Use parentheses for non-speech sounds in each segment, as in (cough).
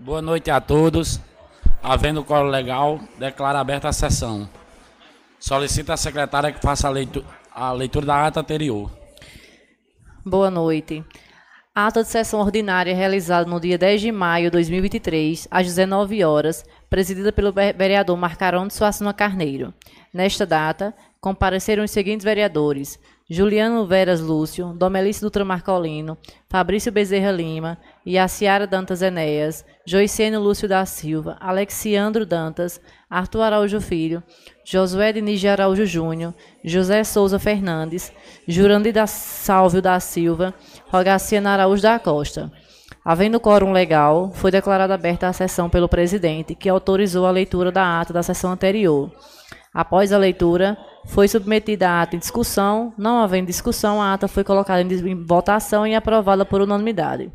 Boa noite a todos. Havendo coro legal, declara aberta a sessão. Solicita a secretária que faça a leitura, a leitura da ata anterior. Boa noite. Ata de sessão ordinária realizada no dia 10 de maio de 2023, às 19 horas, presidida pelo vereador Marcarão de Suassuna Carneiro. Nesta data, compareceram os seguintes vereadores: Juliano Veras Lúcio, Domelice Dutra Marcolino, Fabrício Bezerra Lima, Iaciara Dantas Enéas, Joiceno Lúcio da Silva, Alexiandro Dantas, Arthur Araújo Filho, Josué Diniz de Araújo Júnior, José Souza Fernandes, Jurandi da Sálvio da Silva, Rogaciana Araújo da Costa. Havendo quórum legal, foi declarada aberta a sessão pelo presidente, que autorizou a leitura da ata da sessão anterior. Após a leitura, foi submetida a ata em discussão. Não havendo discussão, a ata foi colocada em votação e aprovada por unanimidade.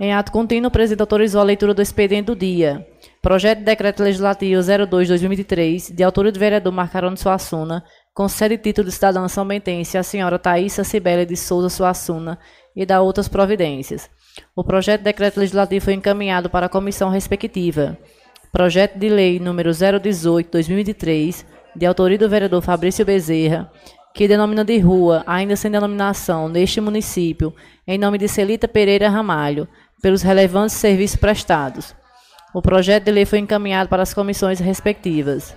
Em ato contínuo, o presidente autorizou a leitura do expediente do dia. Projeto de Decreto Legislativo 02-2023, de autoria do vereador Marcarone Suassuna, concede título de cidadã são bentense à senhora Thaisa Cibele de Souza Suassuna e da outras providências. O projeto de decreto legislativo foi encaminhado para a comissão respectiva. Projeto de Lei número 018/2023, de autoria do vereador Fabrício Bezerra, que denomina de rua, ainda sem denominação, neste município, em nome de Celita Pereira Ramalho, pelos relevantes serviços prestados. O projeto de lei foi encaminhado para as comissões respectivas.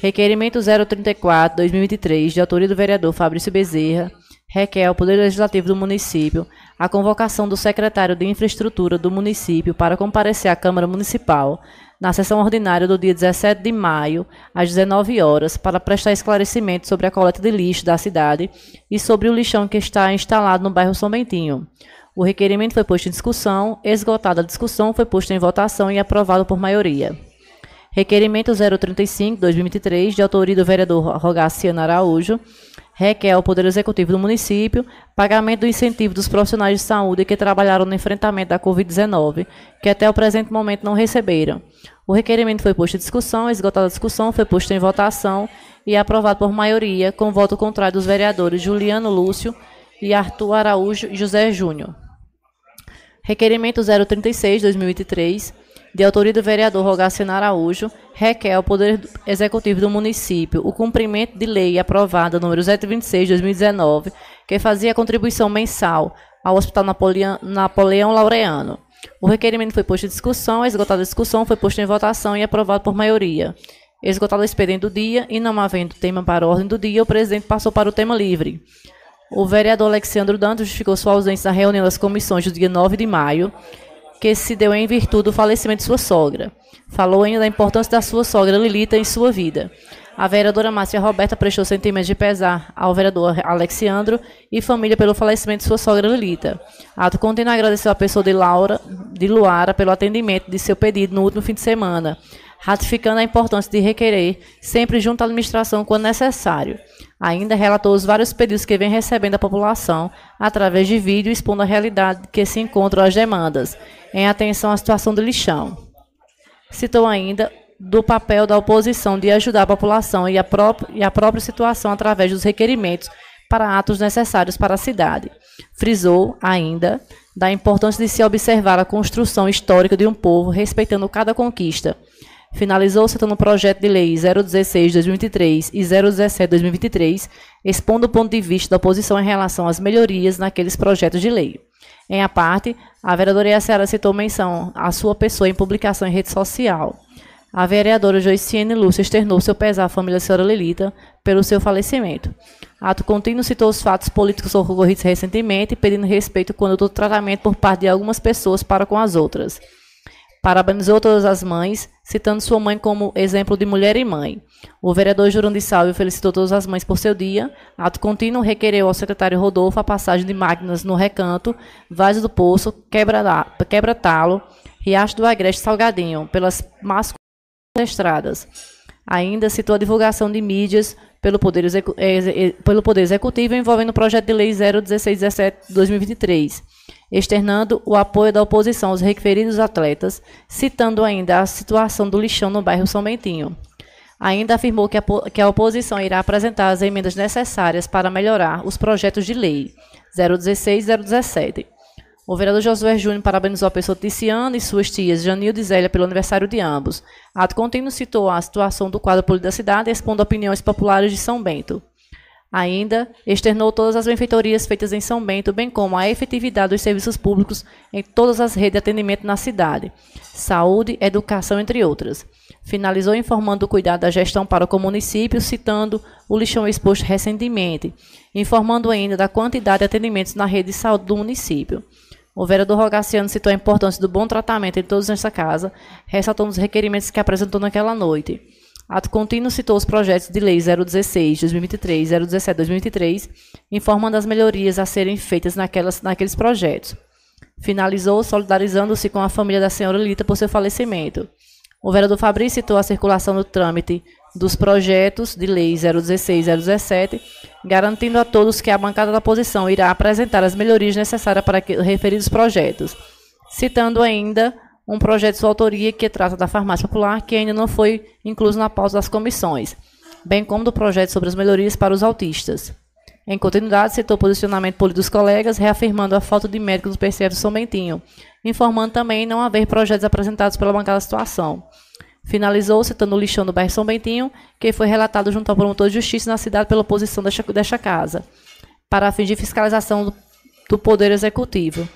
Requerimento 034/2023, de autoria do vereador Fabrício Bezerra, requer ao Poder Legislativo do município a convocação do secretário de Infraestrutura do município para comparecer à Câmara Municipal na sessão ordinária do dia 17 de maio, às 19 horas, para prestar esclarecimento sobre a coleta de lixo da cidade e sobre o lixão que está instalado no bairro São Bentinho. O requerimento foi posto em discussão, esgotada a discussão, foi posto em votação e aprovado por maioria. Requerimento 035-2023, de autoria do vereador Rogaciano Araújo, requer ao Poder Executivo do município pagamento do incentivo dos profissionais de saúde que trabalharam no enfrentamento da Covid-19, que até o presente momento não receberam. O requerimento foi posto em discussão, esgotada a discussão, foi posto em votação e aprovado por maioria, com voto contrário dos vereadores Juliano Lúcio e Arthur Araújo José Júnior. Requerimento 036-2023, de autoria do vereador Rogaciano Araújo, requer ao Poder Executivo do município o cumprimento de lei aprovada número 726/2019, que fazia contribuição mensal ao Hospital Napoleão, Napoleão Laureano. O requerimento foi posto em discussão, esgotada a discussão, foi posto em votação e aprovado por maioria. Esgotado o expediente do dia e não havendo tema para a ordem do dia, o presidente passou para o tema livre. O vereador Alexandre Dantas justificou sua ausência na reunião das comissões do dia 9 de maio que se deu em virtude do falecimento de sua sogra. Falou ainda da importância da sua sogra Lilita em sua vida. A vereadora Márcia Roberta prestou sentimentos de pesar ao vereador Alexandro e família pelo falecimento de sua sogra Lilita. Ato contínuo agradeceu a pessoa de Laura, de Luara, pelo atendimento de seu pedido no último fim de semana, ratificando a importância de requerer sempre junto à administração quando necessário. Ainda relatou os vários pedidos que vem recebendo a população através de vídeo expondo a realidade que se encontram as demandas em atenção à situação do lixão. Citou ainda do papel da oposição de ajudar a população e a, e a própria situação através dos requerimentos para atos necessários para a cidade. Frisou ainda da importância de se observar a construção histórica de um povo, respeitando cada conquista. Finalizou citando o projeto de lei 016-2023 e 017-2023, expondo o ponto de vista da oposição em relação às melhorias naqueles projetos de lei. Em a parte, a vereadora Iacera citou menção à sua pessoa em publicação em rede social. A vereadora Joiciene Lúcia externou seu pesar à família senhora Lelita pelo seu falecimento. Ato contínuo citou os fatos políticos ocorridos recentemente, pedindo respeito quando do tratamento por parte de algumas pessoas para com as outras. Parabenizou todas as mães, citando sua mãe como exemplo de mulher e mãe. O vereador Jurandir Salve felicitou todas as mães por seu dia. Ato contínuo requereu ao secretário Rodolfo a passagem de máquinas no Recanto, Vaz do Poço, Quebra-Talo, Riacho do Agreste Salgadinho, pelas más estradas. Ainda citou a divulgação de mídias pelo Poder, pelo Poder Executivo envolvendo o projeto de lei 01617-2023 externando o apoio da oposição aos referidos atletas, citando ainda a situação do lixão no bairro São Bentinho. Ainda afirmou que a, que a oposição irá apresentar as emendas necessárias para melhorar os projetos de lei 016 e 017. O vereador Josué Júnior parabenizou a pessoa Ticiana e suas tias, Janilde e Zélia, pelo aniversário de ambos. Ato contínuo citou a situação do quadro político da cidade, expondo opiniões populares de São Bento. Ainda externou todas as benfeitorias feitas em São Bento, bem como a efetividade dos serviços públicos em todas as redes de atendimento na cidade, saúde, educação, entre outras. Finalizou informando o cuidado da gestão para o município, citando o lixão exposto recentemente, informando ainda da quantidade de atendimentos na rede de saúde do município. O vereador Rogaciano citou a importância do bom tratamento em todos nesta casa, ressaltando os requerimentos que apresentou naquela noite. Ato contínuo citou os projetos de lei 016, 2023, 017, 2023, informando as melhorias a serem feitas naquelas, naqueles projetos. Finalizou solidarizando-se com a família da senhora Lita por seu falecimento. O vereador Fabrício citou a circulação do trâmite dos projetos de lei 016 e 017, garantindo a todos que a bancada da oposição irá apresentar as melhorias necessárias para que, referidos projetos, citando ainda um projeto de sua autoria que trata da farmácia popular, que ainda não foi incluso na pauta das comissões, bem como do projeto sobre as melhorias para os autistas. Em continuidade, citou o posicionamento político dos colegas, reafirmando a falta de médicos do PCF São Bentinho, informando também não haver projetos apresentados pela bancada da situação. Finalizou citando o lixão do bairro São Bentinho, que foi relatado junto ao promotor de justiça na cidade pela oposição desta, desta casa, para fins de fiscalização do, do Poder Executivo.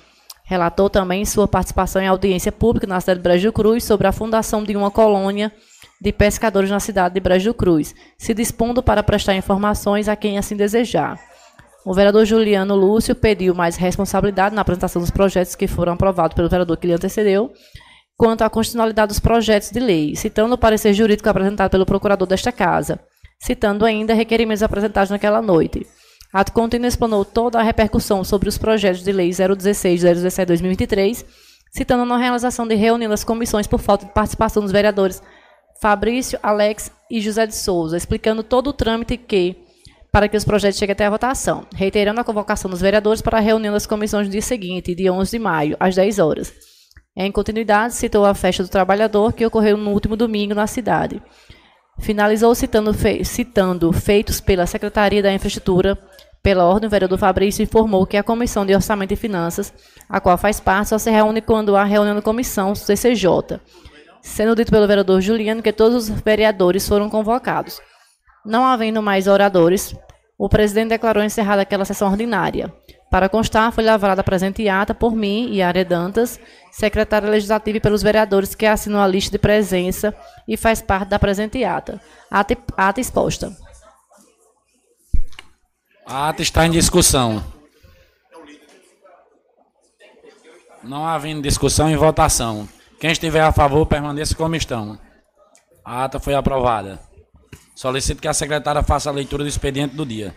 Relatou também sua participação em audiência pública na cidade de Brejo Cruz sobre a fundação de uma colônia de pescadores na cidade de Brejo Cruz, se dispondo para prestar informações a quem assim desejar. O vereador Juliano Lúcio pediu mais responsabilidade na apresentação dos projetos que foram aprovados pelo vereador que lhe antecedeu, quanto à constitucionalidade dos projetos de lei, citando o parecer jurídico apresentado pelo procurador desta casa, citando ainda requerimentos apresentados naquela noite. Ato contínuo explanou toda a repercussão sobre os projetos de lei 016 e 017 2023, citando a não realização de reunião das comissões por falta de participação dos vereadores Fabrício, Alex e José de Souza, explicando todo o trâmite que para que os projetos cheguem até a votação, reiterando a convocação dos vereadores para a reunião das comissões no dia seguinte, dia 11 de maio, às 10 horas. Em continuidade, citou a festa do trabalhador que ocorreu no último domingo na cidade. Finalizou citando, fe citando feitos pela Secretaria da Infraestrutura, pela ordem, o vereador Fabrício informou que a Comissão de Orçamento e Finanças, a qual faz parte, só se reúne quando há reunião da comissão CCJ, sendo dito pelo vereador Juliano que todos os vereadores foram convocados. Não havendo mais oradores, o presidente declarou encerrada aquela sessão ordinária. Para constar, foi lavrada a presente ata por mim e Are Dantas, secretária legislativa e pelos vereadores que assinam a lista de presença e faz parte da presente ata. Ata, ata exposta. A ata está em discussão. Não havendo discussão e votação. Quem estiver a favor, permaneça como estão. A ata foi aprovada. Solicito que a secretária faça a leitura do expediente do dia.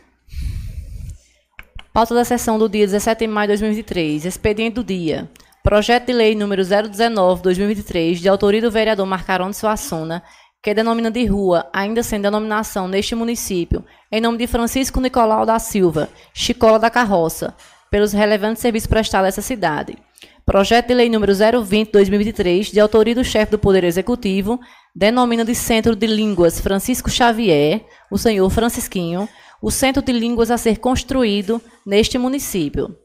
Pauta da sessão do dia 17 de maio de 2023. Expediente do dia. Projeto de lei número 019-2023, de autoria do vereador Marcarão de Suassuna, que denomina de rua, ainda sem denominação neste município, em nome de Francisco Nicolau da Silva, Chicola da Carroça, pelos relevantes serviços prestados a essa cidade. Projeto de Lei número 020/2023, de autoria do chefe do Poder Executivo, denomina de Centro de Línguas Francisco Xavier, o senhor Francisquinho, o centro de línguas a ser construído neste município.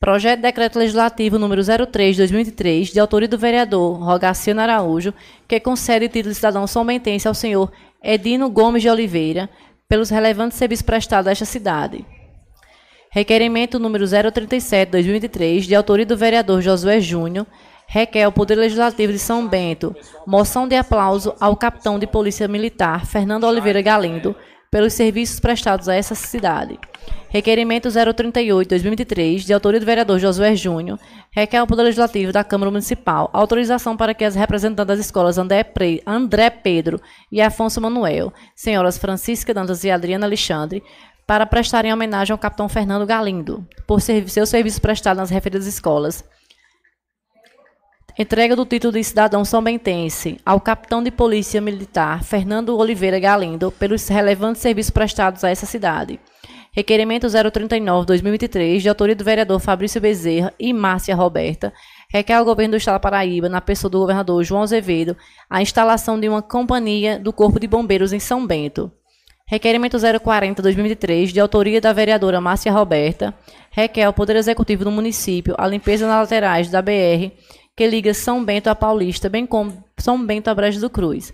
Projeto de Decreto Legislativo número 03/2023, de autoria do vereador Rogaciano Araújo, que concede título de cidadão somentense ao senhor Edino Gomes de Oliveira, pelos relevantes serviços prestados a esta cidade. Requerimento número 037/2023, de autoria do vereador Josué Júnior, requer ao Poder Legislativo de São Bento moção de aplauso ao capitão de Polícia Militar Fernando Oliveira Galindo pelos serviços prestados a essa cidade. Requerimento 038-2023, de autoria do vereador Josué Júnior, requer ao Poder Legislativo da Câmara Municipal autorização para que as representantes das escolas André, Pedro e Afonso Manuel, senhoras Francisca Dantas e Adriana Alexandre, para prestarem homenagem ao capitão Fernando Galindo, por seus serviços prestados nas referidas escolas. Entrega do título de cidadão sombentense ao capitão de polícia militar Fernando Oliveira Galindo pelos relevantes serviços prestados a essa cidade. Requerimento 039-2023, de autoria do vereador Fabrício Bezerra e Márcia Roberta, requer ao governo do Estado da Paraíba, na pessoa do governador João Azevedo, a instalação de uma companhia do Corpo de Bombeiros em São Bento. Requerimento 040-2023, de autoria da vereadora Márcia Roberta, requer ao Poder Executivo do município a limpeza nas laterais da BR que liga São Bento a Paulista, bem como São Bento a Brejo do Cruz.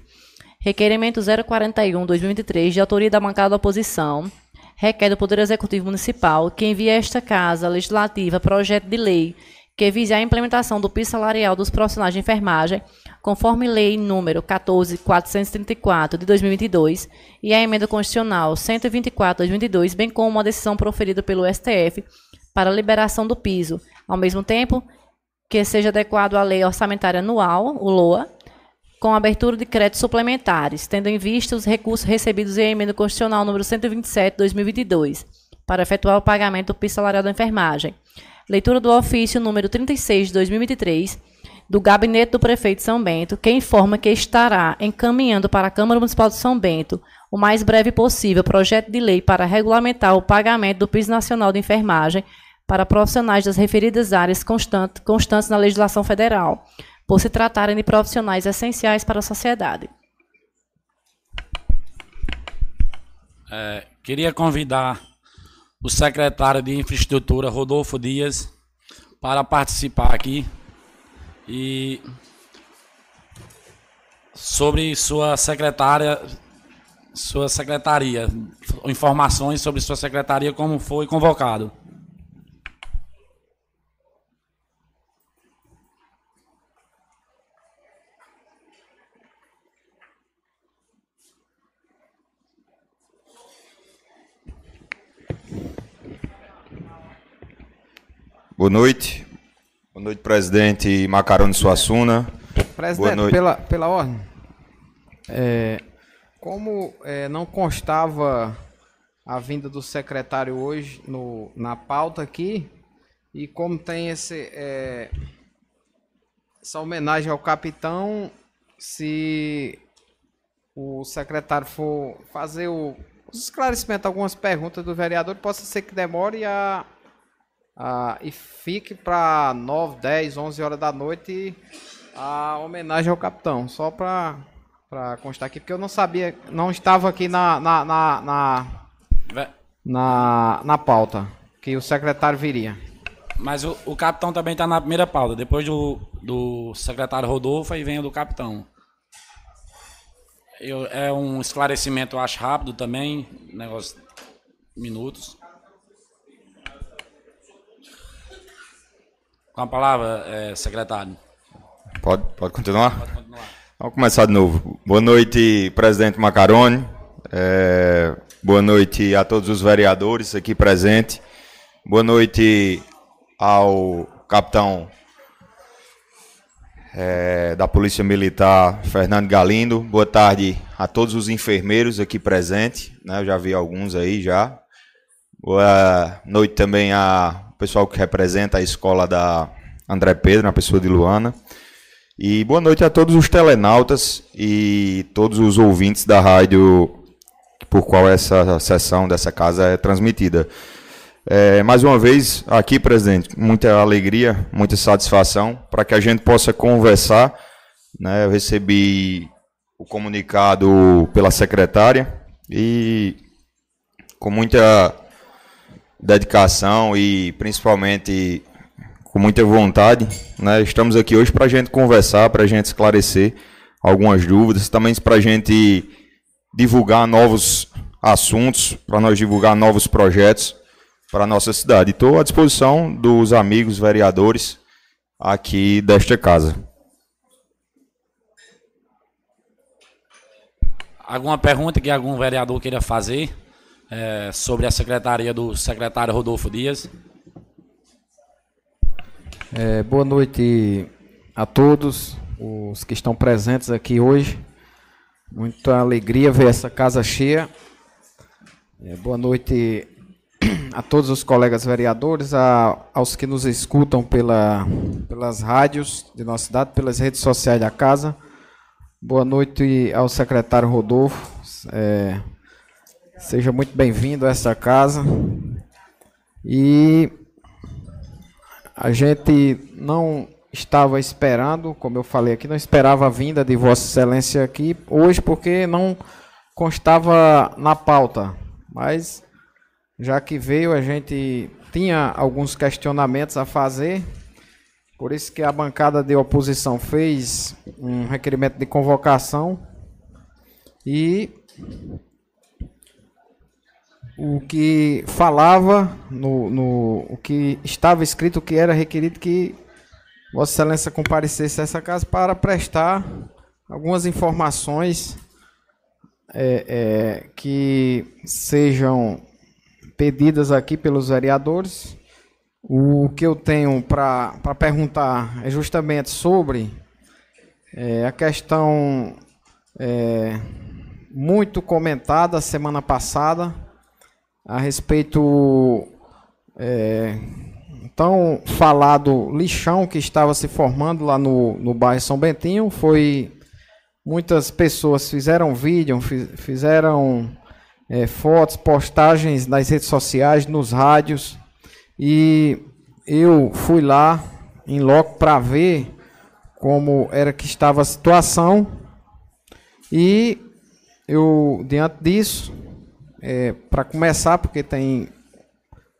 Requerimento 041-2023, de autoria da bancada da oposição, requer do Poder Executivo Municipal que envie a esta Casa Legislativa projeto de lei que vise a implementação do piso salarial dos profissionais de enfermagem, conforme lei número 14434 de 2022 e a emenda constitucional 124 de 2022, bem como a decisão proferida pelo STF para a liberação do piso, ao mesmo tempo que seja adequado à lei orçamentária anual, o LOA, com abertura de créditos suplementares, tendo em vista os recursos recebidos em emenda constitucional número 127 de 2022, para efetuar o pagamento do piso salarial da enfermagem. Leitura do ofício número 36 de 2023 do Gabinete do Prefeito São Bento, que informa que estará encaminhando para a Câmara Municipal de São Bento o mais breve possível projeto de lei para regulamentar o pagamento do piso nacional de enfermagem para profissionais das referidas áreas constantes, constantes na legislação federal, por se tratarem de profissionais essenciais para a sociedade. É, queria convidar o secretário de Infraestrutura, Rodolfo Dias, para participar aqui e sobre sua secretária, sua secretaria, informações sobre sua secretaria, como foi convocado. Boa noite. Boa noite, presidente Macarone Suassuna. Presidente, pela, pela ordem. É, como é, não constava a vinda do secretário hoje no, na pauta aqui, e como tem esse, é, essa homenagem ao capitão, se o secretário for fazer o, os esclarecimentos, algumas perguntas do vereador, possa ser que demore a ah, e fique para 9, 10, 11 horas da noite a homenagem ao capitão. Só para constar aqui, porque eu não sabia, não estava aqui na, na, na, na, na, na pauta que o secretário viria. Mas o, o capitão também está na primeira pauta. Depois do, do secretário Rodolfo, aí vem o do capitão. Eu, é um esclarecimento, eu acho, rápido também, negócio minutos. Com a palavra, é, secretário. Pode, pode continuar? Pode continuar. Vamos começar de novo. Boa noite, presidente Macarone. É, boa noite a todos os vereadores aqui presentes. Boa noite ao capitão é, da Polícia Militar, Fernando Galindo. Boa tarde a todos os enfermeiros aqui presentes. Né? Eu já vi alguns aí já. Boa noite também a pessoal que representa a escola da André Pedro, na pessoa de Luana. E boa noite a todos os telenautas e todos os ouvintes da rádio por qual essa sessão dessa casa é transmitida. É, mais uma vez, aqui, presidente, muita alegria, muita satisfação para que a gente possa conversar. Né? Eu recebi o comunicado pela secretária e com muita dedicação e principalmente com muita vontade. Né? Estamos aqui hoje para a gente conversar, para a gente esclarecer algumas dúvidas, também para a gente divulgar novos assuntos, para nós divulgar novos projetos para a nossa cidade. Estou à disposição dos amigos vereadores aqui desta casa. Alguma pergunta que algum vereador queira fazer? É, sobre a secretaria do secretário Rodolfo Dias. É, boa noite a todos os que estão presentes aqui hoje. Muita alegria ver essa casa cheia. É, boa noite a todos os colegas vereadores, a, aos que nos escutam pela, pelas rádios de nossa cidade, pelas redes sociais da casa. Boa noite ao secretário Rodolfo. É, Seja muito bem-vindo a essa casa. E a gente não estava esperando, como eu falei aqui, não esperava a vinda de Vossa Excelência aqui hoje, porque não constava na pauta, mas já que veio, a gente tinha alguns questionamentos a fazer, por isso que a bancada de oposição fez um requerimento de convocação. E o que falava no, no o que estava escrito que era requerido que Vossa Excelência comparecesse a essa casa para prestar algumas informações é, é, que sejam pedidas aqui pelos vereadores. O que eu tenho para perguntar é justamente sobre é, a questão é, muito comentada semana passada a respeito é, tão falado lixão que estava se formando lá no, no bairro São Bentinho. Foi muitas pessoas fizeram vídeo, fizeram é, fotos, postagens nas redes sociais, nos rádios e eu fui lá em loco para ver como era que estava a situação e eu diante disso é, para começar porque tem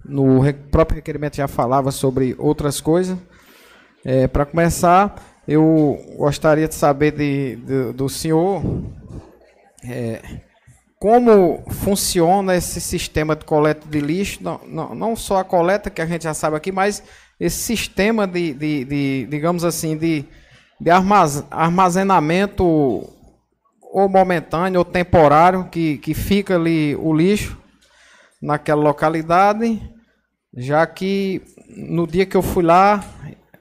no próprio requerimento já falava sobre outras coisas. É, para começar eu gostaria de saber de, de do senhor é, como funciona esse sistema de coleta de lixo, não, não, não, só a coleta que a gente já sabe aqui, mas esse sistema de, de, de digamos assim, de, de armazenamento ou momentâneo ou temporário que, que fica ali o lixo naquela localidade, já que no dia que eu fui lá,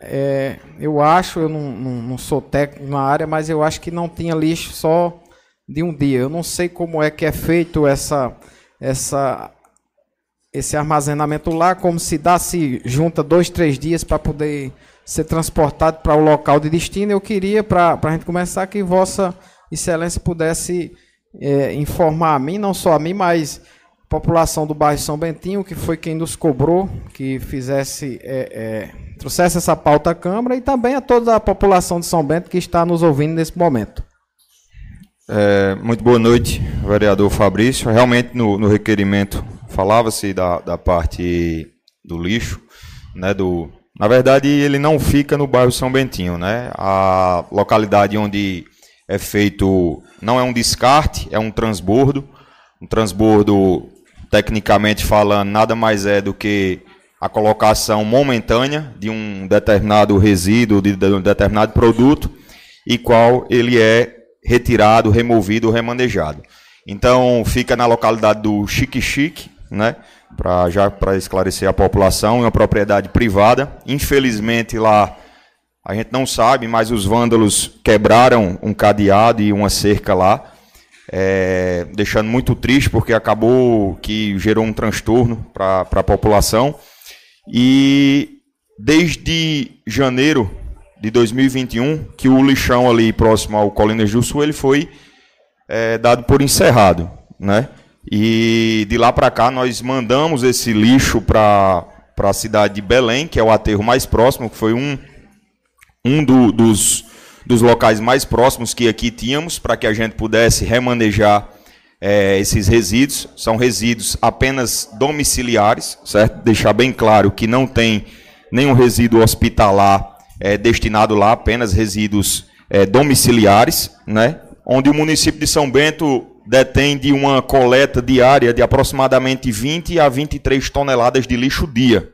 é, eu acho, eu não, não, não sou técnico na área, mas eu acho que não tinha lixo só de um dia. Eu não sei como é que é feito essa, essa, esse armazenamento lá, como se dá se junta dois, três dias para poder ser transportado para o local de destino. Eu queria, para a gente começar, que Vossa Excelência pudesse é, informar a mim, não só a mim, mas a população do bairro São Bentinho, que foi quem nos cobrou, que fizesse, é, é, trouxesse essa pauta à Câmara, e também a toda a população de São Bento que está nos ouvindo nesse momento. É, muito boa noite, vereador Fabrício. Realmente, no, no requerimento, falava-se da, da parte do lixo, né, do, na verdade, ele não fica no bairro São Bentinho, né? A localidade onde é feito não é um descarte, é um transbordo. Um transbordo, tecnicamente falando, nada mais é do que a colocação momentânea de um determinado resíduo, de, um determinado produto, e qual ele é retirado, removido ou remanejado. Então, fica na localidade do Chique Chique, né? Já para esclarecer a população, é uma propriedade privada. Infelizmente, lá a gente não sabe, mas os vândalos quebraram um cadeado e uma cerca lá, é, deixando muito triste, porque acabou que gerou um transtorno para a população. E desde janeiro de 2021, que o lixão ali próximo ao Colinas do Sul, ele foi é, dado por encerrado, né? E de lá para cá nós mandamos esse lixo para a cidade de Belém, que é o aterro mais próximo, que foi um, um do, dos, dos locais mais próximos que aqui tínhamos, para que a gente pudesse remanejar é, esses resíduos. São resíduos apenas domiciliares, certo? Deixar bem claro que não tem nenhum resíduo hospitalar é, destinado lá apenas resíduos é, domiciliares, né? onde o município de São Bento detém de uma coleta diária de aproximadamente 20 a 23 toneladas de lixo dia,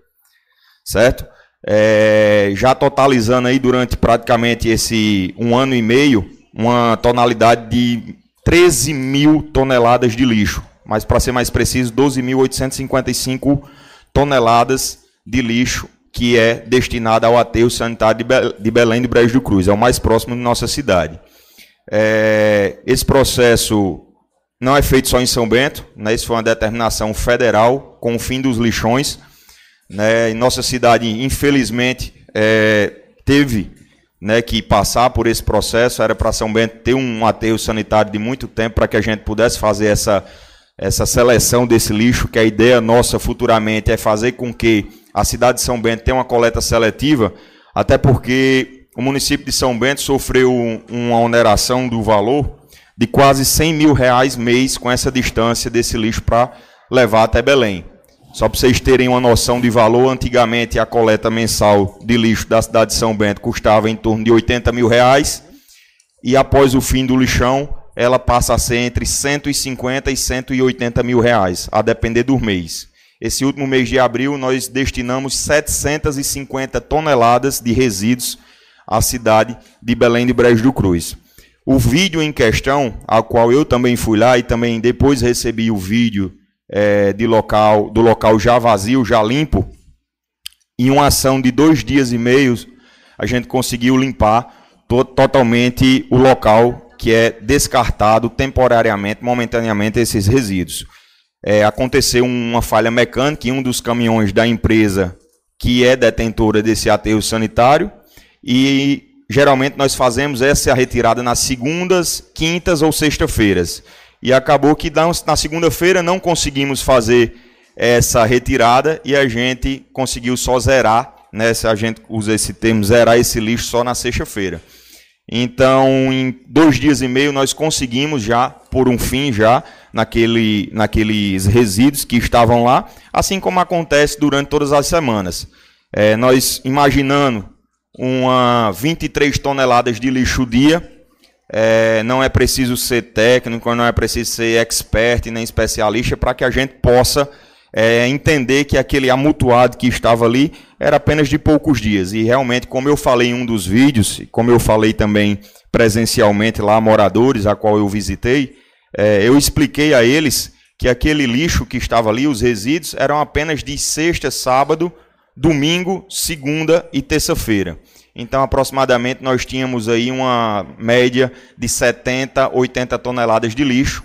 certo? É, já totalizando aí durante praticamente esse um ano e meio, uma tonalidade de 13 mil toneladas de lixo, mas para ser mais preciso, 12.855 toneladas de lixo que é destinada ao aterro sanitário de Belém de Brejo do Cruz, é o mais próximo de nossa cidade. É, esse processo não é feito só em São Bento, né, isso foi uma determinação federal com o fim dos lixões. Né, em nossa cidade, infelizmente, é, teve né, que passar por esse processo, era para São Bento ter um aterro sanitário de muito tempo para que a gente pudesse fazer essa, essa seleção desse lixo, que a ideia nossa futuramente é fazer com que a cidade de São Bento tem uma coleta seletiva, até porque o município de São Bento sofreu uma oneração do valor de quase 100 mil reais mês com essa distância desse lixo para levar até Belém. Só para vocês terem uma noção de valor, antigamente a coleta mensal de lixo da cidade de São Bento custava em torno de 80 mil reais e após o fim do lixão ela passa a ser entre 150 e 180 mil reais, a depender do mês. Esse último mês de abril, nós destinamos 750 toneladas de resíduos à cidade de Belém de Brejo do Cruz. O vídeo em questão, ao qual eu também fui lá e também depois recebi o vídeo é, de local, do local já vazio, já limpo, em uma ação de dois dias e meio, a gente conseguiu limpar to totalmente o local que é descartado temporariamente, momentaneamente, esses resíduos. É, aconteceu uma falha mecânica em um dos caminhões da empresa que é detentora desse aterro sanitário e geralmente nós fazemos essa retirada nas segundas, quintas ou sexta-feiras. E acabou que na segunda-feira não conseguimos fazer essa retirada e a gente conseguiu só zerar, né? A gente usa esse termo, zerar esse lixo só na sexta-feira. Então, em dois dias e meio, nós conseguimos já, por um fim, já, naquele, naqueles resíduos que estavam lá, assim como acontece durante todas as semanas. É, nós imaginando uma 23 toneladas de lixo dia, é, não é preciso ser técnico, não é preciso ser expert nem especialista para que a gente possa é, entender que aquele amutuado que estava ali era apenas de poucos dias. E realmente, como eu falei em um dos vídeos, como eu falei também presencialmente lá, moradores a qual eu visitei, é, eu expliquei a eles que aquele lixo que estava ali, os resíduos, eram apenas de sexta, sábado, domingo, segunda e terça-feira. Então, aproximadamente, nós tínhamos aí uma média de 70, 80 toneladas de lixo.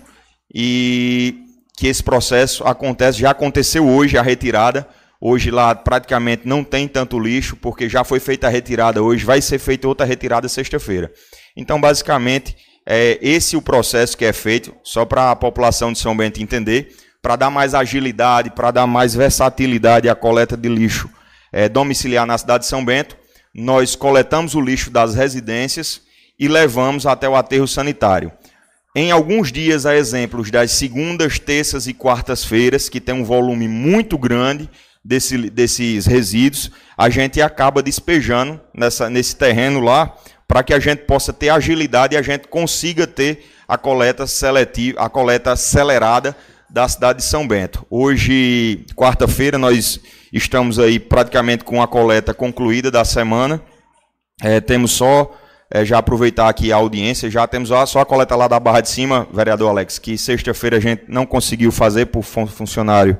E que esse processo acontece, já aconteceu hoje a retirada. Hoje lá praticamente não tem tanto lixo, porque já foi feita a retirada hoje, vai ser feita outra retirada sexta-feira. Então, basicamente, é esse o processo que é feito, só para a população de São Bento entender, para dar mais agilidade, para dar mais versatilidade à coleta de lixo é, domiciliar na cidade de São Bento. Nós coletamos o lixo das residências e levamos até o aterro sanitário. Em alguns dias, a exemplos das segundas, terças e quartas-feiras, que tem um volume muito grande desse, desses resíduos, a gente acaba despejando nessa, nesse terreno lá, para que a gente possa ter agilidade e a gente consiga ter a coleta seletiva, a coleta acelerada da cidade de São Bento. Hoje, quarta-feira, nós estamos aí praticamente com a coleta concluída da semana. É, temos só é, já aproveitar aqui a audiência, já temos só a coleta lá da Barra de Cima, vereador Alex, que sexta-feira a gente não conseguiu fazer por funcionário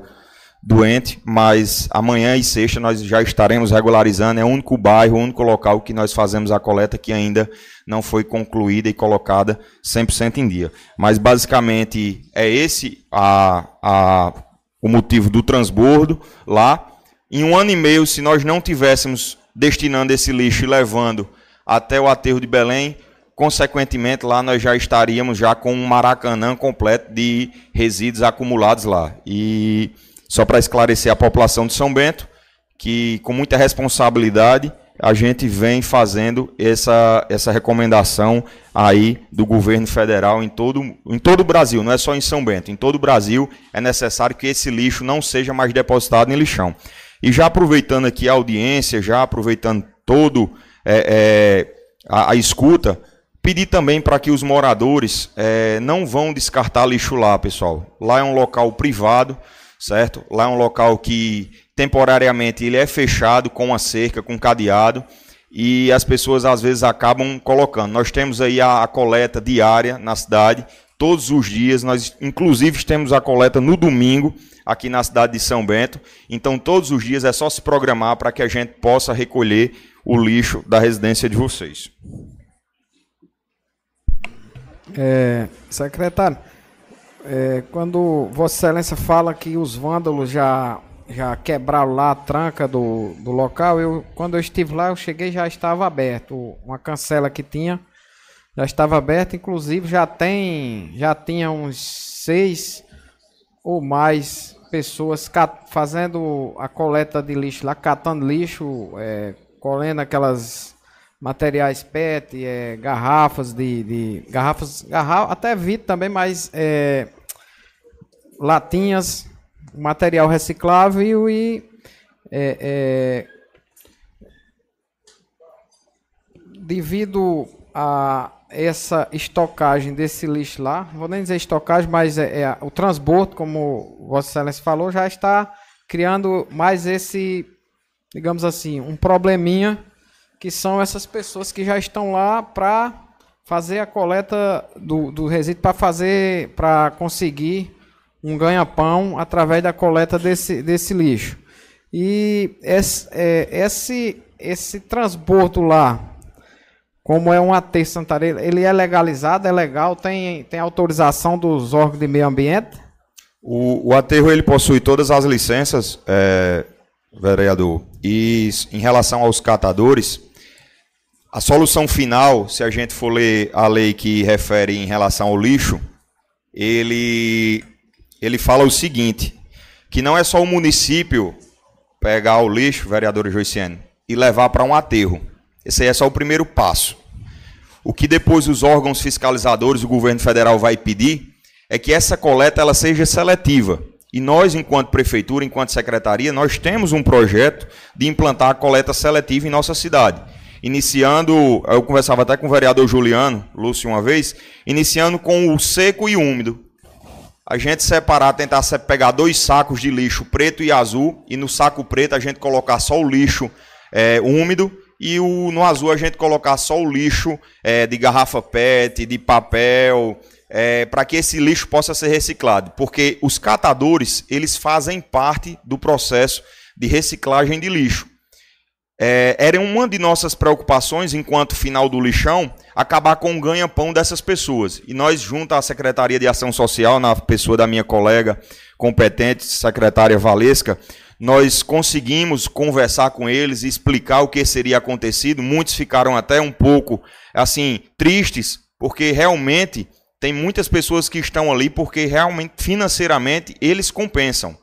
doente, mas amanhã e sexta nós já estaremos regularizando. É o único bairro, o único local que nós fazemos a coleta que ainda não foi concluída e colocada 100% em dia. Mas basicamente é esse a, a, o motivo do transbordo lá. Em um ano e meio, se nós não tivéssemos destinando esse lixo e levando até o aterro de Belém. Consequentemente, lá nós já estaríamos já com um maracanã completo de resíduos acumulados lá. E só para esclarecer a população de São Bento, que com muita responsabilidade a gente vem fazendo essa, essa recomendação aí do governo federal em todo, em todo o Brasil, não é só em São Bento, em todo o Brasil é necessário que esse lixo não seja mais depositado em lixão. E já aproveitando aqui a audiência, já aproveitando todo é, é, a, a, escuta, pedir também para que os moradores é, não vão descartar lixo lá, pessoal. Lá é um local privado, certo? Lá é um local que temporariamente ele é fechado com a cerca, com cadeado, e as pessoas às vezes acabam colocando. Nós temos aí a, a coleta diária na cidade, todos os dias, nós inclusive temos a coleta no domingo aqui na cidade de São Bento. Então todos os dias é só se programar para que a gente possa recolher o lixo da residência de vocês. É, secretário, é, quando Vossa Excelência fala que os vândalos já, já quebraram lá a tranca do, do local, eu, quando eu estive lá, eu cheguei já estava aberto. Uma cancela que tinha já estava aberta, inclusive já tem já tinha uns seis ou mais pessoas fazendo a coleta de lixo lá, catando lixo, é, colhendo aquelas materiais PET, é, garrafas de, de garrafas, garrafa, até vidro também, mas é, latinhas, material reciclável e é, é, devido a essa estocagem desse lixo lá, vou nem dizer estocagem, mas é, é, o transbordo, como Vossa Excelência falou, já está criando mais esse, digamos assim, um probleminha que são essas pessoas que já estão lá para fazer a coleta do, do resíduo para fazer, para conseguir um ganha-pão através da coleta desse, desse lixo. E esse, é, esse, esse transbordo lá, como é um aterro sanitário, ele é legalizado, é legal, tem, tem autorização dos órgãos de meio ambiente? O, o aterro ele possui todas as licenças, é, vereador, e em relação aos catadores, a solução final, se a gente for ler a lei que refere em relação ao lixo, ele, ele fala o seguinte, que não é só o município pegar o lixo, vereador Joiciane, e levar para um aterro. Esse aí é só o primeiro passo. O que depois os órgãos fiscalizadores, o governo federal vai pedir é que essa coleta ela seja seletiva. E nós, enquanto prefeitura, enquanto secretaria, nós temos um projeto de implantar a coleta seletiva em nossa cidade. Iniciando, eu conversava até com o vereador Juliano, Lúcio, uma vez, iniciando com o seco e úmido. A gente separar, tentar pegar dois sacos de lixo preto e azul, e no saco preto a gente colocar só o lixo é, úmido, e o, no azul a gente colocar só o lixo é, de garrafa PET, de papel, é, para que esse lixo possa ser reciclado. Porque os catadores, eles fazem parte do processo de reciclagem de lixo. É, era uma de nossas preocupações, enquanto final do lixão, acabar com o ganha-pão dessas pessoas. E nós, junto à Secretaria de Ação Social, na pessoa da minha colega competente, secretária Valesca, nós conseguimos conversar com eles e explicar o que seria acontecido. Muitos ficaram até um pouco assim tristes, porque realmente tem muitas pessoas que estão ali porque realmente financeiramente eles compensam,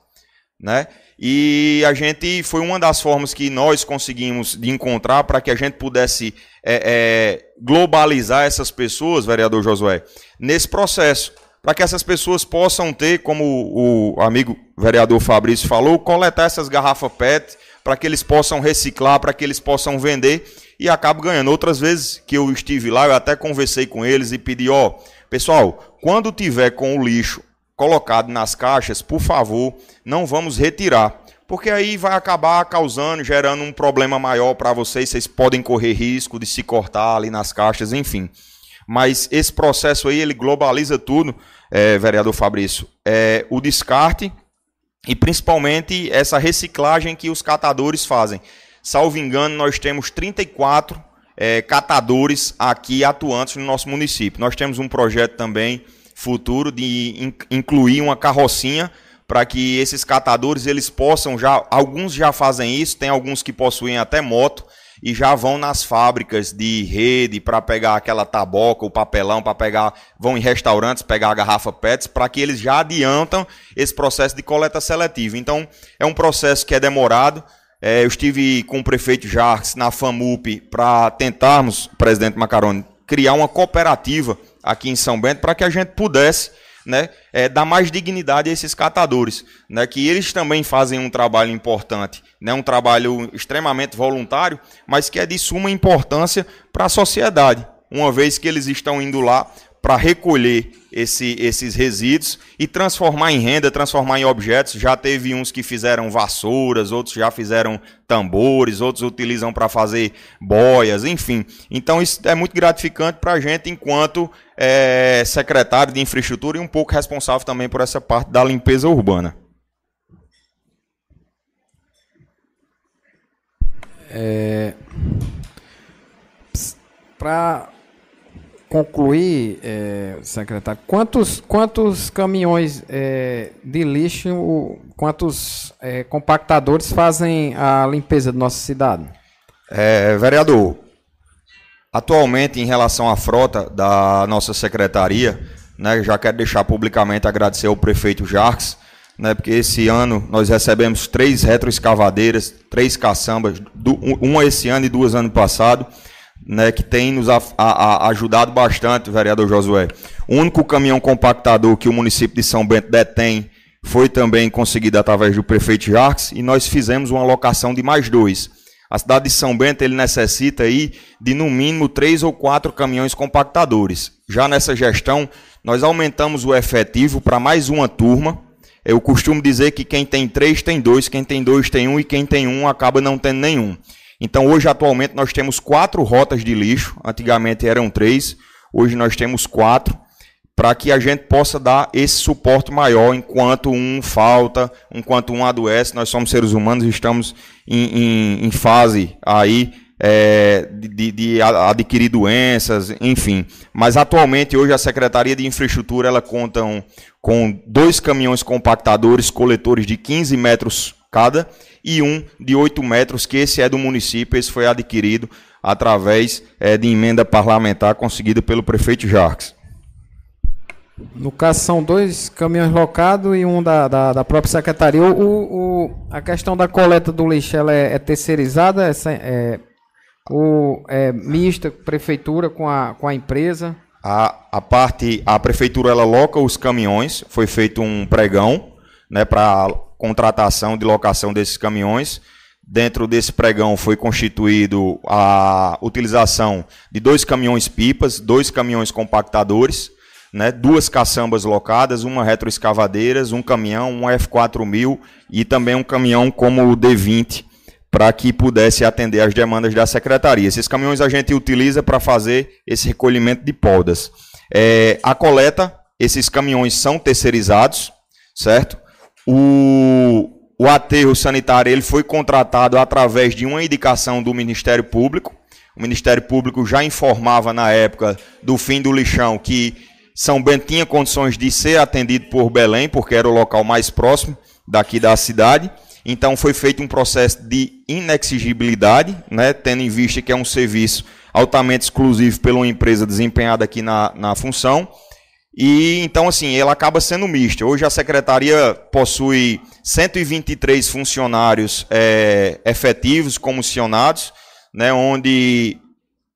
né? E a gente foi uma das formas que nós conseguimos de encontrar para que a gente pudesse é, é, globalizar essas pessoas, vereador Josué, nesse processo para que essas pessoas possam ter, como o amigo vereador Fabrício falou, coletar essas garrafas PET, para que eles possam reciclar, para que eles possam vender e acabo ganhando. Outras vezes que eu estive lá, eu até conversei com eles e pedi, ó, pessoal, quando tiver com o lixo colocado nas caixas, por favor, não vamos retirar, porque aí vai acabar causando, gerando um problema maior para vocês, vocês podem correr risco de se cortar ali nas caixas, enfim. Mas esse processo aí, ele globaliza tudo, é, vereador Fabrício. É, o descarte e principalmente essa reciclagem que os catadores fazem. Salvo engano, nós temos 34 é, catadores aqui atuantes no nosso município. Nós temos um projeto também futuro de incluir uma carrocinha para que esses catadores eles possam já alguns já fazem isso, tem alguns que possuem até moto e já vão nas fábricas de rede para pegar aquela taboca, o papelão, para pegar, vão em restaurantes pegar a garrafa PETs, para que eles já adiantam esse processo de coleta seletiva. Então, é um processo que é demorado. É, eu estive com o prefeito Jarques na FAMUP para tentarmos, presidente Macaroni, criar uma cooperativa aqui em São Bento para que a gente pudesse né, é, dar mais dignidade a esses catadores, né, que eles também fazem um trabalho importante, né, um trabalho extremamente voluntário, mas que é de suma importância para a sociedade, uma vez que eles estão indo lá para recolher esse, esses resíduos e transformar em renda, transformar em objetos. Já teve uns que fizeram vassouras, outros já fizeram tambores, outros utilizam para fazer boias, enfim. Então isso é muito gratificante para a gente enquanto é, secretário de infraestrutura e um pouco responsável também por essa parte da limpeza urbana. É, para concluir, é, secretário, quantos, quantos caminhões é, de lixo, quantos é, compactadores fazem a limpeza da nossa cidade? É, vereador, atualmente em relação à frota da nossa secretaria, né, já quero deixar publicamente agradecer ao prefeito Jarques, né, porque esse ano nós recebemos três retroescavadeiras, três caçambas, uma esse ano e duas ano passado, né, que tem nos a, a, ajudado bastante, vereador Josué. O único caminhão compactador que o município de São Bento detém foi também conseguido através do prefeito Jarques e nós fizemos uma alocação de mais dois. A cidade de São Bento ele necessita aí de no mínimo três ou quatro caminhões compactadores. Já nessa gestão, nós aumentamos o efetivo para mais uma turma. Eu costumo dizer que quem tem três tem dois, quem tem dois tem um e quem tem um acaba não tendo nenhum. Então hoje atualmente nós temos quatro rotas de lixo. Antigamente eram três, hoje nós temos quatro para que a gente possa dar esse suporte maior enquanto um falta, enquanto um adoece. Nós somos seres humanos, estamos em, em, em fase aí é, de, de, adquirir doenças, enfim. Mas atualmente, hoje, a Secretaria de Infraestrutura ela conta com dois caminhões compactadores, coletores de 15 metros cada, e um de 8 metros, que esse é do município, esse foi adquirido através é, de emenda parlamentar conseguida pelo prefeito Jarques. No caso, são dois caminhões locados e um da, da, da própria secretaria. O, o, a questão da coleta do lixo ela é, é terceirizada, é, é, ou é mista, prefeitura com a, com a empresa? A, a parte, a prefeitura ela loca os caminhões, foi feito um pregão né, para contratação de locação desses caminhões. Dentro desse pregão foi constituído a utilização de dois caminhões pipas, dois caminhões compactadores né, duas caçambas locadas, uma retroescavadeiras, um caminhão, um F4000 e também um caminhão como o D20 para que pudesse atender às demandas da secretaria. Esses caminhões a gente utiliza para fazer esse recolhimento de podas. É, a coleta, esses caminhões são terceirizados, certo? O, o aterro sanitário ele foi contratado através de uma indicação do Ministério Público. O Ministério Público já informava na época do fim do lixão que são Bento tinha condições de ser atendido por Belém, porque era o local mais próximo daqui da cidade. Então foi feito um processo de inexigibilidade, né, tendo em vista que é um serviço altamente exclusivo pela uma empresa desempenhada aqui na, na função. E então, assim, ela acaba sendo mista. Hoje a secretaria possui 123 funcionários é, efetivos, comissionados, né, onde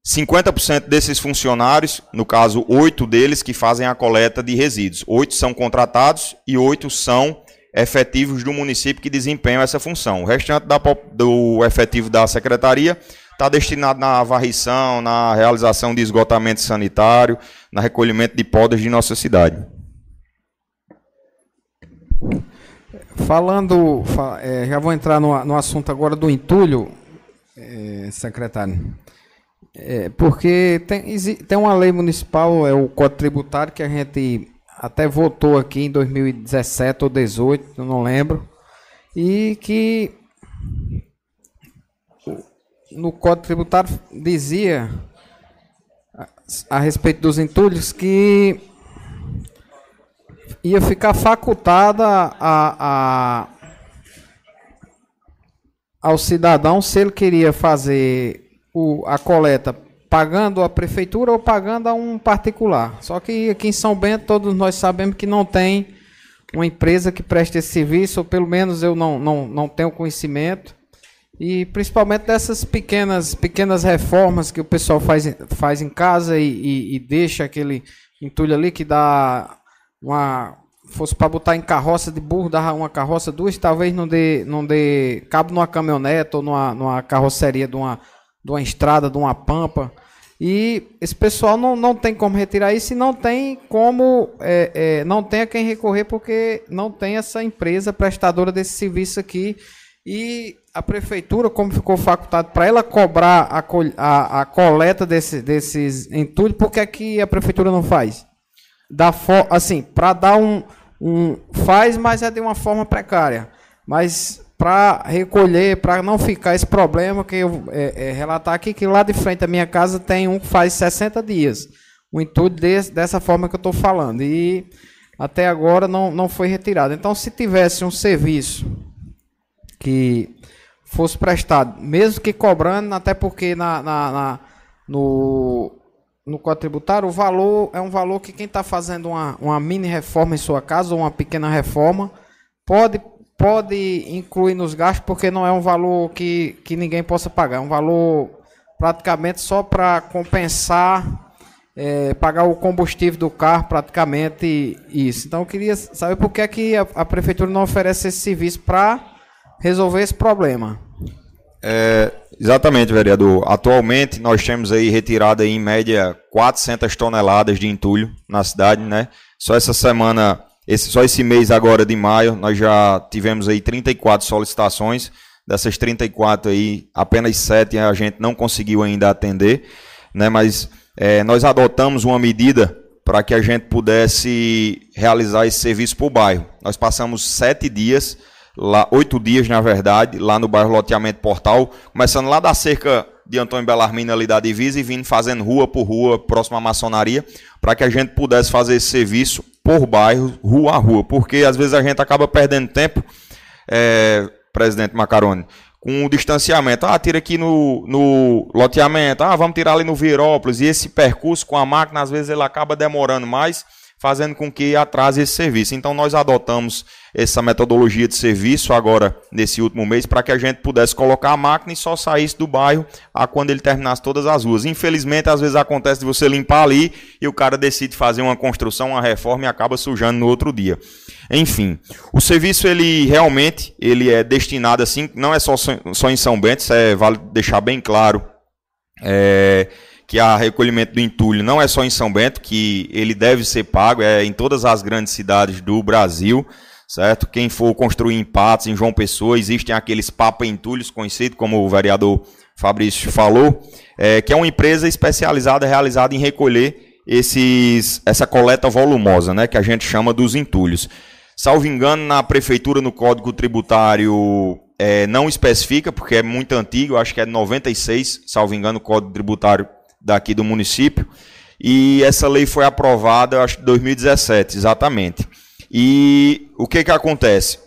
50% desses funcionários, no caso, oito deles que fazem a coleta de resíduos. Oito são contratados e oito são efetivos do município que desempenham essa função. O restante da, do efetivo da secretaria está destinado na varrição, na realização de esgotamento sanitário, na recolhimento de podas de nossa cidade. Falando, é, já vou entrar no, assunto agora do entulho, é, secretário. É, porque tem, tem uma lei municipal, é o Código Tributário, que a gente até votou aqui em 2017 ou 2018, não lembro, e que no Código Tributário dizia a, respeito dos entulhos que ia ficar facultada a, a, ao cidadão se ele queria fazer o, a coleta pagando a prefeitura ou pagando a um particular. Só que aqui em São Bento todos nós sabemos que não tem uma empresa que preste esse serviço, ou pelo menos eu não, não, não tenho conhecimento. E principalmente dessas pequenas, pequenas reformas que o pessoal faz, faz em casa e, e, e deixa aquele entulho ali que dá uma. Fosse para botar em carroça de burro, dá uma carroça duas, talvez não dê, não dê cabo numa caminhonete ou numa, numa carroceria de uma, de uma estrada, de uma pampa. E esse pessoal não, não tem como retirar isso e não tem como, é, é, não tem a quem recorrer porque não tem essa empresa prestadora desse serviço aqui. E a prefeitura, como ficou facultado para ela cobrar a, a, a coleta desse, desses entulhos, por que, é que a prefeitura não faz? Da assim, para dar um, um. Faz, mas é de uma forma precária. Mas para recolher, para não ficar esse problema que eu é, é, relatar aqui, que lá de frente da minha casa tem um que faz 60 dias. O intuito desse, dessa forma que eu estou falando. E até agora não, não foi retirado. Então, se tivesse um serviço que fosse prestado, mesmo que cobrando, até porque na, na, na no, no Código o valor é um valor que quem está fazendo uma, uma mini reforma em sua casa, ou uma pequena reforma, pode pode incluir nos gastos porque não é um valor que, que ninguém possa pagar, é um valor praticamente só para compensar, é, pagar o combustível do carro, praticamente isso. Então eu queria saber por que, é que a, a prefeitura não oferece esse serviço para resolver esse problema. É, exatamente, vereador. Atualmente nós temos aí retirado aí, em média 400 toneladas de entulho na cidade, né? Só essa semana, esse, só esse mês agora de maio, nós já tivemos aí 34 solicitações. Dessas 34 aí, apenas 7 a gente não conseguiu ainda atender, né? Mas é, nós adotamos uma medida para que a gente pudesse realizar esse serviço para o bairro. Nós passamos sete dias lá oito dias, na verdade, lá no bairro Loteamento Portal, começando lá da cerca de Antônio Belarmino ali da divisa e vindo fazendo rua por rua, próximo à maçonaria, para que a gente pudesse fazer esse serviço por bairro, rua a rua, porque às vezes a gente acaba perdendo tempo, é, presidente Macaroni, com o distanciamento. Ah, tira aqui no, no loteamento, ah, vamos tirar ali no Virópolis, e esse percurso com a máquina, às vezes ele acaba demorando mais, fazendo com que atrase esse serviço. Então nós adotamos essa metodologia de serviço agora nesse último mês para que a gente pudesse colocar a máquina e só saísse do bairro a quando ele terminasse todas as ruas. Infelizmente, às vezes acontece de você limpar ali e o cara decide fazer uma construção, uma reforma e acaba sujando no outro dia. Enfim, o serviço ele realmente ele é destinado assim, não é só, só em São Bento, isso é, vale deixar bem claro. É, que a recolhimento do entulho não é só em São Bento, que ele deve ser pago, é em todas as grandes cidades do Brasil certo? Quem for construir em Patos, em João Pessoa, existem aqueles papa entulhos conhecidos, como o vereador Fabrício falou, é, que é uma empresa especializada, realizada em recolher esses, essa coleta volumosa, né, que a gente chama dos entulhos. Salvo engano, na prefeitura, no Código Tributário, é, não especifica, porque é muito antigo, acho que é de 96, salvo engano, o Código Tributário daqui do município. E essa lei foi aprovada, acho que em 2017, exatamente. E o que, que acontece?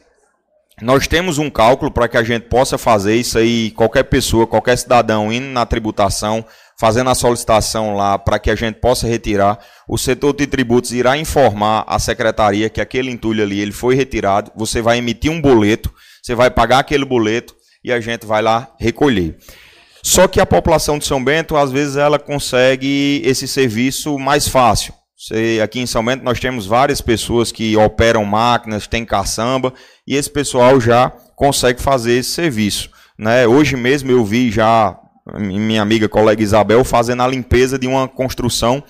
Nós temos um cálculo para que a gente possa fazer isso aí, qualquer pessoa, qualquer cidadão indo na tributação, fazendo a solicitação lá para que a gente possa retirar, o setor de tributos irá informar a secretaria que aquele entulho ali ele foi retirado, você vai emitir um boleto, você vai pagar aquele boleto e a gente vai lá recolher. Só que a população de São Bento, às vezes, ela consegue esse serviço mais fácil. Você, aqui em São Bento nós temos várias pessoas que operam máquinas, tem caçamba, e esse pessoal já consegue fazer esse serviço. Né? Hoje mesmo eu vi já minha amiga colega Isabel fazendo a limpeza de uma construção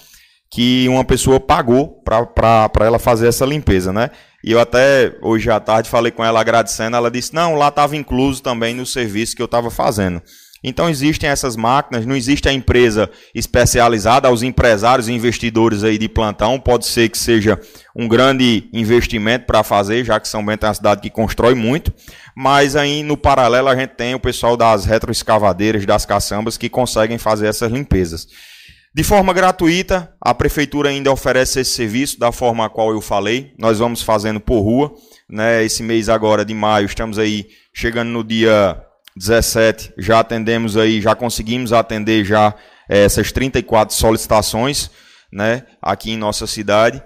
que uma pessoa pagou para ela fazer essa limpeza, né? E eu até hoje à tarde falei com ela agradecendo, ela disse: "Não, lá estava incluso também no serviço que eu estava fazendo". Então existem essas máquinas, não existe a empresa especializada aos empresários e investidores aí de plantão, pode ser que seja um grande investimento para fazer, já que São Bento é uma cidade que constrói muito, mas aí no paralelo a gente tem o pessoal das retroescavadeiras, das caçambas que conseguem fazer essas limpezas. De forma gratuita, a prefeitura ainda oferece esse serviço da forma a qual eu falei. Nós vamos fazendo por rua, né? Esse mês agora de maio, estamos aí chegando no dia 17, já atendemos aí, já conseguimos atender já é, essas 34 solicitações, né, aqui em nossa cidade.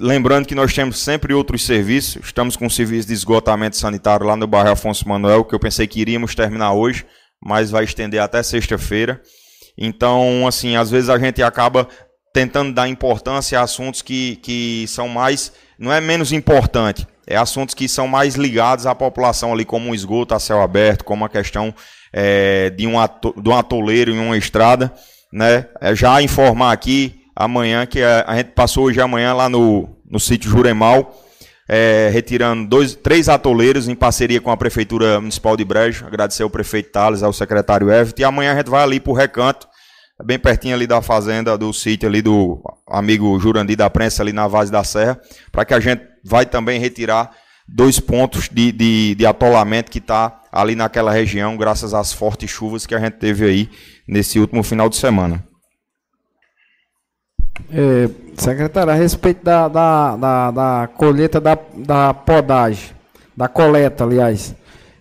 Lembrando que nós temos sempre outros serviços, estamos com um serviço de esgotamento sanitário lá no bairro Afonso Manuel, que eu pensei que iríamos terminar hoje, mas vai estender até sexta-feira. Então, assim, às vezes a gente acaba tentando dar importância a assuntos que, que são mais, não é menos importante, é, assuntos que são mais ligados à população ali, como um esgoto a céu aberto, como a questão é, de, um ato, de um atoleiro em uma estrada. Né? É, já informar aqui amanhã que a, a, gente passou hoje amanhã lá no, no sítio Juremal, é, retirando dois, três atoleiros em parceria com a Prefeitura Municipal de Brejo. Agradecer ao prefeito Thales, ao secretário Everett. E amanhã a gente vai ali para o recanto, bem pertinho ali da fazenda, do sítio ali do amigo Jurandir da Prensa, ali na Vaz da Serra, para que a gente vai também retirar dois pontos de, de, de atolamento que está ali naquela região, graças às fortes chuvas que a gente teve aí nesse último final de semana. É, secretário, a respeito da, da, da, da colheita da, da podagem, da coleta, aliás,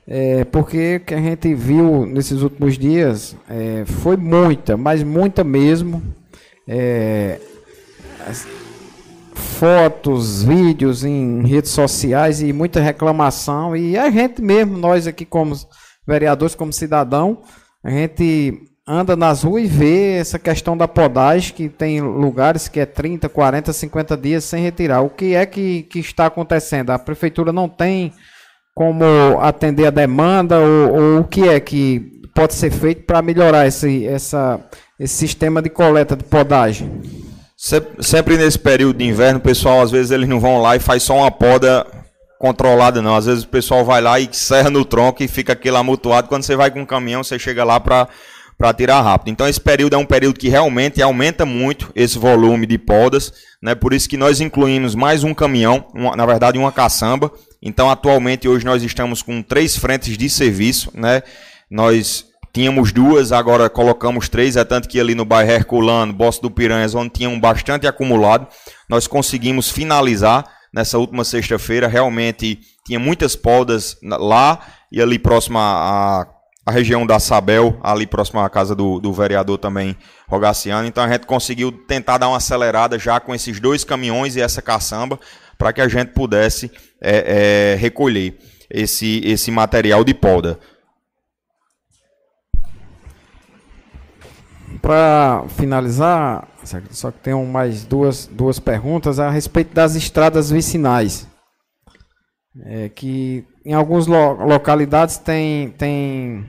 é, porque que a gente viu nesses últimos dias é, foi muita, mas muita mesmo. É, fotos, vídeos em redes sociais e muita reclamação. E a gente mesmo, nós aqui como vereadores, como cidadão, a gente anda nas ruas e vê essa questão da podagem, que tem lugares que é 30, 40, 50 dias sem retirar. O que é que, que está acontecendo? A prefeitura não tem como atender a demanda ou, ou o que é que pode ser feito para melhorar esse, essa, esse sistema de coleta de podagem? Sempre nesse período de inverno, o pessoal às vezes eles não vão lá e faz só uma poda controlada não. Às vezes o pessoal vai lá e serra no tronco e fica aquele amutuado. Quando você vai com um caminhão, você chega lá para para tirar rápido. Então esse período é um período que realmente aumenta muito esse volume de podas, né? Por isso que nós incluímos mais um caminhão, uma, na verdade uma caçamba. Então atualmente hoje nós estamos com três frentes de serviço, né? Nós tínhamos duas, agora colocamos três, é tanto que ali no bairro Herculano, Bossa do Piranhas, onde tinham bastante acumulado, nós conseguimos finalizar nessa última sexta-feira. Realmente tinha muitas podas lá e ali próximo a a região da Sabel, ali próximo à casa do, do vereador também Rogaciano. Então a gente conseguiu tentar dar uma acelerada já com esses dois caminhões e essa caçamba para que a gente pudesse é, é, recolher esse, esse material de poda. Para finalizar, só que tenho mais duas, duas perguntas a respeito das estradas vicinais. É que em algumas lo localidades tem, tem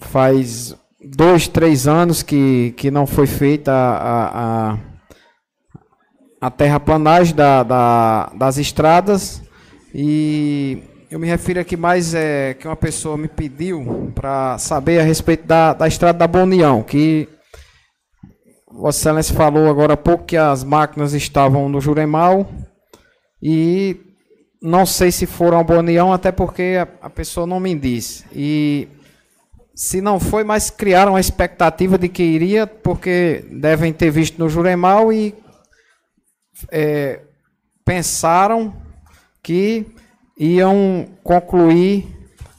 faz dois, três anos que, que não foi feita a, a, a terraplanagem da, da, das estradas e eu me refiro aqui mais é que uma pessoa me pediu para saber a respeito da, da estrada da Bonião, que Vossa Excelência falou agora há pouco que as máquinas estavam no Juremal e não sei se foram ao Bonião, até porque a, a, pessoa não me disse. E se não foi, mas criaram a expectativa de que iria, porque devem ter visto no Juremal e é, pensaram que iam concluir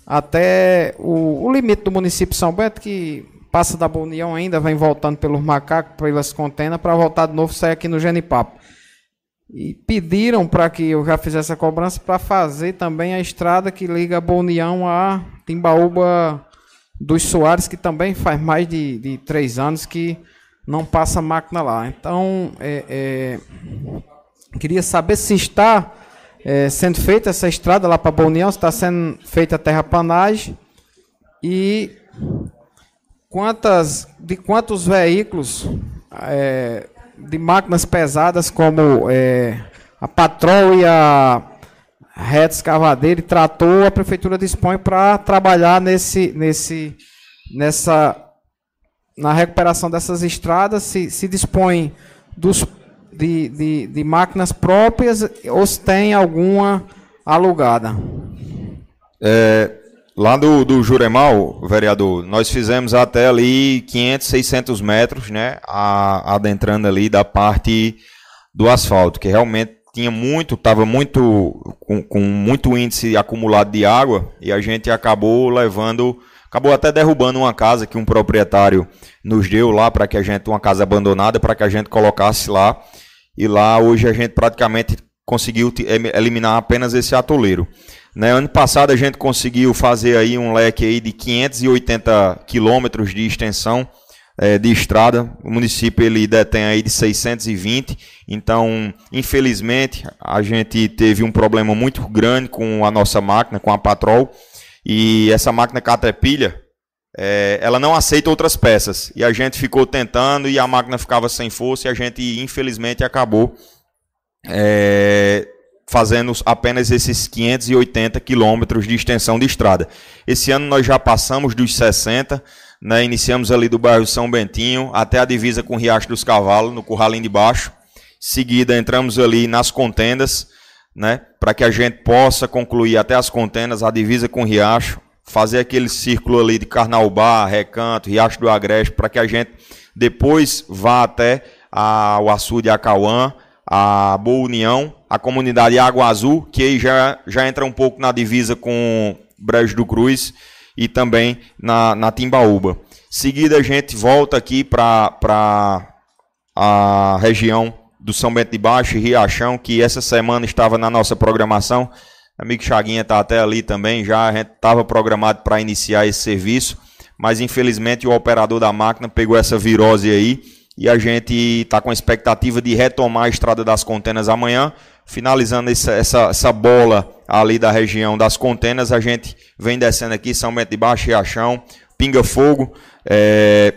até o, o, limite do município de São Bento, que passa da Bonião ainda, vem voltando pelos macacos, pelas contenas, para voltar de novo sair aqui no Genipapo. E pediram para que eu já fizesse a cobrança para fazer também a estrada que liga a a Timbaúba dos Soares, que também faz mais de, de três anos que não passa máquina lá. Então, é, é, queria saber se está é, sendo feita essa estrada lá para Bonião, está sendo feita a terraplanagem. E quantas, de quantos veículos é, de máquinas pesadas como é, a Patrol e a Reta Escavadeira e Trator, a prefeitura dispõe para trabalhar nesse, nesse, nessa, na recuperação dessas estradas, se, se dispõe dos, de, de, de máquinas próprias ou se tem alguma alugada. É, Lá do, do Juremal, vereador, nós fizemos até ali 500, 600 metros, né? A, adentrando ali da parte do asfalto, que realmente tinha muito, estava muito, com, com, muito índice acumulado de água e a gente acabou levando, acabou até derrubando uma casa que um proprietário nos deu lá para que a gente, uma casa abandonada, para que a gente colocasse lá. E lá hoje a gente praticamente conseguiu eliminar apenas esse atoleiro. Né, ano passado a gente conseguiu fazer aí um leque aí de 580 quilômetros de extensão é, de estrada. O município ele detém aí de 620. Então, infelizmente, a gente teve um problema muito grande com a nossa máquina, com a Patrol. E essa máquina Caterpillar, é, ela não aceita outras peças. E a gente ficou tentando e a máquina ficava sem força e a gente, infelizmente, acabou é, fazendo apenas esses 580 quilômetros de extensão de estrada. Esse ano nós já passamos dos 60, né, iniciamos ali do bairro São Bentinho até a divisa com Riacho dos Cavalos, no Curralim de Baixo. Seguida entramos ali nas contendas, né, para que a gente possa concluir até as contendas, a divisa com o Riacho, fazer aquele círculo ali de Carnaubá, Recanto, Riacho do Agreste, para que a gente depois vá até a, o açude Acauã, a Boa União, a comunidade Água Azul, que aí já, já entra um pouco na divisa com Brejo do Cruz e também na, na Timbaúba. Seguida a gente volta aqui para a região do São Bento de Baixo e Riachão, que essa semana estava na nossa programação. amigo Chaguinha está até ali também, já estava programado para iniciar esse serviço, mas infelizmente o operador da máquina pegou essa virose aí e a gente está com a expectativa de retomar a Estrada das Contenas amanhã, finalizando essa, essa, essa, bola ali da região das Contenas, a gente vem descendo aqui, São Bento de Baixo, Riachão, Pinga Fogo, é,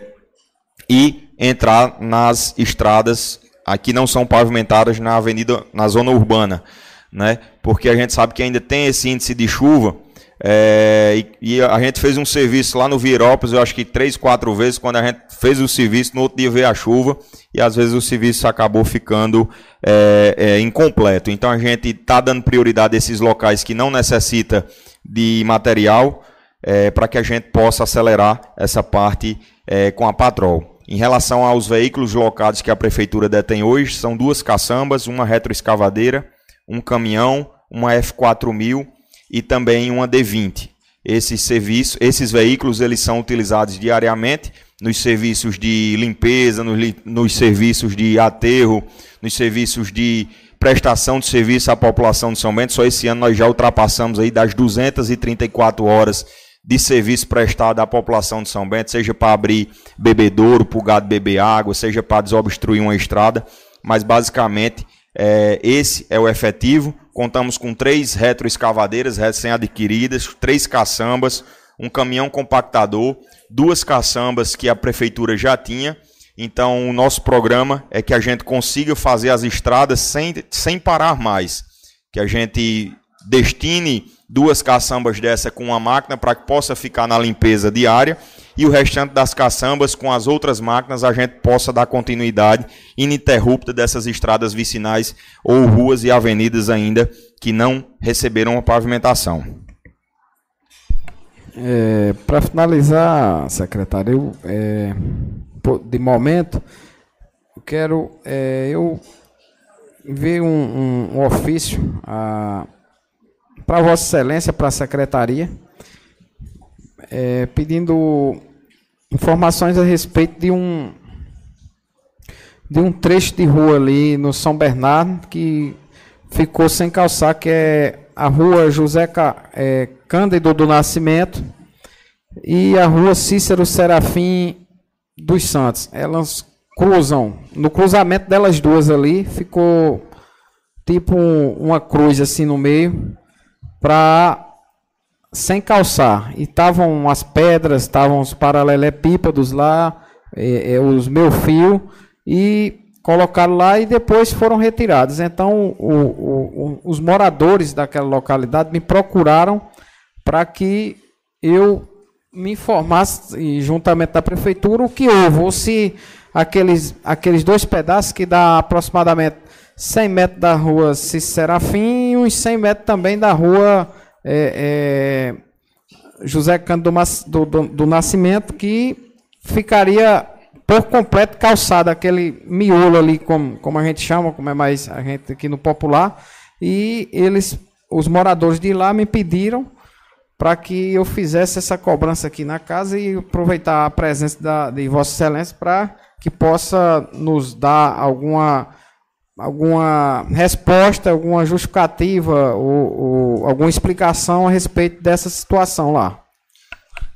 e entrar nas estradas aqui não são pavimentadas na avenida, na zona urbana, né? Porque a gente sabe que ainda tem esse índice de chuva, é, e, e, a gente fez um serviço lá no Virópolis, eu acho que três, quatro vezes, quando a gente fez o serviço, no outro dia veio a chuva, e às vezes o serviço acabou ficando é, é, incompleto. Então a gente está dando prioridade a esses locais que não necessita de material, é, para que a gente possa acelerar essa parte é, com a Patrol. Em relação aos veículos locados que a prefeitura detém hoje, são duas caçambas, uma retroescavadeira, um caminhão, uma F4000 e também uma D20. Esses serviços, esses veículos, eles são utilizados diariamente nos serviços de limpeza, nos, nos serviços de aterro, nos serviços de prestação de serviço à população de São Bento. Só esse ano nós já ultrapassamos aí das 234 horas de serviço prestado à população de São Bento, seja para abrir bebedouro, para o gado beber água, seja para desobstruir uma estrada, mas basicamente é, esse é o efetivo. Contamos com três retroescavadeiras recém-adquiridas, três caçambas, um caminhão compactador, duas caçambas que a prefeitura já tinha. Então, o nosso programa é que a gente consiga fazer as estradas sem, sem parar mais. Que a gente destine duas caçambas dessa com uma máquina para que possa ficar na limpeza diária e o restante das caçambas com as outras máquinas a gente possa dar continuidade ininterrupta dessas estradas vicinais ou ruas e avenidas ainda que não receberam a pavimentação. É, Para finalizar, secretário, eu, é, de momento, eu quero é, eu ver um, um, um ofício para Vossa Excelência, para a Secretaria, é, pedindo informações a respeito de um de um trecho de rua ali no São Bernardo que ficou sem calçar, que é a rua José é, Cândido do Nascimento e a rua Cícero Serafim dos Santos. Elas cruzam, no cruzamento delas duas ali, ficou tipo uma cruz assim no meio, para sem calçar. E estavam as pedras, estavam os paralelepípedos lá, os meu fio, e colocaram lá e depois foram retirados. Então, o, o, o, os moradores daquela localidade me procuraram para que eu me informasse, juntamente da prefeitura, o que houve, ou se aqueles, aqueles dois pedaços que dá aproximadamente 100 metros da rua Serafim e uns 100 metros também da rua é, é, José Cândido do, do, do, Nascimento, que ficaria por completo calçado, aquele miolo ali, como, como a gente chama, como é mais a gente aqui no popular, e eles, os moradores de lá me pediram para que eu fizesse essa cobrança aqui na casa e aproveitar a presença da, de Vossa Excelência para que possa nos dar alguma alguma resposta, alguma justificativa ou, ou, alguma explicação a respeito dessa situação lá?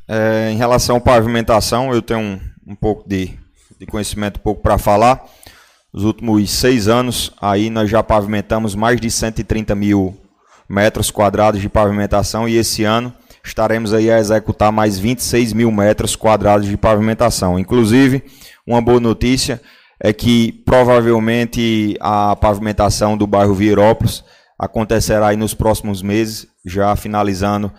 É, em relação à pavimentação, eu tenho um, um pouco de, de conhecimento um pouco para falar. Nos últimos seis anos, aí nós já pavimentamos mais de 130 mil metros quadrados de pavimentação e esse ano estaremos aí a executar mais 26 mil metros quadrados de pavimentação. Inclusive, uma boa notícia, é que provavelmente a pavimentação do bairro Vieirópolis acontecerá aí nos próximos meses, já finalizando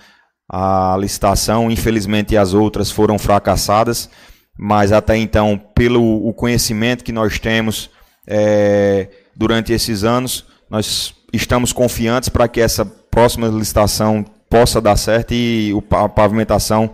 a licitação. Infelizmente as outras foram fracassadas, mas até então, pelo o conhecimento que nós temos é, durante esses anos, nós estamos confiantes para que essa próxima licitação possa dar certo e a pavimentação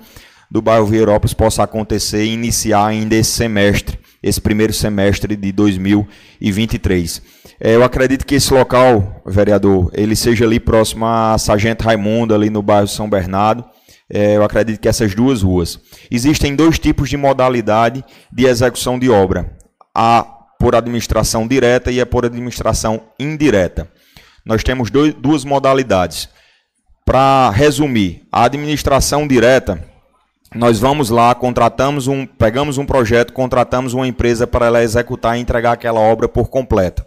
do bairro Vieirópolis possa acontecer e iniciar ainda esse semestre esse primeiro semestre de 2023. É, eu acredito que esse local, vereador, ele seja ali próximo a Sargento Raimundo, ali no bairro São Bernardo. É, eu acredito que essas duas ruas. Existem dois tipos de modalidade de execução de obra: a por administração direta e a por administração indireta. Nós temos dois, duas modalidades. Para resumir, a administração direta nós vamos lá, contratamos um, pegamos um projeto, contratamos uma empresa para ela executar e entregar aquela obra por completa.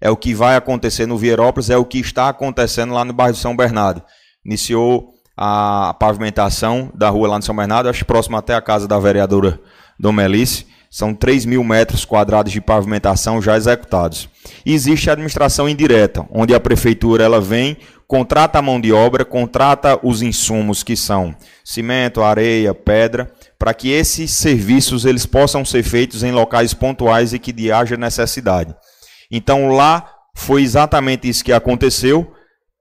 É o que vai acontecer no Vierópolis, é o que está acontecendo lá no bairro de São Bernardo. Iniciou a pavimentação da rua lá no São Bernardo, acho próximo até a casa da vereadora Domelice. São 3 mil metros quadrados de pavimentação já executados. E existe a administração indireta, onde a prefeitura ela vem, contrata a mão de obra, contrata os insumos que são cimento, areia, pedra, para que esses serviços eles possam ser feitos em locais pontuais e que haja necessidade. Então lá foi exatamente isso que aconteceu.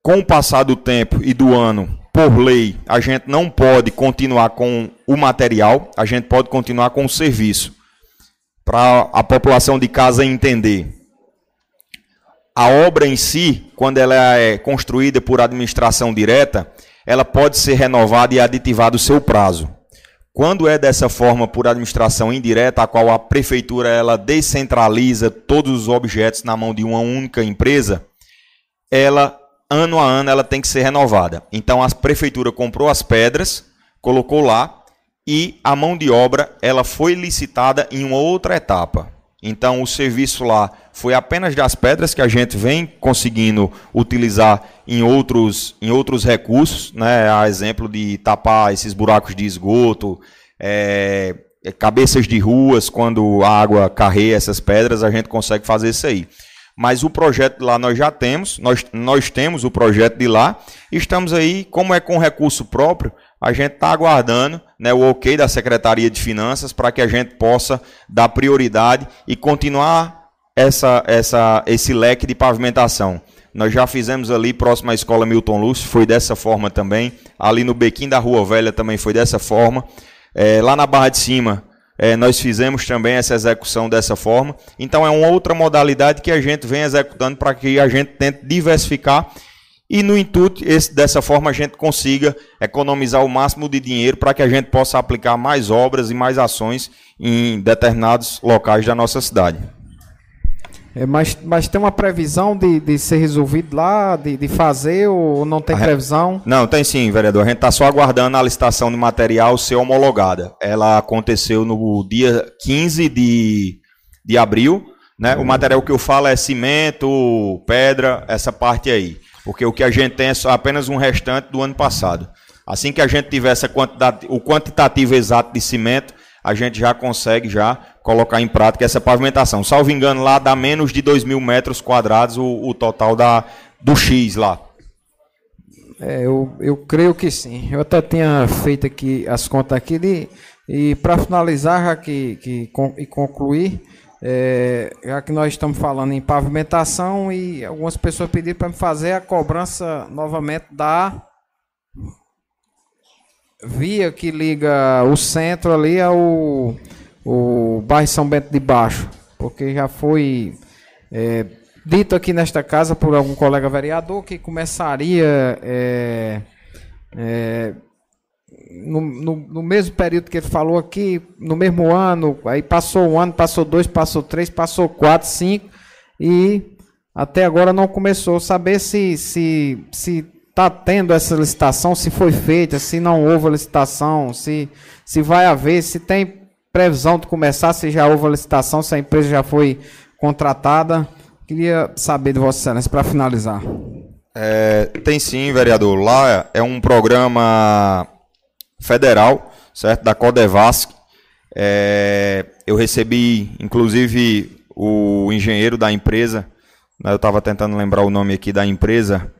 Com o passar do tempo e do ano, por lei, a gente não pode continuar com o material, a gente pode continuar com o serviço para a população de casa entender. A obra em si, quando ela é construída por administração direta, ela pode ser renovada e aditivada o seu prazo. Quando é dessa forma por administração indireta, a qual a prefeitura ela descentraliza todos os objetos na mão de uma única empresa, ela ano a ano ela tem que ser renovada. Então a prefeitura comprou as pedras, colocou lá, e a mão de obra ela foi licitada em uma outra etapa. Então o serviço lá foi apenas das pedras que a gente vem conseguindo utilizar em outros, em outros recursos, né? A exemplo de tapar esses buracos de esgoto, é, cabeças de ruas, quando a água carreia essas pedras, a gente consegue fazer isso aí. Mas o projeto lá nós já temos, nós, nós temos o projeto de lá, estamos aí, como é com recurso próprio, a gente está aguardando né, o ok da Secretaria de Finanças para que a gente possa dar prioridade e continuar essa, essa, esse leque de pavimentação. Nós já fizemos ali próximo à escola Milton Lúcio, foi dessa forma também. Ali no Bequim da Rua Velha também foi dessa forma. É, lá na Barra de Cima, é, nós fizemos também essa execução dessa forma. Então é uma outra modalidade que a gente vem executando para que a gente tente diversificar e no intuito esse, dessa forma a gente consiga economizar o máximo de dinheiro para que a gente possa aplicar mais obras e mais ações em determinados locais da nossa cidade. É, mas, mas tem uma previsão de, de ser resolvido lá, de, de fazer, ou não tem previsão? Não, tem sim, vereador. A gente está só aguardando a licitação de material ser homologada. Ela aconteceu no dia 15 de, de abril. Né? O material que eu falo é cimento, pedra, essa parte aí. Porque o que a gente tem é apenas um restante do ano passado. Assim que a gente tiver essa quantidade, o quantitativo exato de cimento, a gente já consegue já colocar em prática essa pavimentação. Salvo engano, lá dá menos de 2 mil metros quadrados o, o total da, do X lá. É, eu, eu creio que sim. Eu até tinha feito aqui as contas aqui de, e para finalizar já que, que e concluir, é, já que nós estamos falando em pavimentação e algumas pessoas pediram para me fazer a cobrança novamente da via que liga o centro ali ao o bairro São Bento de Baixo, porque já foi é, dito aqui nesta casa por algum colega vereador que começaria é, é, no, no, no, mesmo período que ele falou aqui, no mesmo ano, aí passou um ano, passou dois, passou três, passou quatro, cinco, e até agora não começou. Saber se se se está tendo essa licitação, se foi feita, se não houve licitação, se se vai haver, se tem previsão de começar, se já houve licitação, se a empresa já foi contratada. Queria saber de Vossa Excelência para finalizar. É, tem sim, vereador. Lá é um programa federal, certo? Da Codevasc. É, eu recebi, inclusive, o engenheiro da empresa. Né, eu estava tentando lembrar o nome aqui da empresa,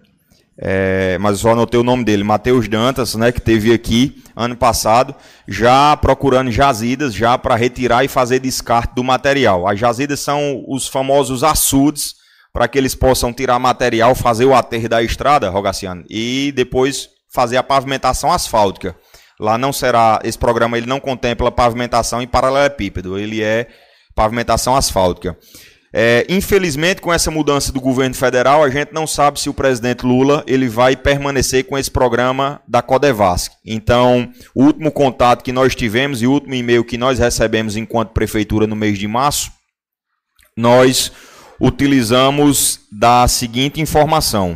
é, mas só anotei o nome dele, Matheus Dantas, né, que teve aqui ano passado, já procurando jazidas, já para retirar e fazer descarte do material. As jazidas são os famosos açudes, para que eles possam tirar material, fazer o aterro da estrada, Rogaciano, e depois fazer a pavimentação asfáltica. Lá não será, esse programa ele não contempla pavimentação em paralelepípedo, ele é pavimentação asfáltica. É, infelizmente, com essa mudança do governo federal, a gente não sabe se o presidente Lula ele vai permanecer com esse programa da Codevasc. Então, o último contato que nós tivemos e o último e-mail que nós recebemos enquanto prefeitura no mês de março, nós utilizamos da seguinte informação: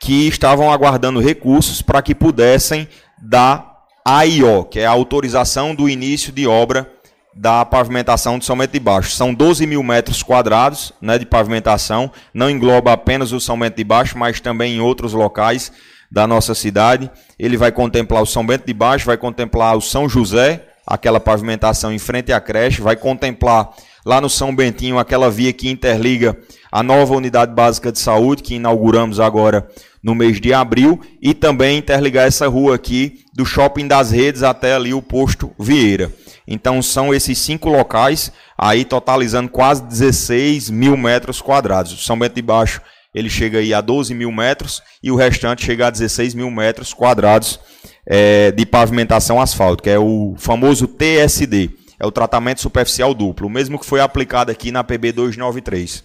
que estavam aguardando recursos para que pudessem dar AIO, que é a autorização do início de obra da pavimentação São Bento de Baixo. São 12 mil metros quadrados né, de pavimentação, não engloba apenas o São Bento de Baixo, mas também em outros locais da nossa cidade. Ele vai contemplar o São Bento de Baixo, vai contemplar o São José, aquela pavimentação em frente à creche, vai contemplar lá no São Bentinho aquela via que interliga a nova unidade básica de saúde que inauguramos agora no mês de abril e também interligar essa rua aqui do Shopping das Redes até ali o posto Vieira. Então são esses cinco locais, aí totalizando quase 16 mil metros quadrados. O São Bento de Baixo ele chega aí a 12 mil metros e o restante chega a 16 mil metros quadrados é, de pavimentação asfáltica, é o famoso TSD, é o tratamento superficial duplo, o mesmo que foi aplicado aqui na PB 293.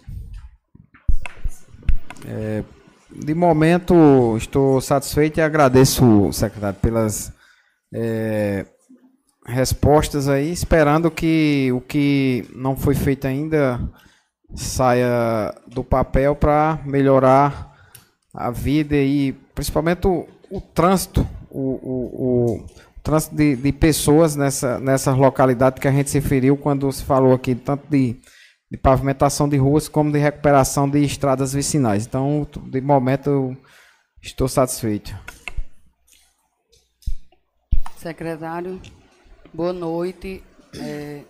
É, de momento, estou satisfeito e agradeço, secretário, pelas é, respostas aí, esperando que o que não foi feito ainda saia do papel para melhorar a vida e principalmente o, o trânsito, o, o, de, de, pessoas nessa, nessas localidades que a gente se referiu quando se falou aqui, tanto de, de pavimentação de ruas como de recuperação de estradas vicinais. Então, de momento, eu estou satisfeito. Secretário, boa noite. É,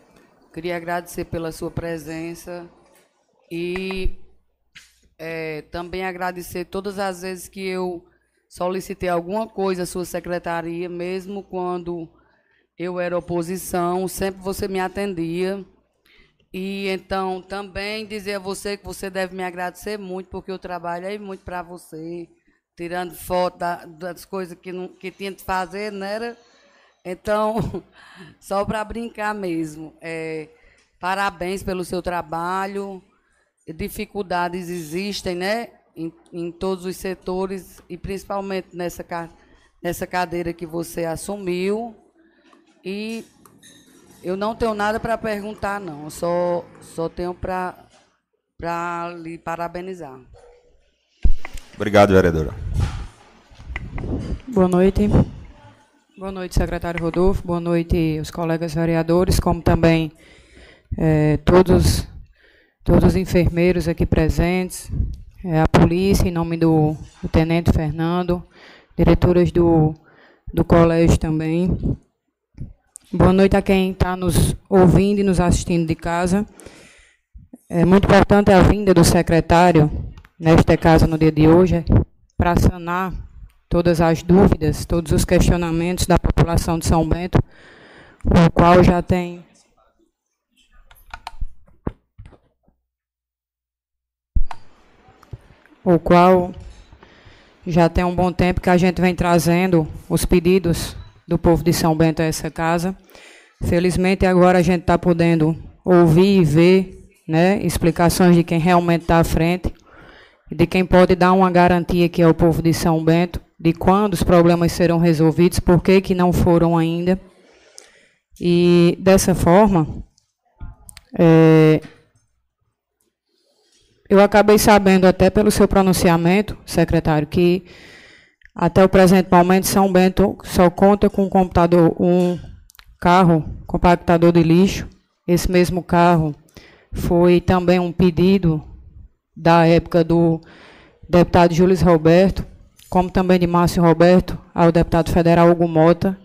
queria agradecer pela sua presença e é, também agradecer todas as vezes que eu solicitei alguma coisa à sua secretaria, mesmo quando eu era oposição, sempre você me atendia. E então também dizer a você que você deve me agradecer muito, porque eu trabalhei muito para você, tirando foto da, das coisas que, não, que tinha de fazer, não era? Então, (laughs) só para brincar mesmo. É, parabéns pelo seu trabalho dificuldades existem, né? Em, em, todos os setores e principalmente nessa, nessa cadeira que você assumiu. E eu não tenho nada para perguntar, não. Eu só, só tenho para lhe parabenizar. Obrigado, vereadora. Boa noite. Boa noite, secretário Rodolfo. Boa noite, os colegas vereadores, como também é, todos todos os enfermeiros aqui presentes, é, a polícia, em nome do, do Tenente Fernando, diretoras do, do colégio também. Boa noite a quem está nos ouvindo e nos assistindo de casa. É muito importante a vinda do secretário, nesta casa, no dia de hoje, para sanar todas as dúvidas, todos os questionamentos da população de São Bento, o qual já tem o qual já tem um bom tempo que a gente vem trazendo os pedidos do povo de São Bento a essa casa. Felizmente agora a gente está podendo ouvir e ver né, explicações de quem realmente está à frente, de quem pode dar uma garantia que é o povo de São Bento, de quando os problemas serão resolvidos, por que, que não foram ainda. E dessa forma, é, eu acabei sabendo, até pelo seu pronunciamento, secretário, que até o presente momento São Bento só conta com um computador, um carro compactador de lixo. Esse mesmo carro foi também um pedido da época do deputado Júlio Roberto, como também de Márcio Roberto, ao deputado federal Hugo Mota,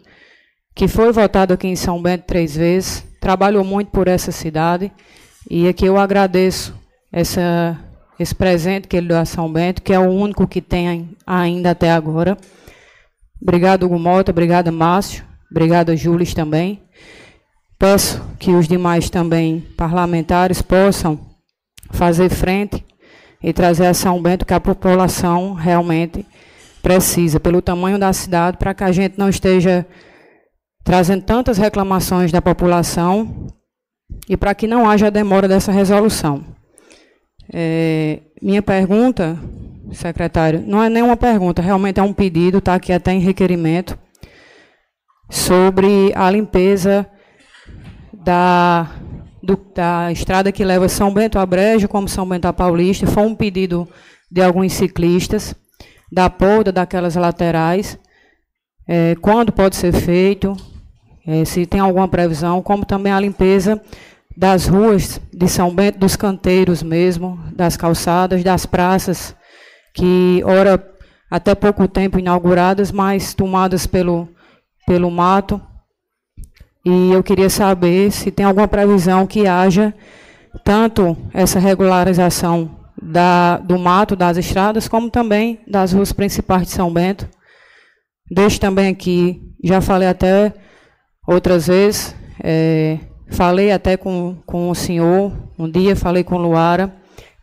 que foi votado aqui em São Bento três vezes, trabalhou muito por essa cidade, e aqui eu agradeço essa, esse presente que ele deu a São Bento, que é o único que tem ainda até agora. Obrigado, Hugo Mota, obrigada, Márcio, obrigada, Júlio também. Peço que os demais também parlamentares possam fazer frente e trazer a São Bento que a população realmente precisa, pelo tamanho da cidade, para que a gente não esteja trazendo tantas reclamações da população e para que não haja demora dessa resolução. É, minha pergunta, secretário, não é nenhuma pergunta, realmente é um pedido, está aqui até em requerimento, sobre a limpeza da, do, da estrada que leva São Bento a Brejo, como São Bento a Paulista. Foi um pedido de alguns ciclistas, da polda daquelas laterais. é, quando pode ser feito, é, se tem alguma previsão, como também a limpeza das ruas de São Bento, dos canteiros mesmo, das calçadas, das praças, que ora até pouco tempo inauguradas, mas tomadas pelo, pelo mato. E eu queria saber se tem alguma previsão que haja tanto essa regularização da, do mato, das estradas, como também das ruas principais de São Bento. Deixo também aqui, já falei até outras vezes, é, falei até com, com o senhor, um dia falei com Luara,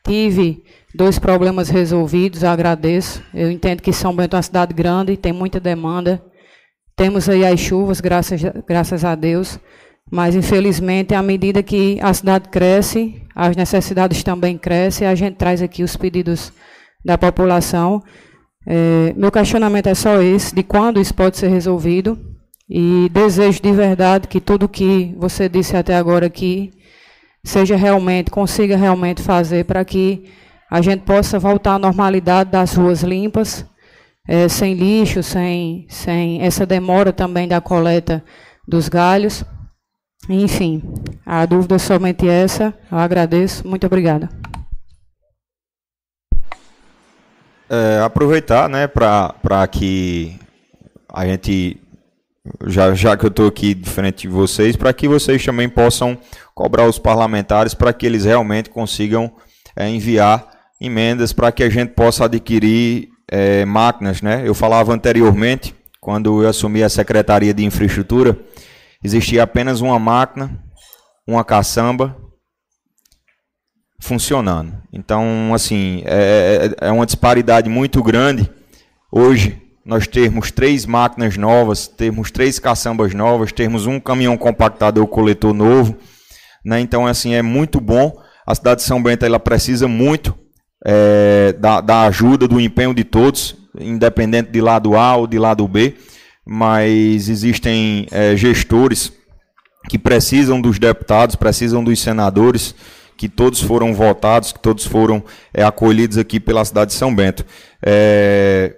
tive dois problemas resolvidos, agradeço. Eu entendo que São Bento é uma cidade grande, tem muita demanda. Temos aí as chuvas, graças, graças a Deus. Mas, infelizmente, à medida que a cidade cresce, as necessidades também crescem, a gente traz aqui os pedidos da população. É, meu questionamento é só esse, de quando isso pode ser resolvido. E desejo de verdade que tudo que você disse até agora aqui seja realmente, consiga realmente fazer para que a gente possa voltar à normalidade das ruas limpas, é, sem lixo, sem, sem essa demora também da coleta dos galhos. Enfim, a dúvida é somente essa. Eu agradeço. Muito obrigada. É, aproveitar, né, para que a gente, já, já que eu estou aqui diferente de vocês, para que vocês também possam cobrar os parlamentares para que eles realmente consigam é, enviar emendas para que a gente possa adquirir é, máquinas, né? Eu falava anteriormente, quando eu assumi a Secretaria de Infraestrutura, existia apenas uma máquina, uma caçamba funcionando. Então, assim, é, é, é uma disparidade muito grande. Hoje, nós termos três máquinas novas, termos três caçambas novas, termos um caminhão compactador coletor novo. Né? Então, assim, é muito bom. A cidade de São Bento ela precisa muito é, da, da ajuda, do empenho de todos, independente de lado A ou de lado B mas existem é, gestores que precisam dos deputados, precisam dos senadores, que todos foram votados, que todos foram é, acolhidos aqui pela cidade de São Bento. É,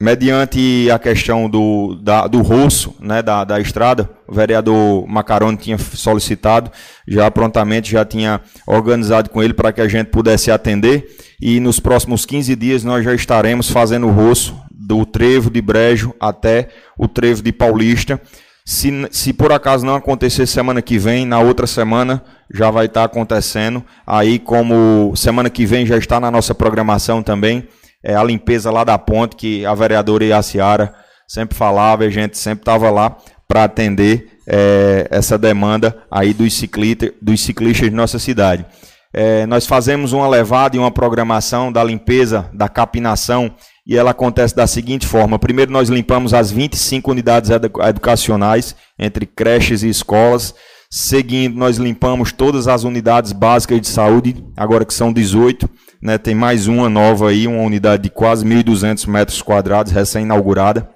mediante a questão do, da, do roço né, da, da estrada, o vereador Macaroni tinha solicitado, já prontamente já tinha organizado com ele para que a gente pudesse atender, e nos próximos 15 dias nós já estaremos fazendo o roço do trevo de Brejo até o trevo de Paulista. Se, se por acaso não acontecer semana que vem, na outra semana já vai estar acontecendo. Aí, como semana que vem já está na nossa programação também, é a limpeza lá da ponte, que a vereadora Iaciara sempre falava, a gente sempre estava lá para atender é, essa demanda aí dos, ciclistas, dos ciclistas de nossa cidade. É, nós fazemos uma levada e uma programação da limpeza, da capinação e ela acontece da seguinte forma: primeiro, nós limpamos as 25 unidades educacionais, entre creches e escolas. Seguindo, nós limpamos todas as unidades básicas de saúde, agora que são 18. Né, tem mais uma nova aí, uma unidade de quase 1.200 metros quadrados, recém-inaugurada.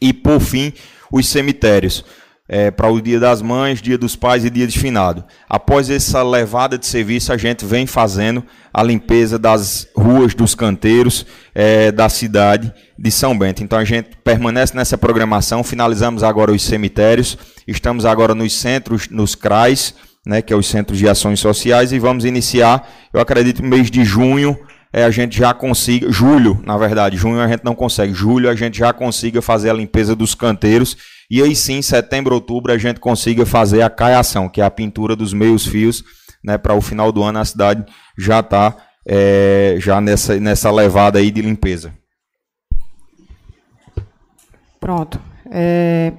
E, por fim, os cemitérios é, para o Dia das Mães, Dia dos Pais e Dia de Finado. Após essa levada de serviço, a gente vem fazendo a limpeza das ruas, dos canteiros é, da cidade de São Bento. Então a gente permanece nessa programação. Finalizamos agora os cemitérios, estamos agora nos centros, nos CRAs, né, que é os Centros de Ações Sociais, e vamos iniciar, eu acredito, no mês de junho. É, a gente já consiga, julho, na verdade, junho a gente não consegue, julho a gente já consiga fazer a limpeza dos canteiros e aí sim, setembro, outubro, a gente consiga fazer a caiação, que é a pintura dos meios fios, né, para o final do ano a cidade já está é, já nessa, nessa levada aí de limpeza. Pronto. É,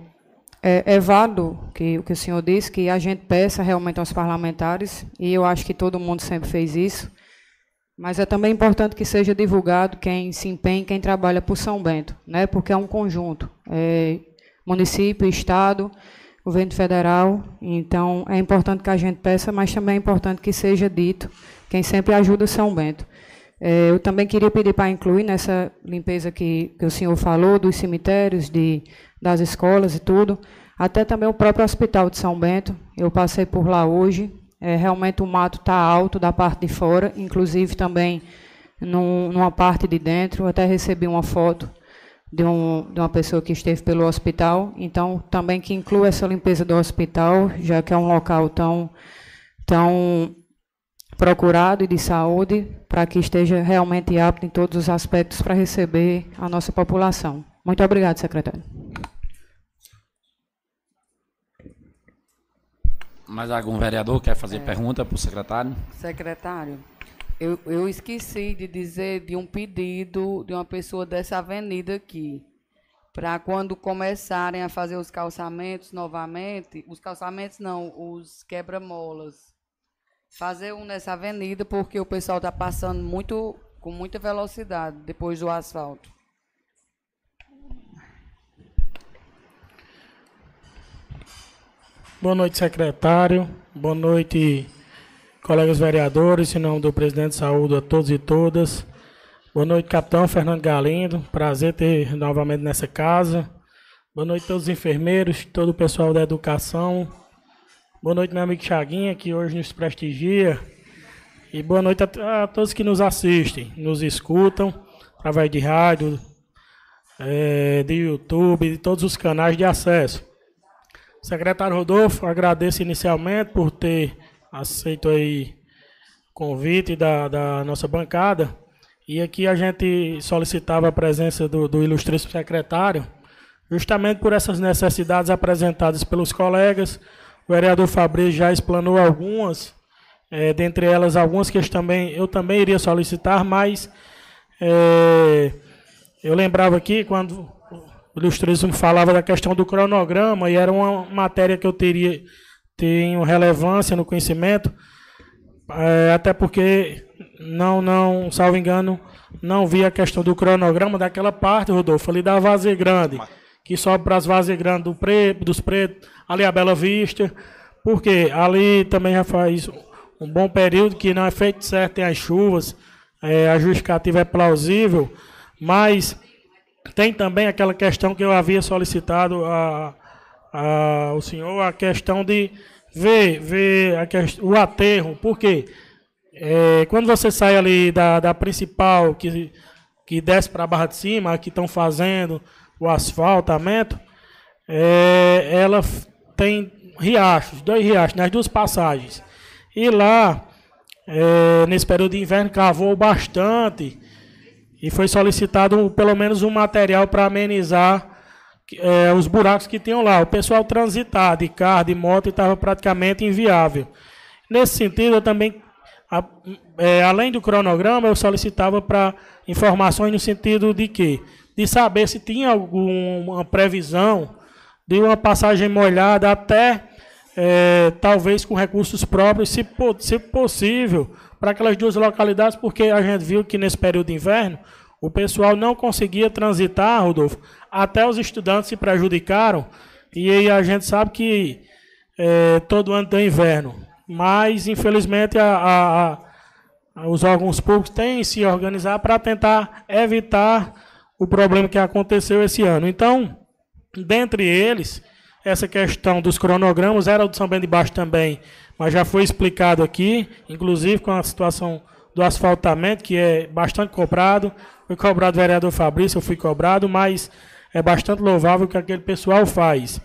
é, é válido que, o que o senhor disse, que a gente peça realmente aos parlamentares, e eu acho que todo mundo sempre fez isso, mas é também importante que seja divulgado quem se empenha, quem trabalha por São Bento, né? porque é um conjunto. É, município, estado, governo federal. Então, é importante que a gente peça, mas também é importante que seja dito quem sempre ajuda São Bento. É, eu também queria pedir para incluir nessa limpeza que, que o senhor falou, dos cemitérios, de, das escolas e tudo, até também o próprio Hospital de São Bento. Eu passei por lá hoje. É, realmente o mato está alto da parte de fora, inclusive também num, numa parte de dentro. Eu até recebi uma foto de, um, de uma pessoa que esteve pelo hospital. Então, também que inclua essa limpeza do hospital, já que é um local tão, tão procurado e de saúde, para que esteja realmente apto em todos os aspectos para receber a nossa população. Muito obrigado, secretário. Mais algum vereador quer fazer pergunta para o secretário? Secretário, eu, eu esqueci de dizer de um pedido de uma pessoa dessa avenida aqui. Para quando começarem a fazer os calçamentos novamente, os calçamentos não, os quebra-molas. Fazer um nessa avenida, porque o pessoal está passando muito com muita velocidade depois do asfalto. Boa noite, secretário. Boa noite, colegas vereadores, em nome do presidente de saúde a todos e todas. Boa noite, capitão Fernando Galindo. Prazer ter novamente nessa casa. Boa noite a todos os enfermeiros, todo o pessoal da educação. Boa noite, meu amigo Chaguinha, que hoje nos prestigia. E boa noite a, a todos que nos assistem, nos escutam, através de rádio, é, de YouTube, de todos os canais de acesso. Secretário Rodolfo, agradeço inicialmente por ter aceito aí o convite da, da nossa bancada. E aqui a gente solicitava a presença do, do secretário, justamente por essas necessidades apresentadas pelos colegas. O vereador Fabrício já explanou algumas, é, dentre elas algumas que eu também, eu também iria solicitar, mas é, eu lembrava aqui quando o ilustríssimo falava da questão do cronograma e era uma matéria que eu teria tenho relevância no conhecimento, é, até porque não, não, salvo engano, não vi a questão do cronograma daquela parte, Rodolfo, ali da Vaze Grande, que sobe para as Vaze Grandes do pre, dos Pretos, ali a Bela Vista, porque ali também já faz um bom período que não é feito certo, tem as chuvas, é, a justificativa é plausível, mas tem também aquela questão que eu havia solicitado a, a, ao senhor, a questão de ver, ver a questão, o aterro. Por quê? É, quando você sai ali da, da principal, que, que desce para a Barra de Cima, que estão fazendo o asfaltamento, é, ela tem riachos, dois riachos, nas duas passagens. E lá, é, nesse período de inverno, cavou bastante e foi solicitado pelo menos um material para amenizar é, os buracos que tinham lá. O pessoal transitar de carro, de moto, estava praticamente inviável. Nesse sentido, eu também, a, é, além do cronograma, eu solicitava para informações no sentido de que de saber se tinha alguma previsão de uma passagem molhada até é, talvez com recursos próprios, se, se possível, para aquelas duas localidades, porque a gente viu que nesse período de inverno o pessoal não conseguia transitar, Rodolfo, até os estudantes se prejudicaram, e aí a gente sabe que é, todo ano tem inverno, mas infelizmente a, a, a, os órgãos públicos têm se organizar para tentar evitar o problema que aconteceu esse ano. Então, dentre eles, essa questão dos cronogramas era o de São Bento de Baixo também, mas já foi explicado aqui, inclusive com a situação do asfaltamento, que é bastante cobrado. Foi cobrado o vereador Fabrício, eu fui cobrado, mas é bastante louvável o que aquele pessoal faz.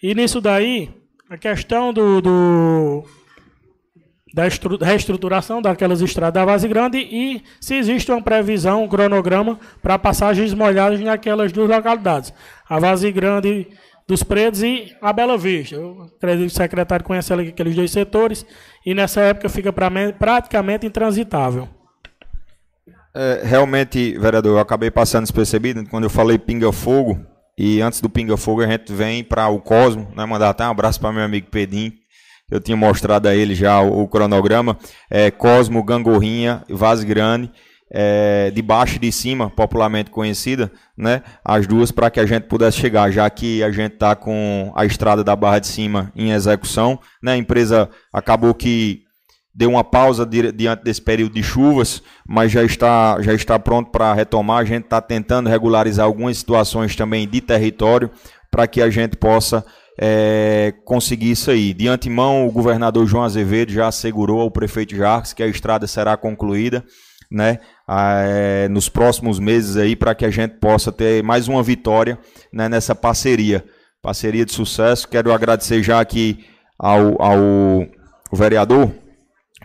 E nisso daí, a questão do, do da reestruturação daquelas estradas da Vase Grande e se existe uma previsão, um cronograma para passagens molhadas naquelas duas localidades. A Vase Grande dos Pretos e a Bela Vista. Eu acredito que o secretário conhece aqueles dois setores e nessa época fica pra, praticamente intransitável. É, realmente, vereador, eu acabei passando despercebido quando eu falei pinga-fogo. E antes do pinga-fogo a gente vem para o Cosmo, né, mandar até um abraço para meu amigo Pedinho. Eu tinha mostrado a ele já o, o cronograma. É, Cosmo, Gangorrinha, Vaz Grande é, de baixo e de cima, popularmente conhecida, né? As duas para que a gente pudesse chegar, já que a gente está com a estrada da Barra de Cima em execução, né? A empresa acabou que deu uma pausa diante desse período de chuvas, mas já está, já está pronto para retomar. A gente está tentando regularizar algumas situações também de território para que a gente possa é, conseguir isso aí. De antemão, o governador João Azevedo já assegurou ao prefeito Jarques que a estrada será concluída né? é, nos próximos meses aí para que a gente possa ter mais uma vitória né, nessa parceria. Parceria de sucesso. Quero agradecer já aqui ao, ao vereador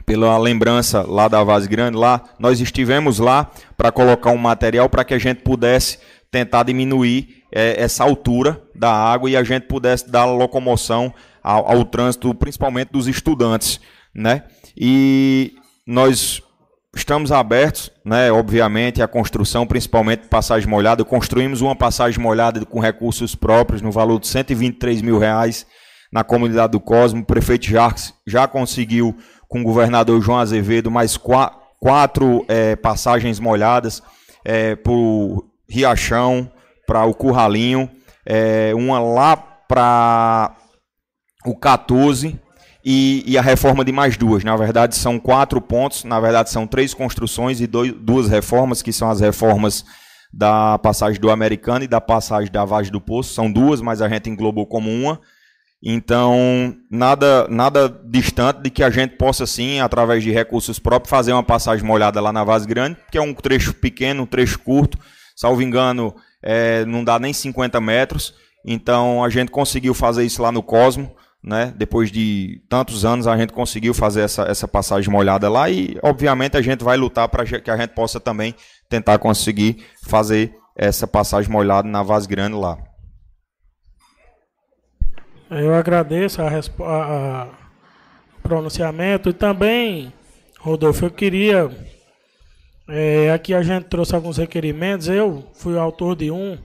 pela lembrança lá da Vaz Grande. Lá nós estivemos lá para colocar um material para que a gente pudesse tentar diminuir é, essa altura da água e a gente pudesse dar locomoção ao, ao trânsito, principalmente dos estudantes, né? E nós estamos abertos, né, obviamente, à construção, principalmente passagem molhada. Construímos uma passagem molhada com recursos próprios no valor de 123 mil reais na comunidade do Cosmo. O prefeito Jarques já conseguiu, com o governador João Azevedo, mais quatro, quatro é, passagens molhadas é, para o Riachão, para o Curralinho, é, uma lá para o 14 e, e, a reforma de mais duas. Na verdade, são quatro pontos, na verdade, são três construções e dois, duas reformas, que são as reformas da passagem do Americano e da passagem da Vagem do Poço. São duas, mas a gente englobou como uma. Então, nada, nada distante de que a gente possa, sim, através de recursos próprios, fazer uma passagem molhada lá na Vaz Grande, que é um trecho pequeno, um trecho curto. Salvo engano, é, não dá nem 50 metros. Então, a gente conseguiu fazer isso lá no Cosmo né? Depois de tantos anos a gente conseguiu fazer essa, essa passagem molhada lá e obviamente a gente vai lutar para que a gente possa também tentar conseguir fazer essa passagem molhada na Vaz Grande lá. Eu agradeço a, a, a pronunciamento e também, Rodolfo, eu queria é, aqui a gente trouxe alguns requerimentos. Eu fui o autor de um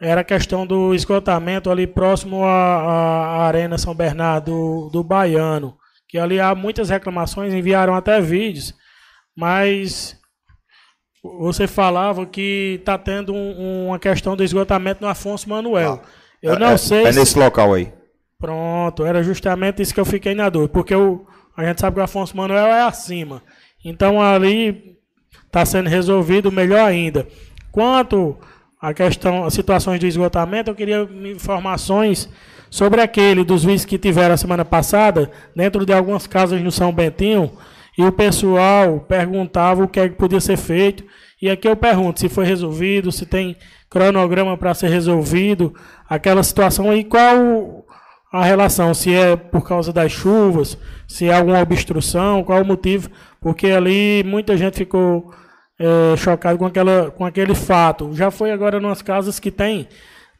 era a questão do esgotamento ali próximo à, à Arena São Bernardo do, do Baiano, que ali há muitas reclamações, enviaram até vídeos, mas você falava que está tendo um, uma questão do esgotamento no Afonso Manuel. Ah, eu é, não é, sei. É nesse local aí. Pronto, era justamente isso que eu fiquei na dúvida, porque o, a gente sabe que o Afonso Manuel é acima. Então ali está sendo resolvido melhor ainda. Quanto a questão, as situações de esgotamento, eu queria informações sobre aquele dos vídeos que tiveram a semana passada, dentro de algumas casas no São Bentinho, e o pessoal perguntava o que, é que podia ser feito. E aqui eu pergunto se foi resolvido, se tem cronograma para ser resolvido, aquela situação aí, qual a relação, se é por causa das chuvas, se é alguma obstrução, qual o motivo, porque ali muita gente ficou é, chocado com, aquela, com aquele fato. Já foi agora nas casas que tem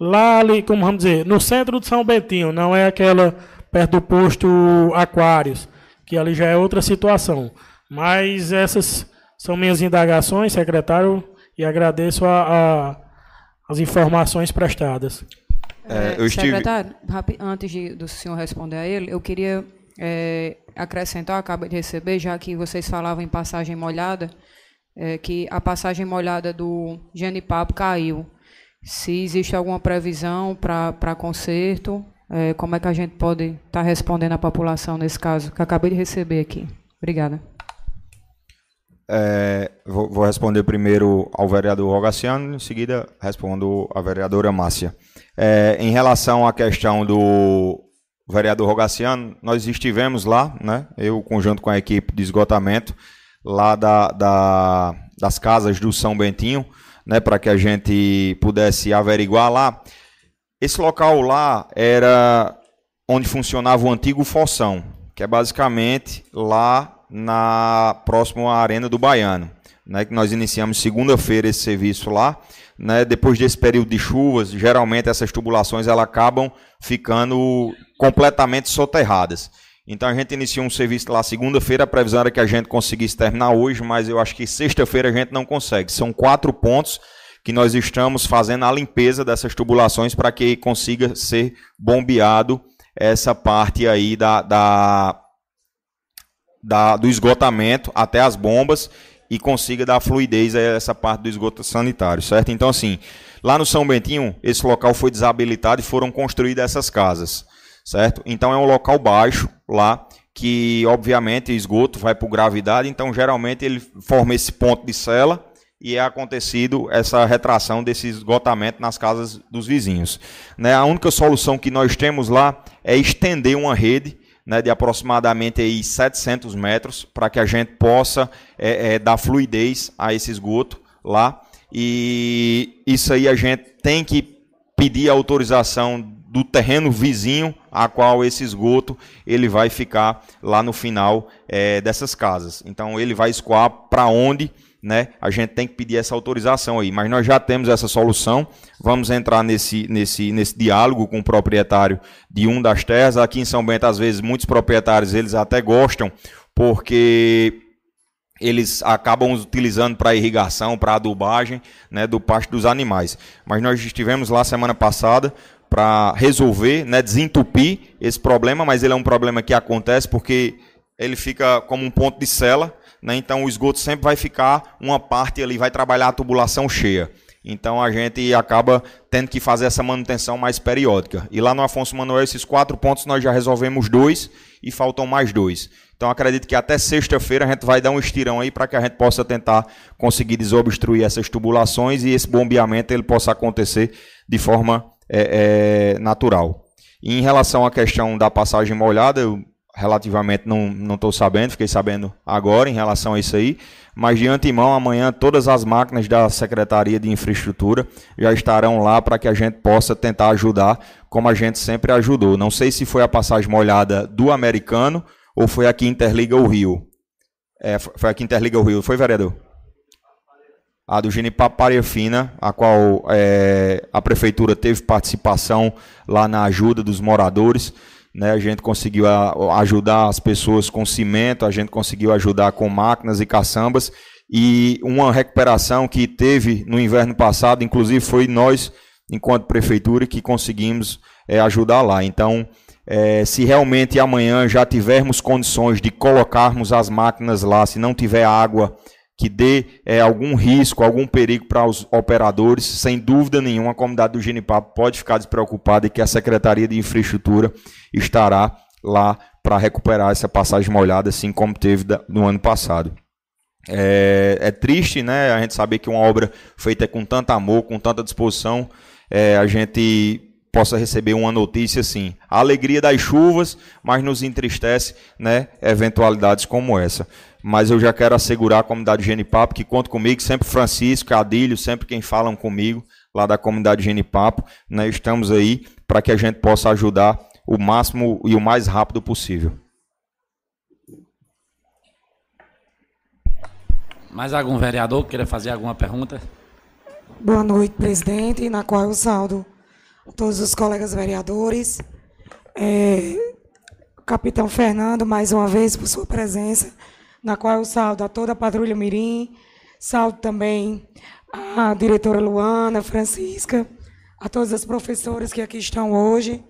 lá ali, como vamos dizer, no centro de São Bentinho, não é aquela perto do posto Aquários, que ali já é outra situação. Mas essas são minhas indagações, secretário, e agradeço a, a as informações prestadas. É, eu estive... Secretário, antes de, do senhor responder a ele, eu queria é, acrescentar, acaba de receber, já que vocês falavam em passagem molhada, é, que a passagem molhada do Genipapo caiu. Se existe alguma previsão para conserto, é, como é que a gente pode estar tá respondendo à população nesse caso, que acabei de receber aqui. Obrigada. É, vou, vou, responder primeiro ao vereador Rogaciano, em seguida respondo à vereadora Márcia. É, em relação à questão do vereador Rogaciano, nós estivemos lá, né, eu conjunto com a equipe de esgotamento, lá da, da, das casas do São Bentinho, né, para que a gente pudesse averiguar lá. Esse local lá era onde funcionava o antigo Fossão, que é basicamente lá na próxima arena do Baiano, né, que nós iniciamos segunda-feira esse serviço lá, né, depois desse período de chuvas, geralmente essas tubulações elas acabam ficando completamente soterradas. Então a gente iniciou um serviço lá segunda-feira, a previsão era que a gente conseguisse terminar hoje, mas eu acho que sexta-feira a gente não consegue. São quatro pontos que nós estamos fazendo a limpeza dessas tubulações para que consiga ser bombeado essa parte aí da, da, da, do esgotamento até as bombas e consiga dar fluidez a essa parte do esgoto sanitário, certo? Então, assim, lá no São Bentinho, esse local foi desabilitado e foram construídas essas casas certo? Então é um local baixo lá, que obviamente esgoto vai por gravidade, então geralmente ele forma esse ponto de cela e é acontecido essa retração desse esgotamento nas casas dos vizinhos. Né? A única solução que nós temos lá é estender uma rede né, de aproximadamente aí 700 metros, para que a gente possa é, é, dar fluidez a esse esgoto lá. E isso aí a gente tem que pedir autorização do terreno vizinho a qual esse esgoto ele vai ficar lá no final é, dessas casas. Então ele vai escoar para onde né? A gente tem que pedir essa autorização aí, mas nós já temos essa solução. Vamos entrar nesse, nesse, nesse diálogo com o proprietário de um das terras. Aqui em São Bento, às vezes, muitos proprietários eles até gostam, porque eles acabam utilizando para irrigação, para adubagem né, do pasto dos animais. Mas nós estivemos lá semana passada para resolver, né, desentupir esse problema, mas ele é um problema que acontece porque ele fica como um ponto de cela, né, então o esgoto sempre vai ficar uma parte ali, vai trabalhar a tubulação cheia. Então a gente acaba tendo que fazer essa manutenção mais periódica. E lá no Afonso Manuel, esses quatro pontos nós já resolvemos dois e faltam mais dois. Então acredito que até sexta-feira a gente vai dar um estirão aí para que a gente possa tentar conseguir desobstruir essas tubulações e esse bombeamento ele possa acontecer de forma é, é, natural. E em relação à questão da passagem molhada, eu relativamente não estou sabendo, fiquei sabendo agora em relação a isso aí, mas de antemão amanhã todas as máquinas da Secretaria de Infraestrutura já estarão lá para que a gente possa tentar ajudar como a gente sempre ajudou. Não sei se foi a passagem molhada do americano ou foi aqui Interliga o Rio? É, foi aqui Interliga o Rio, foi, vereador? A do Genipapo Fina, a qual é, a prefeitura teve participação lá na ajuda dos moradores. Né, a gente conseguiu ajudar as pessoas com cimento, a gente conseguiu ajudar com máquinas e caçambas. E uma recuperação que teve no inverno passado, inclusive foi nós, enquanto prefeitura, que conseguimos é, ajudar lá. Então, é, se realmente amanhã já tivermos condições de colocarmos as máquinas lá, se não tiver água que dê é, algum risco, algum perigo para os operadores, sem dúvida nenhuma, a comunidade do Genipapo pode ficar despreocupada e que a Secretaria de Infraestrutura estará lá para recuperar essa passagem molhada, assim como teve no ano passado. É, é, triste, né? A gente saber que uma obra feita com tanto amor, com tanta disposição, é, a gente possa receber uma notícia assim. A alegria das chuvas, mas nos entristece, né, eventualidades como essa. Mas eu já quero assegurar a comunidade Genipapo que conta comigo, sempre Francisco, Adílio, sempre quem falam comigo lá da comunidade Genipapo, né, estamos aí para que a gente possa ajudar o máximo e o mais rápido possível. Mais algum vereador que queira fazer alguma pergunta? Boa noite, presidente, na qual eu saldo todos os colegas vereadores, é, capitão Fernando, mais uma vez, por sua presença, na qual eu saldo a toda a Patrulha Mirim, saldo também a diretora Luana, Francisca, a todas as professoras que aqui estão hoje,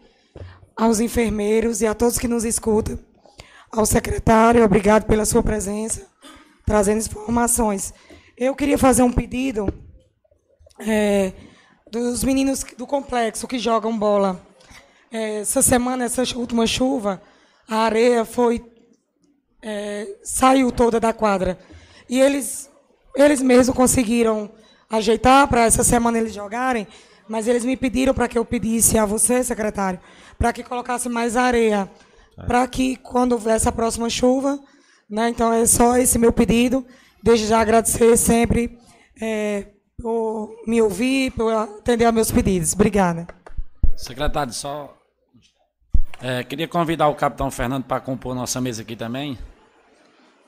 aos enfermeiros e a todos que nos escutam, ao secretário, obrigado pela sua presença, trazendo informações. Eu queria fazer um pedido. É, dos meninos do complexo que jogam bola. É, essa semana, essa última chuva, a areia foi é, saiu toda da quadra e eles eles mesmos conseguiram ajeitar para essa semana eles jogarem, mas eles me pediram para que eu pedisse a você, secretário, para que colocasse mais areia, é. para que quando houvesse a próxima chuva, né? Então é só esse meu pedido. Desde já agradecer sempre. É, por me ouvir, por atender aos meus pedidos. Obrigada. Secretário, só. É, queria convidar o capitão Fernando para compor nossa mesa aqui também.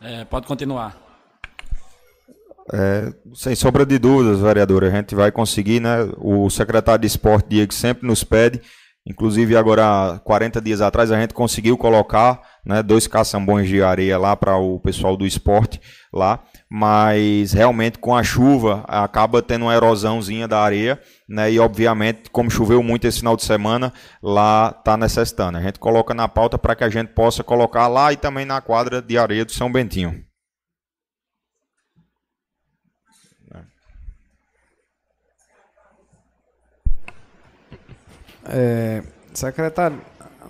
É, pode continuar. É, sem sombra de dúvidas, vereador, a gente vai conseguir, né? O secretário de esporte, Diego, sempre nos pede Inclusive, agora, 40 dias atrás, a gente conseguiu colocar né, dois caçambões de areia lá para o pessoal do esporte lá, mas realmente com a chuva acaba tendo uma erosãozinha da areia, né, e obviamente, como choveu muito esse final de semana, lá está necessitando. A gente coloca na pauta para que a gente possa colocar lá e também na quadra de areia do São Bentinho. É, secretário,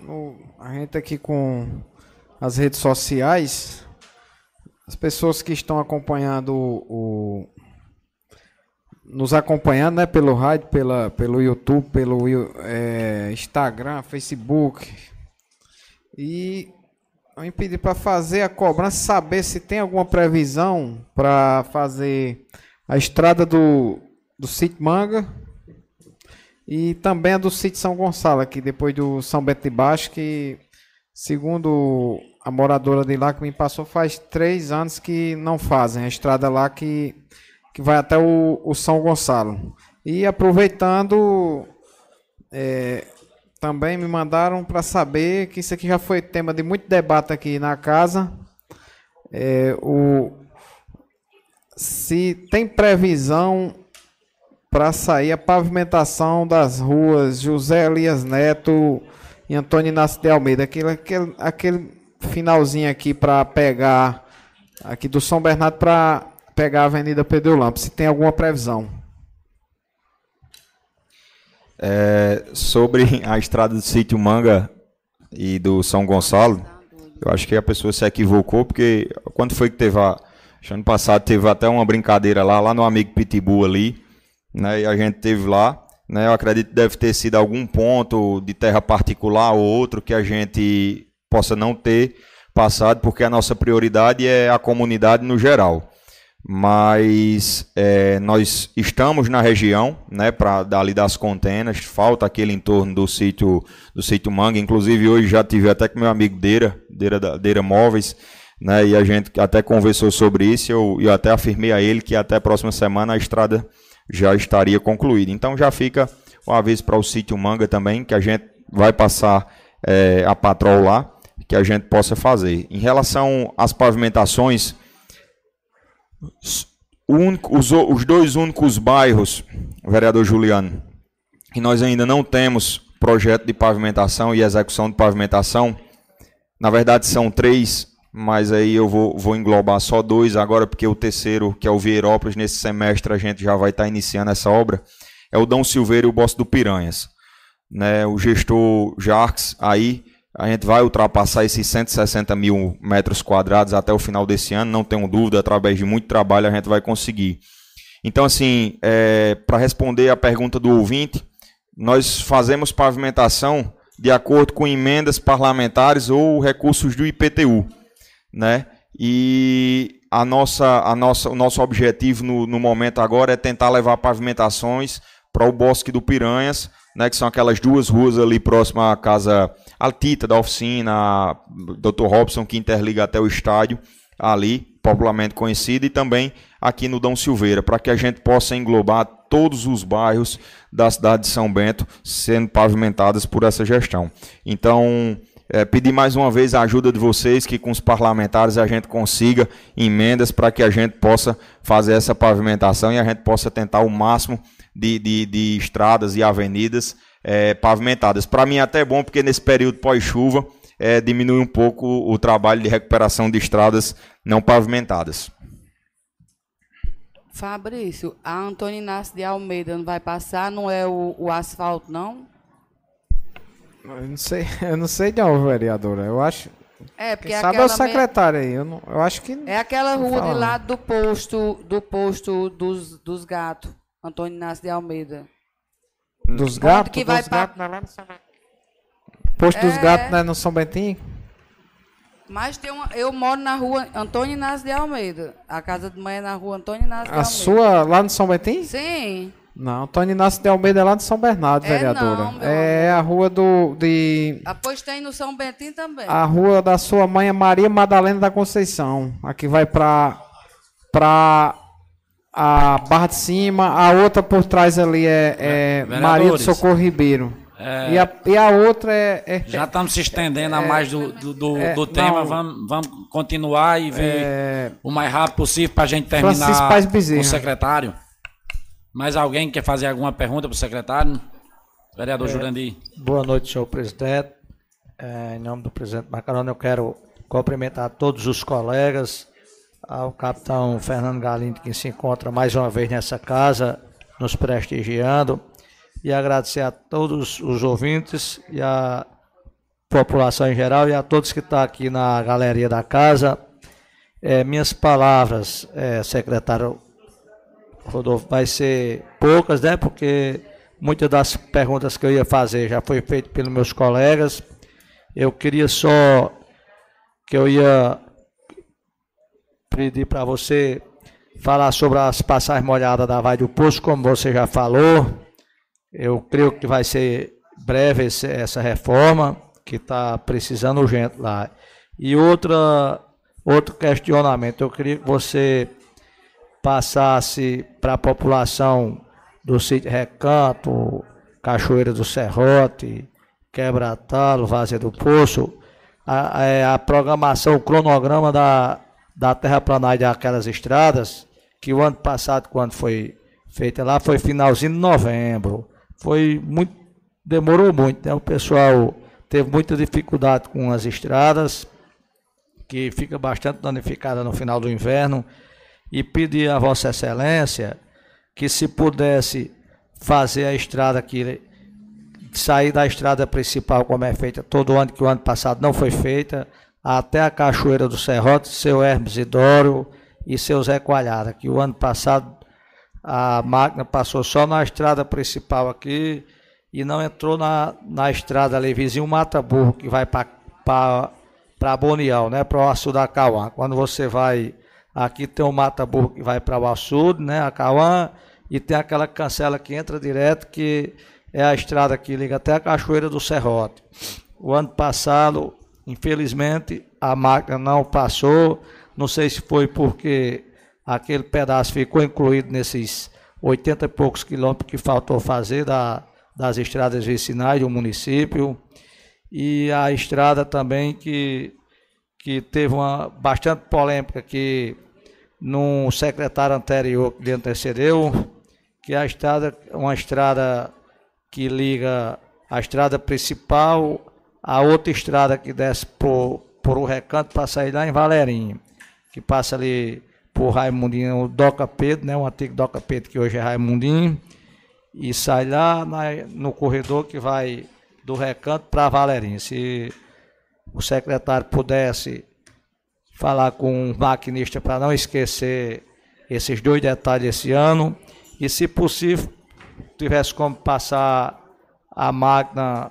no, a gente aqui com as redes sociais, as pessoas que estão acompanhando o, nos acompanhando, né, pelo rádio, pela, pelo YouTube, pelo é, Instagram, Facebook, e eu pedi para fazer a cobrança, saber se tem alguma previsão para fazer a estrada do, do sítio Manga e também a do sítio São Gonçalo, aqui depois do São Bento de Baixo, que segundo a moradora de lá que me passou, faz três anos que não fazem a estrada lá que, que vai até o, o São Gonçalo. E aproveitando, é, também me mandaram para saber que isso aqui já foi tema de muito debate aqui na casa. É, o, se tem previsão para sair a pavimentação das ruas José Elias Neto e Antônio Inácio de Almeida. Aquele, aquele, aquele finalzinho aqui para pegar aqui do São Bernardo para pegar a Avenida Pedro Lampo. Se tem alguma previsão. É, sobre a estrada do sítio Manga e do São Gonçalo, eu acho que a pessoa se equivocou, porque quando foi que teve a. Ano passado teve até uma brincadeira lá, lá no amigo Pitbull ali, né? E a gente teve lá, né? Eu acredito que deve ter sido algum ponto de terra particular ou outro que a gente possa não ter passado, porque a nossa prioridade é a comunidade no geral. Mas é, nós estamos na região, né, para dali das contenas, falta aquele entorno do sítio do sítio Manga, inclusive hoje já tive até com meu amigo Deira, Deira, Deira Móveis, né, e a gente até conversou sobre isso, eu, eu até afirmei a ele que até a próxima semana a estrada já estaria concluída. Então já fica um aviso para o sítio Manga também, que a gente vai passar é, a patrol lá, que a gente possa fazer. Em relação às pavimentações, os, dois únicos bairros, vereador Juliano, que nós ainda não temos projeto de pavimentação e execução de pavimentação, na verdade são três, mas aí eu vou, vou englobar só dois agora, porque o terceiro, que é o Vieirópolis, nesse semestre a gente já vai estar iniciando essa obra, é o Dão Silveira e o Bosque do Piranhas. Né, o gestor Jarques aí a gente vai ultrapassar esses 160 mil metros quadrados até o final desse ano, não tenho dúvida, através de muito trabalho a gente vai conseguir. Então, assim, é, para responder a pergunta do ouvinte, nós fazemos pavimentação de acordo com emendas parlamentares ou recursos do IPTU, né? E a nossa, a nossa, o nosso objetivo no, no momento agora é tentar levar pavimentações para o Bosque do Piranhas, né, que são aquelas duas ruas ali próxima à casa Altita da oficina, Dr. Robson, que interliga até o estádio, ali, popularmente conhecido, e também aqui no Dom Silveira, para que a gente possa englobar todos os bairros da cidade de São Bento sendo pavimentados por essa gestão. Então, é, pedir mais uma vez a ajuda de vocês, que com os parlamentares a gente consiga emendas para que a gente possa fazer essa pavimentação e a gente possa tentar o máximo de, de, de estradas e avenidas é, pavimentadas. Para mim é até bom, porque nesse período pós-chuva é, diminui um pouco o trabalho de recuperação de estradas não pavimentadas. Fabrício, a Antônio Inácio de Almeida não vai passar, não é o, o asfalto, não? Eu não sei, (laughs) eu não sei não, vereadora. Eu acho. É, porque Quem sabe é o secretário aí. Eu, não, eu acho que. É aquela rua de lá do posto, do posto dos, dos gatos. Antônio Inácio de Almeida. Dos gatos? Que vai pra... gatos, Posto é... dos gatos né, no São Bentinho? Mas tem uma, eu moro na rua Antônio Inácio de Almeida. A casa de mãe é na rua Antônio Inácio de a Almeida. A sua lá no São Bentinho? Sim. Não, Antônio Inácio de Almeida é lá de São Bernardo, é vereadora. Não, é a rua do. De... Após tem no São Bentinho também. A rua da sua mãe é Maria Madalena da Conceição. Aqui vai para para a Barra de Cima, a outra por trás ali é, é Maria do Socorro Ribeiro. É, e, a, e a outra é. é já estamos se estendendo a é, mais do, do, do, é, do tema. Vamos, vamos continuar e ver é, o mais rápido possível para a gente terminar com o secretário. Mais alguém quer fazer alguma pergunta para o secretário? Vereador é, Jurandir. Boa noite, senhor presidente. em nome do presidente Macaroni, eu quero cumprimentar todos os colegas ao capitão Fernando Galindo, que se encontra mais uma vez nessa casa, nos prestigiando, e agradecer a todos os ouvintes e a população em geral e a todos que estão aqui na galeria da casa. É, minhas palavras, é, secretário Rodolfo, vai ser poucas, né? Porque muitas das perguntas que eu ia fazer já foi feito pelos meus colegas. Eu queria só que eu ia pedir para você falar sobre as passagens molhadas da Vai do Poço, como você já falou. Eu creio que vai ser breve esse, essa reforma, que está precisando urgente lá. E outra, outro questionamento, eu queria que você passasse para a população do sítio Recanto, Cachoeira do Serrote, Quebra-Talo, Vazia do Poço, a, a, é, a, programação, o cronograma da, da terraplanagem daquelas estradas, que o ano passado, quando foi feita lá, foi finalzinho de novembro. Foi muito, demorou muito, né? O pessoal teve muita dificuldade com as estradas, que fica bastante danificada no final do inverno, e pedir a Vossa Excelência que se pudesse fazer a estrada aqui, sair da estrada principal como é feita todo ano, que o ano passado não foi feita, até a Cachoeira do Serrote, seu Hermes Idório e seu Zé Coalhada, que o ano passado a máquina passou só na estrada principal aqui e não entrou na, na estrada ali, vizinho Mata Burro, que vai para Bonial, né, para o Açu da Cauã. Quando você vai, aqui tem o Mata Burro que vai para o Açu, né, a Cauã, e tem aquela cancela que entra direto, que é a estrada que liga até a Cachoeira do Serrote. O ano passado, infelizmente, a máquina não passou. Não sei se foi porque aquele pedaço ficou incluído nesses 80 e poucos quilômetros que faltou fazer da, das estradas vicinais do município. E a estrada também que, que teve uma bastante polêmica que num secretário anterior que antecedeu, que a estrada, uma estrada que liga a estrada principal a outra estrada que desce por, por o recanto para sair lá em Valerinho, que passa ali por Raimundinho, o Doca Pedro, né, o antigo Doca Pedro que hoje é Raimundinho, e sai lá na, no corredor que vai do recanto para Valerinho. Se o secretário pudesse falar com o maquinista para não esquecer esses dois detalhes esse ano, e, se possível, tivesse como passar a máquina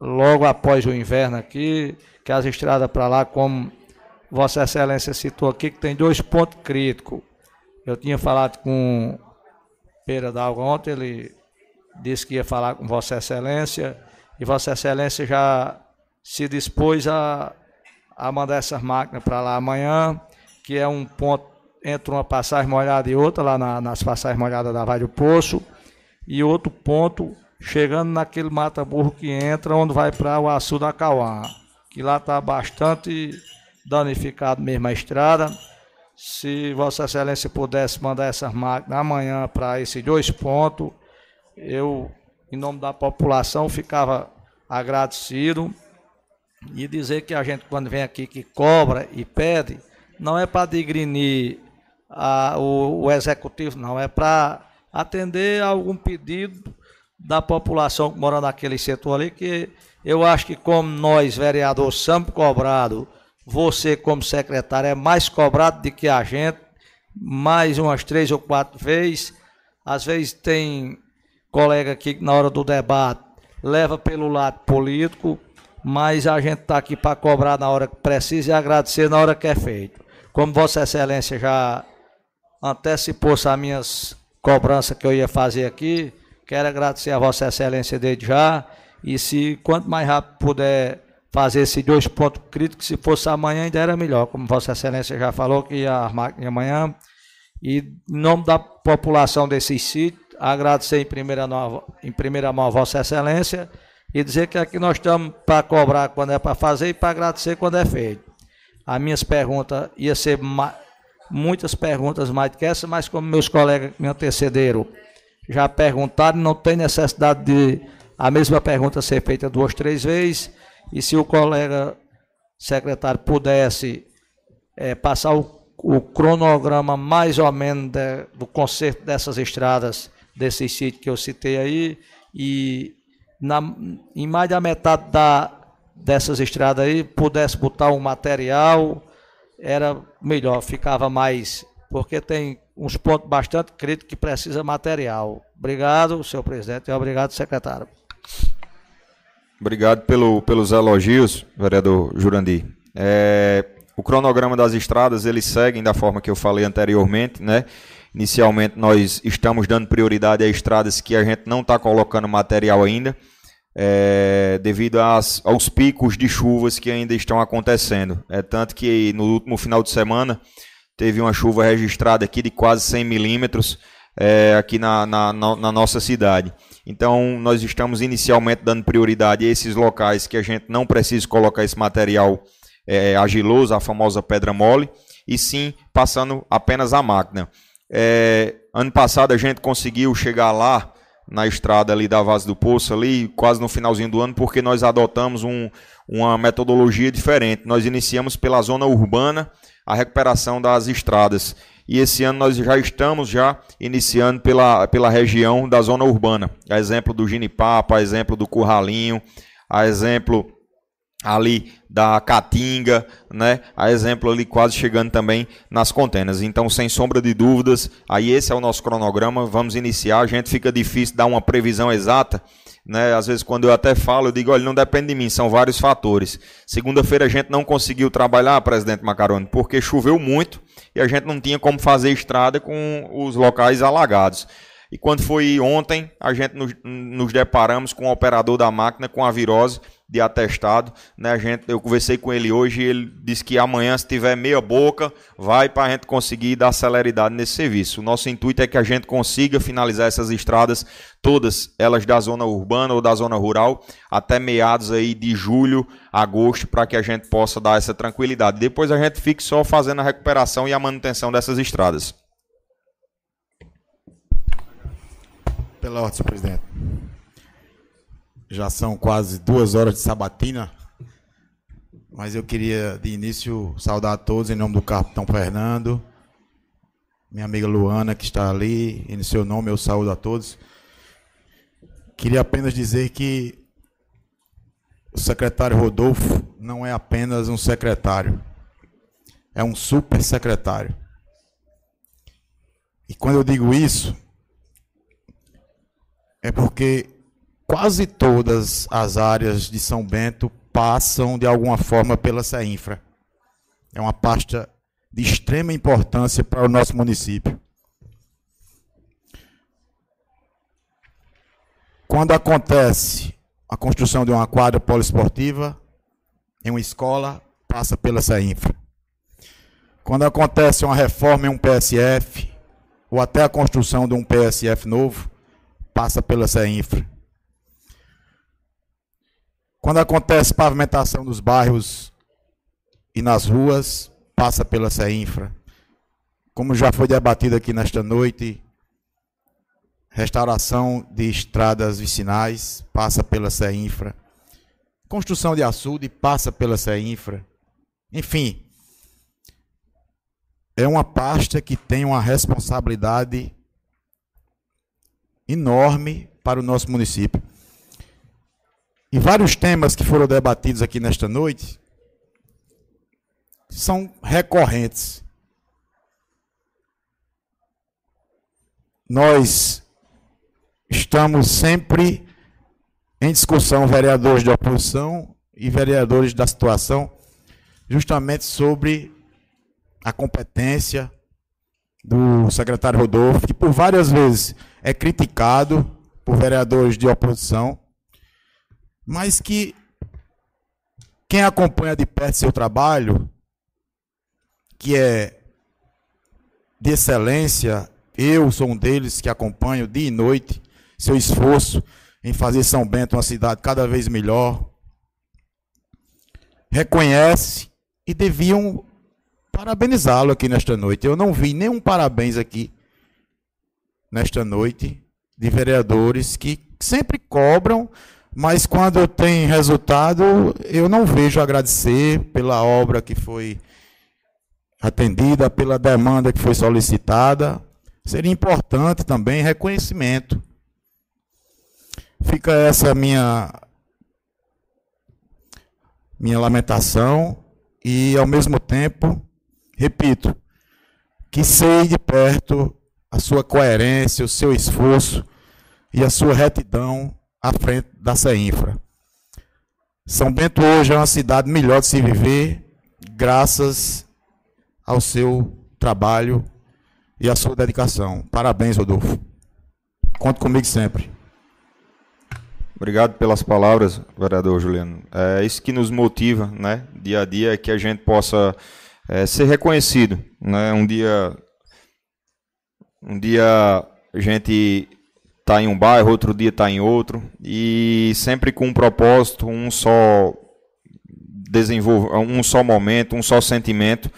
logo após o inverno aqui, que as estradas para lá, como Vossa Excelência citou aqui, que tem dois pontos críticos. Eu tinha falado com Pera Dalga ontem, ele disse que ia falar com Vossa Excelência, e Vossa Excelência já se dispôs a, a mandar essas máquinas para lá amanhã, que é um ponto entre uma passagem molhada e outra, lá na, nas passagens molhadas da Vale do Poço, e outro ponto chegando naquele mata-burro que entra, onde vai para o Açu da Cauã, que lá está bastante danificado mesmo a estrada. Se Vossa Excelência pudesse mandar essas máquinas amanhã para esses dois pontos, eu, em nome da população, ficava agradecido. E dizer que a gente, quando vem aqui, que cobra e pede, não é para digrinir a, o, o executivo, não, é para atender a algum pedido da população que mora naquele setor ali, que eu acho que como nós, vereadores, somos cobrados, você como secretário é mais cobrado do que a gente, mais umas três ou quatro vezes. Às vezes tem colega aqui que na hora do debate leva pelo lado político, mas a gente está aqui para cobrar na hora que precisa e agradecer na hora que é feito. Como Vossa Excelência já antecipou as minhas cobranças que eu ia fazer aqui. Quero agradecer a Vossa Excelência desde já. E se quanto mais rápido puder fazer esses dois pontos críticos, se fosse amanhã ainda era melhor, como Vossa Excelência já falou que ia armar amanhã. E em nome da população desses sítios, agradecer em primeira, mão, em primeira mão a Vossa Excelência e dizer que aqui nós estamos para cobrar quando é para fazer e para agradecer quando é feito. As minhas perguntas ia ser muitas perguntas mais que essa, mas como meus colegas me antecederam já perguntaram, não tem necessidade de a mesma pergunta ser feita duas, três vezes. E se o colega secretário pudesse é, passar o, o, cronograma mais ou menos de, do conserto dessas estradas, desses sítios que eu citei aí, e na, em mais da metade da, dessas estradas aí, pudesse botar um material era melhor, ficava mais, porque tem uns pontos bastante críticos que precisa material. Obrigado, senhor presidente, e obrigado, secretário. Obrigado pelo, pelos elogios, vereador Jurandir. É, o cronograma das estradas, eles seguem da forma que eu falei anteriormente, né? Inicialmente nós estamos dando prioridade a estradas que a gente não está colocando material ainda, é, devido às, aos picos de chuvas que ainda estão acontecendo. É tanto que no último final de semana teve uma chuva registrada aqui de quase 100 milímetros é, aqui na, na, na, nossa cidade. Então, nós estamos inicialmente dando prioridade a esses locais que a gente não precisa colocar esse material é, agiloso, a famosa pedra mole, e sim passando apenas a máquina. É, ano passado a gente conseguiu chegar lá na estrada ali da Vaz do Poço, ali quase no finalzinho do ano, porque nós adotamos um, uma metodologia diferente. Nós iniciamos pela zona urbana a recuperação das estradas. E esse ano nós já estamos já iniciando pela, pela região da zona urbana. A exemplo do Ginipapa, a exemplo do Curralinho, a exemplo ali da Caatinga, né? A exemplo ali quase chegando também nas contenas. Então, sem sombra de dúvidas, aí esse é o nosso cronograma. Vamos iniciar. A gente fica difícil dar uma previsão exata, né? Às vezes quando eu até falo, eu digo, olha, não depende de mim, são vários fatores. Segunda-feira a gente não conseguiu trabalhar, presidente Macaroni, porque choveu muito e a gente não tinha como fazer estrada com os locais alagados. E quando foi ontem, a gente nos, nos deparamos com o operador da máquina com a virose de atestado. Né? A gente, eu conversei com ele hoje e ele disse que amanhã, se tiver meia boca, vai para a gente conseguir dar celeridade nesse serviço. O nosso intuito é que a gente consiga finalizar essas estradas, todas elas da zona urbana ou da zona rural, até meados aí de julho, agosto, para que a gente possa dar essa tranquilidade. Depois a gente fique só fazendo a recuperação e a manutenção dessas estradas. Pela ordem, senhor presidente. Já são quase duas horas de sabatina, mas eu queria, de início, saudar a todos em nome do capitão Fernando, minha amiga Luana, que está ali, em seu nome eu saúdo a todos. Queria apenas dizer que o secretário Rodolfo não é apenas um secretário, é um super secretário. E quando eu digo isso, é porque quase todas as áreas de São Bento passam de alguma forma pela CEINFRA. É uma pasta de extrema importância para o nosso município. Quando acontece a construção de uma quadra poliesportiva em uma escola, passa pela CEINFRA. Quando acontece uma reforma em um PSF, ou até a construção de um PSF novo, passa pela CEINFRA. Quando acontece pavimentação nos bairros e nas ruas, passa pela CEINFRA. Como já foi debatido aqui nesta noite, restauração de estradas vicinais, passa pela CEINFRA. Construção de açude, passa pela CEINFRA. Enfim, é uma pasta que tem uma responsabilidade enorme para o nosso município. E vários temas que foram debatidos aqui nesta noite são recorrentes. Nós estamos sempre em discussão, vereadores de oposição e vereadores da situação, justamente sobre a competência do secretário Rodolfo, que por várias vezes é criticado por vereadores de oposição mas que quem acompanha de perto seu trabalho, que é de excelência, eu sou um deles que acompanho dia e noite seu esforço em fazer São Bento uma cidade cada vez melhor, reconhece e deviam parabenizá-lo aqui nesta noite. Eu não vi nenhum parabéns aqui nesta noite de vereadores que sempre cobram mas quando tem resultado, eu não vejo agradecer pela obra que foi atendida, pela demanda que foi solicitada. Seria importante também reconhecimento. Fica essa minha minha lamentação e ao mesmo tempo, repito, que sei de perto a sua coerência, o seu esforço e a sua retidão à frente da CEINFRA. São Bento hoje é uma cidade melhor de se viver, graças ao seu trabalho e à sua dedicação. Parabéns, Rodolfo. Conte comigo sempre. Obrigado pelas palavras, vereador Juliano. É isso que nos motiva, né, dia a dia, é que a gente possa é, ser reconhecido, né? Um dia, um dia a gente está em um bairro, outro dia está em outro e sempre com um propósito, um só desenvolver, um só momento, um só sentimento,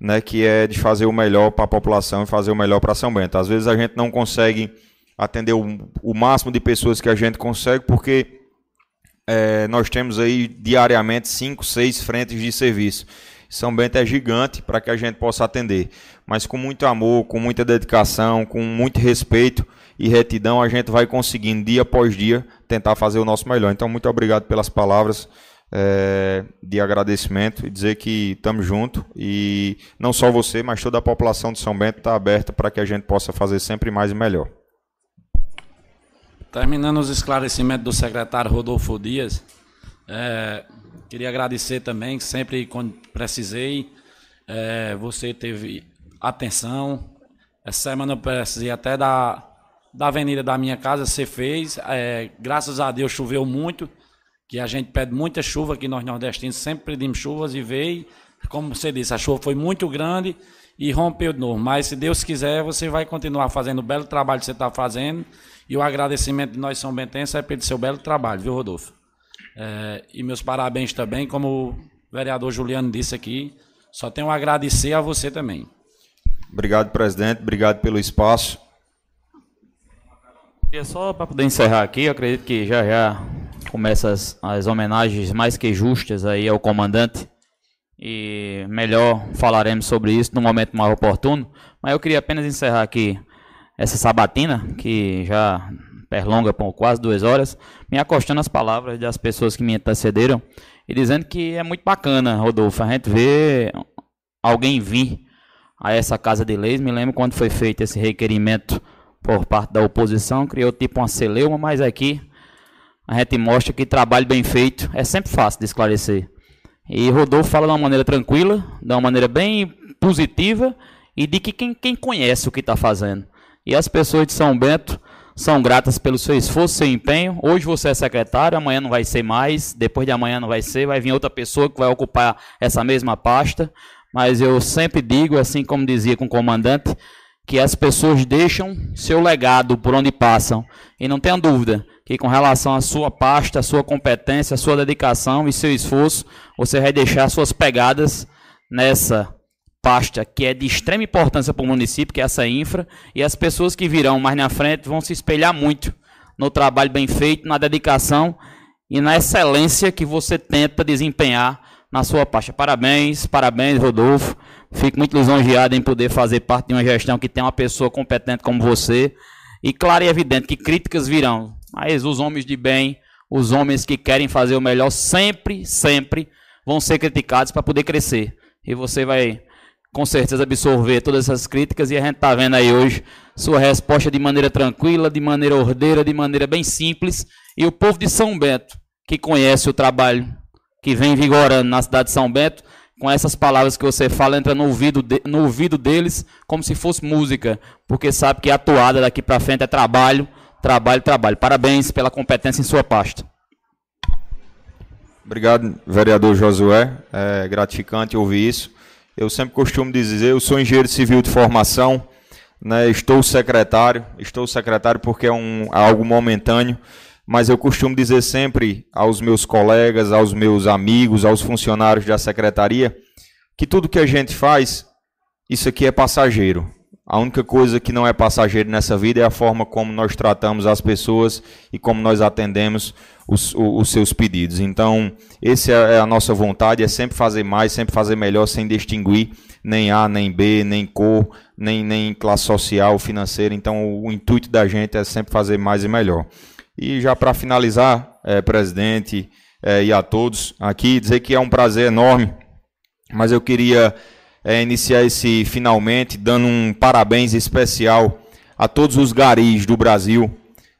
né, que é de fazer o melhor para a população e fazer o melhor para São Bento. Às vezes a gente não consegue atender o, o máximo de pessoas que a gente consegue, porque é, nós temos aí diariamente cinco, seis frentes de serviço. São Bento é gigante para que a gente possa atender, mas com muito amor, com muita dedicação, com muito respeito e retidão, a gente vai conseguindo dia após dia tentar fazer o nosso melhor. Então, muito obrigado pelas palavras é, de agradecimento e dizer que estamos juntos e não só você, mas toda a população de São Bento está aberta para que a gente possa fazer sempre mais e melhor. Terminando os esclarecimentos do secretário Rodolfo Dias, é, queria agradecer também, sempre quando precisei, é, você teve atenção. Essa semana eu precisei até da, da avenida da minha casa, você fez. É, graças a Deus choveu muito, que a gente pede muita chuva, que nós nordestinos sempre pedimos chuvas e veio. Como você disse, a chuva foi muito grande e rompeu de novo. Mas se Deus quiser, você vai continuar fazendo o belo trabalho que você está fazendo e o agradecimento de nós São Bentenses é pelo seu belo trabalho, viu, Rodolfo? É, e meus parabéns também, como o vereador Juliano disse aqui, só tenho a agradecer a você também. Obrigado, presidente, obrigado pelo espaço. E só para poder encerrar aqui, acredito que já já começa as, as homenagens mais que justas aí ao comandante e melhor falaremos sobre isso no momento mais oportuno. Mas eu queria apenas encerrar aqui essa sabatina, que já perlonga por quase duas horas, me acostando as palavras das pessoas que me antecederam e dizendo que é muito bacana, Rodolfo, a gente vê alguém vir a essa casa de leis. Me lembro quando foi feito esse requerimento por parte da oposição, criou tipo uma celeuma, mas aqui a gente mostra que trabalho bem feito é sempre fácil de esclarecer. E Rodolfo fala de uma maneira tranquila, de uma maneira bem positiva e de que quem, quem conhece o que está fazendo. E as pessoas de São Bento são gratas pelo seu esforço, seu empenho. Hoje você é secretário, amanhã não vai ser mais, depois de amanhã não vai ser, vai vir outra pessoa que vai ocupar essa mesma pasta. Mas eu sempre digo, assim como dizia com o comandante, que as pessoas deixam seu legado por onde passam. E não tenha dúvida que com relação à sua pasta, à sua competência, à sua dedicação e seu esforço, você vai deixar suas pegadas nessa pasta que é de extrema importância para o município, que é essa infra, e as pessoas que virão mais na frente vão se espelhar muito no trabalho bem feito, na dedicação e na excelência que você tenta desempenhar na sua pasta. Parabéns, parabéns, Rodolfo. Fico muito lisonjeado em poder fazer parte de uma gestão que tem uma pessoa competente como você. E claro e evidente que críticas virão, mas os homens de bem, os homens que querem fazer o melhor, sempre, sempre vão ser criticados para poder crescer. E você vai com certeza absorver todas essas críticas e a gente está vendo aí hoje sua resposta de maneira tranquila, de maneira ordeira, de maneira bem simples. E o povo de São Bento, que conhece o trabalho que vem vigorando na cidade de São Bento, com essas palavras que você fala, entra no ouvido, de, no ouvido deles como se fosse música, porque sabe que a atuada daqui para frente é trabalho, trabalho, trabalho. Parabéns pela competência em sua pasta. Obrigado, vereador Josué. É gratificante ouvir isso. Eu sempre costumo dizer, eu sou engenheiro civil de formação, né, estou secretário, estou secretário porque é um, algo momentâneo, mas eu costumo dizer sempre aos meus colegas, aos meus amigos, aos funcionários da secretaria, que tudo que a gente faz, isso aqui é passageiro. A única coisa que não é passageiro nessa vida é a forma como nós tratamos as pessoas e como nós atendemos os, os seus pedidos. Então, essa é a nossa vontade, é sempre fazer mais, sempre fazer melhor, sem distinguir nem A, nem B, nem cor, nem, nem classe social, financeira. Então, o intuito da gente é sempre fazer mais e melhor. E já para finalizar, é, presidente é, e a todos aqui, dizer que é um prazer enorme, mas eu queria é, iniciar esse finalmente dando um parabéns especial a todos os garis do Brasil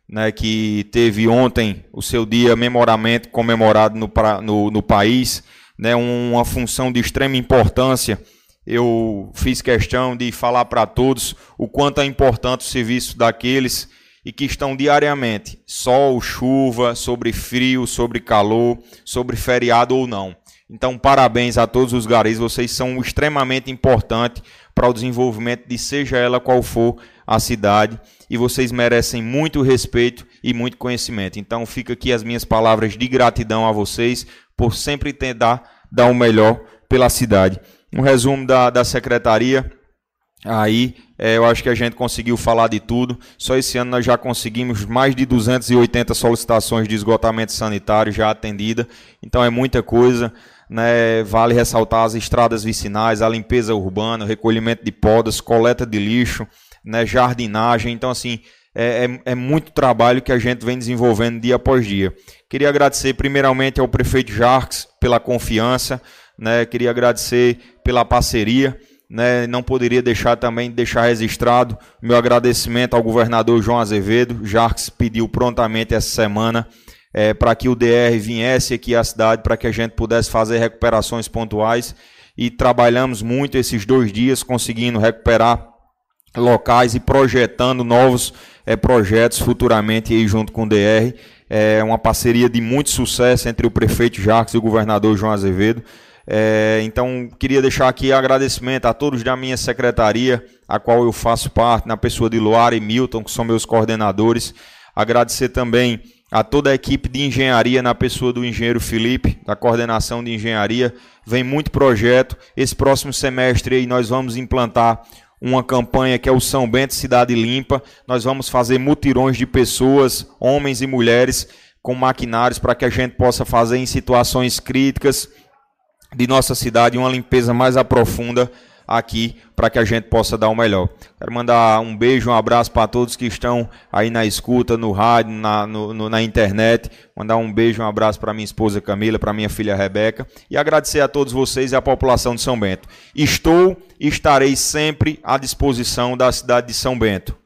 né, que teve ontem o seu dia memoramento comemorado no, no, no país, né, uma função de extrema importância, eu fiz questão de falar para todos o quanto é importante o serviço daqueles e que estão diariamente, sol, chuva, sobre frio, sobre calor, sobre feriado ou não. Então, parabéns a todos os garis, vocês são extremamente importantes para o desenvolvimento de seja ela qual for a cidade e vocês merecem muito respeito e muito conhecimento. Então, fica aqui as minhas palavras de gratidão a vocês por sempre tentar dar o melhor pela cidade. Um resumo da, da secretaria. Aí, é, eu acho que a gente conseguiu falar de tudo. Só esse ano nós já conseguimos mais de 280 solicitações de esgotamento sanitário já atendida. Então é muita coisa. Né? Vale ressaltar as estradas vicinais, a limpeza urbana, o recolhimento de podas, coleta de lixo, né? jardinagem. Então, assim, é, é, é, muito trabalho que a gente vem desenvolvendo dia após dia. Queria agradecer primeiramente ao prefeito Jarques pela confiança, né? queria agradecer pela parceria. Né, não poderia deixar também de deixar registrado meu agradecimento ao governador João Azevedo. Jarques pediu prontamente essa semana é, para que o DR viesse aqui à cidade para que a gente pudesse fazer recuperações pontuais e trabalhamos muito esses dois dias conseguindo recuperar locais e projetando novos é, projetos futuramente aí junto com o DR. É uma parceria de muito sucesso entre o prefeito Jacques e o governador João Azevedo. É, então, queria deixar aqui agradecimento a todos da minha secretaria, a qual eu faço parte, na pessoa de Luara e Milton, que são meus coordenadores. Agradecer também a toda a equipe de engenharia, na pessoa do engenheiro Felipe, da coordenação de engenharia. Vem muito projeto. Esse próximo semestre aí nós vamos implantar uma campanha que é o São Bento Cidade Limpa. Nós vamos fazer mutirões de pessoas, homens e mulheres, com maquinários para que a gente possa fazer em situações críticas de nossa cidade uma limpeza mais aprofunda aqui para que a gente possa dar o melhor. Quero mandar um beijo, um abraço para todos que estão aí na escuta, no rádio, na, no, no, na internet. Mandar um beijo, um abraço para minha esposa Camila, para minha filha Rebeca e agradecer a todos vocês e à população de São Bento. Estou e estarei sempre à disposição da cidade de São Bento.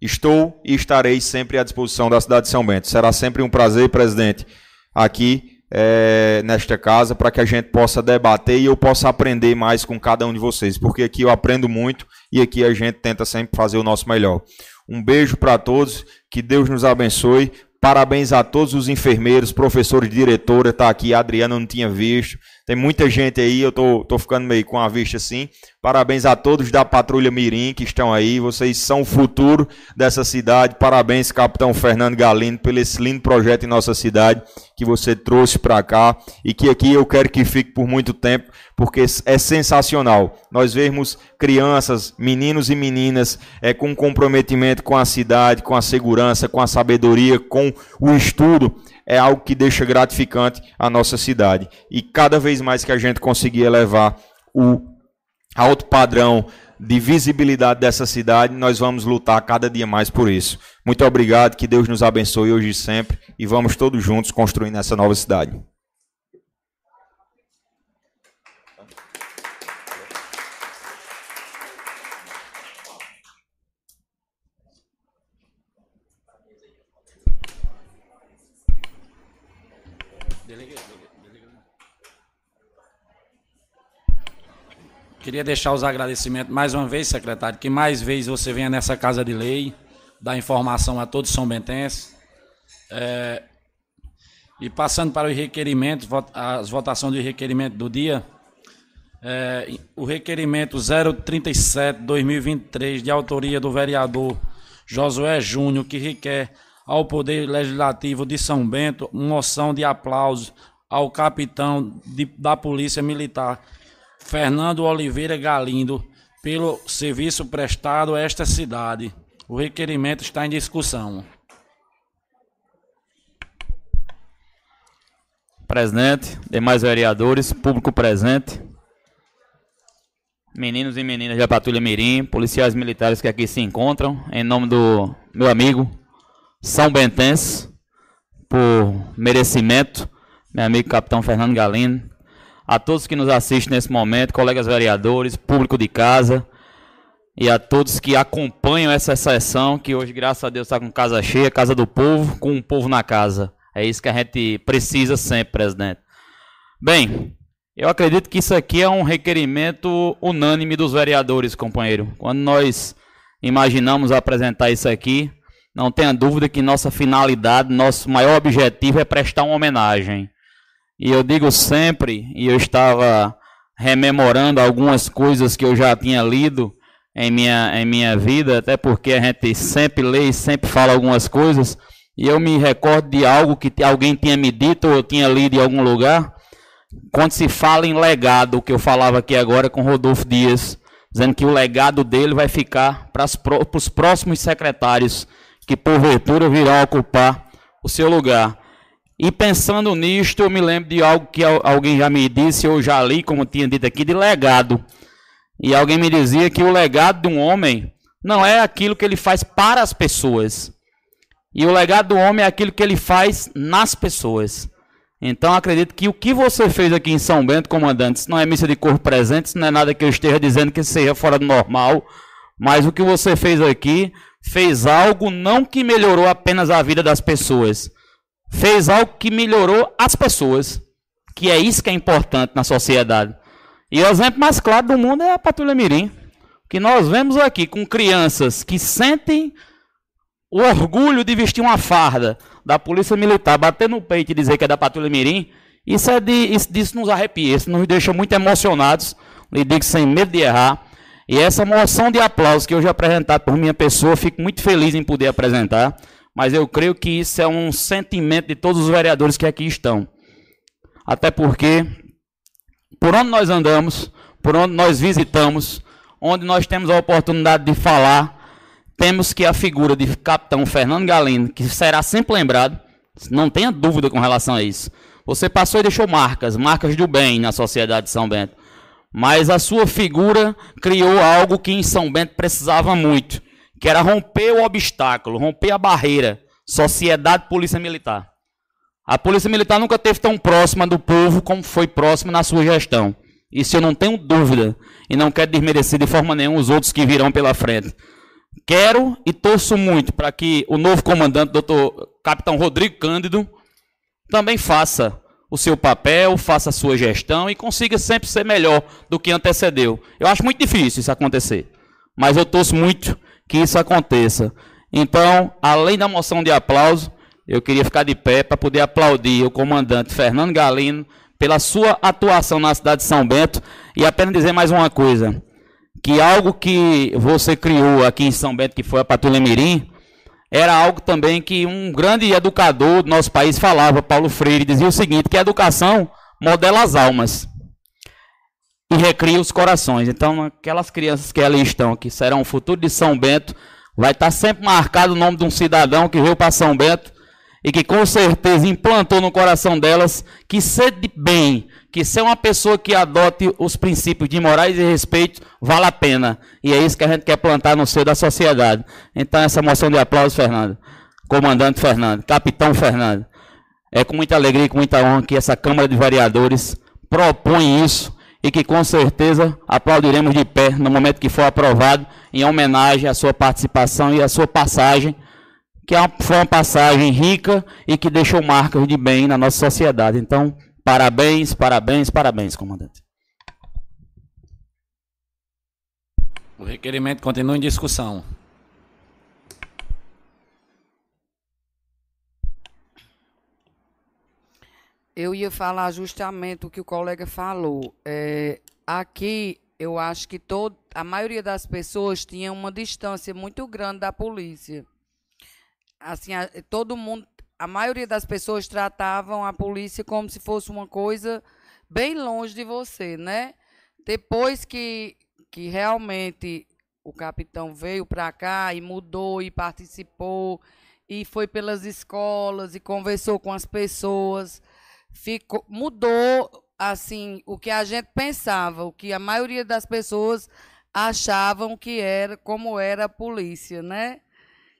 Estou e estarei sempre à disposição da cidade de São Bento. Será sempre um prazer, presidente, aqui é, nesta casa para que a gente possa debater e eu possa aprender mais com cada um de vocês, porque aqui eu aprendo muito e aqui a gente tenta sempre fazer o nosso melhor. Um beijo para todos, que Deus nos abençoe. Parabéns a todos os enfermeiros, professores, diretora, tá aqui, a Adriana não tinha visto. Tem muita gente aí, eu tô, tô ficando meio com a vista assim. Parabéns a todos da Patrulha Mirim que estão aí. Vocês são o futuro dessa cidade. Parabéns, Capitão Fernando Galindo, pelo esse lindo projeto em nossa cidade que você trouxe para cá e que aqui eu quero que fique por muito tempo, porque é sensacional. Nós vemos crianças, meninos e meninas é, com comprometimento com a cidade, com a segurança, com a sabedoria, com o estudo é algo que deixa gratificante a nossa cidade. E cada vez mais que a gente conseguir elevar o alto padrão de visibilidade dessa cidade, nós vamos lutar cada dia mais por isso. Muito obrigado, que Deus nos abençoe hoje e sempre, e vamos todos juntos construindo essa nova cidade. Queria deixar os agradecimentos mais uma vez, secretário, que mais vezes você venha nessa casa de lei, dar informação a todos São Bentenses. É, e passando para o requerimento, as votações do requerimento do dia, é, o requerimento 037-2023, de autoria do vereador Josué Júnior, que requer ao Poder Legislativo de São Bento moção de aplauso ao capitão de, da Polícia Militar Fernando Oliveira Galindo pelo serviço prestado a esta cidade. O requerimento está em discussão. Presidente, demais vereadores, público presente, meninos e meninas da Patrulha Mirim, policiais militares que aqui se encontram, em nome do meu amigo São Bentense, por merecimento, meu amigo Capitão Fernando Galindo, a todos que nos assistem nesse momento, colegas vereadores, público de casa e a todos que acompanham essa sessão, que hoje, graças a Deus, está com casa cheia, casa do povo, com o povo na casa. É isso que a gente precisa sempre, presidente. Bem, Eu acredito que isso aqui é um requerimento unânime dos vereadores, companheiro. Quando nós imaginamos apresentar isso aqui, não tenha dúvida que nossa finalidade, nosso maior objetivo é prestar uma homenagem. E eu digo sempre, e eu estava rememorando algumas coisas que eu já tinha lido em minha, em minha vida, até porque a gente sempre lê e sempre fala algumas coisas, e eu me recordo de algo que alguém tinha me dito ou eu tinha lido em algum lugar, quando se fala em legado, que eu falava aqui agora com Rodolfo Dias, dizendo que o legado dele vai ficar para os próximos secretários que porventura virão ocupar o seu lugar. E pensando nisto, eu me lembro de algo que alguém já me disse, eu já li, como tinha dito aqui, de legado. E alguém me dizia que o legado de um homem não é aquilo que ele faz para as pessoas. E o legado do homem é aquilo que ele faz nas pessoas. Então acredito que o que você fez aqui em São Bento, comandante, isso não é missa de corpo presente, isso não é nada que eu esteja dizendo que seja fora do normal, mas o que você fez aqui fez algo não que melhorou apenas a vida das pessoas, fez algo que melhorou as pessoas, que é isso que é importante na sociedade. E o exemplo mais claro do mundo é a Patrulha Mirim, que nós vemos aqui com crianças que sentem o orgulho de vestir uma farda da Polícia Militar, bater no peito e dizer que é da Patrulha Mirim, isso, é de, isso disso nos arrepia, isso nos deixa muito emocionados, lhe digo sem medo de errar. E essa moção de aplausos que hoje apresentado por minha pessoa, fico muito feliz em poder apresentar, mas eu creio que isso é um sentimento de todos os vereadores que aqui estão. Até porque, por onde nós andamos, por onde nós visitamos, onde nós temos a oportunidade de falar, temos que a figura de capitão Fernando Galeno, que será sempre lembrado, não tenha dúvida com relação a isso. Você passou e deixou marcas, marcas do bem na sociedade de São Bento. Mas a sua figura criou algo que em São Bento precisava muito, que era romper o obstáculo, romper a barreira, sociedade polícia militar. A polícia militar nunca teve tão próxima do povo como foi próxima na sua gestão. Isso eu não tenho dúvida e não quero desmerecer de forma nenhuma os outros que virão pela frente. Quero e torço muito para que o novo comandante, doutor capitão Rodrigo Cândido, também faça o seu papel, faça a sua gestão e consiga sempre ser melhor do que antecedeu. Eu acho muito difícil isso acontecer, mas eu torço muito que isso aconteça. Então, além da moção de aplauso, eu queria ficar de pé para poder aplaudir o comandante Fernando Galino pela sua atuação na cidade de São Bento e apenas dizer mais uma coisa que algo que você criou aqui em São Bento, que foi a Patrulha Mirim, era algo também que um grande educador do nosso país falava, Paulo Freire, dizia o seguinte, que a educação modela as almas e recria os corações. Então, aquelas crianças que ali estão, que serão o futuro de São Bento, vai estar sempre marcado o nome de um cidadão que veio para São Bento e que com certeza implantou no coração delas que ser de bem, que ser uma pessoa que adote os princípios de morais e respeito vale a pena. E é isso que a gente quer plantar no seio da sociedade. Então, essa moção de aplauso, Fernando. Comandante Fernando, Capitão Fernando. É com muita alegria e com muita honra que essa Câmara de Vereadores propõe isso e que com certeza aplaudiremos de pé no momento que for aprovado, em homenagem à sua participação e à sua passagem, que é foi uma passagem rica e que deixou marcas de bem na nossa sociedade. Então, Parabéns, parabéns, parabéns, comandante. O requerimento continua em discussão. Eu ia falar justamente o que o colega falou. É, aqui, eu acho que todo, a maioria das pessoas tinha uma distância muito grande da polícia. Assim, a, todo mundo a maioria das pessoas tratavam a polícia como se fosse uma coisa bem longe de você, né? Depois que, que realmente o capitão veio para cá e mudou e participou e foi pelas escolas e conversou com as pessoas, ficou mudou assim o que a gente pensava, o que a maioria das pessoas achavam que era como era a polícia, né?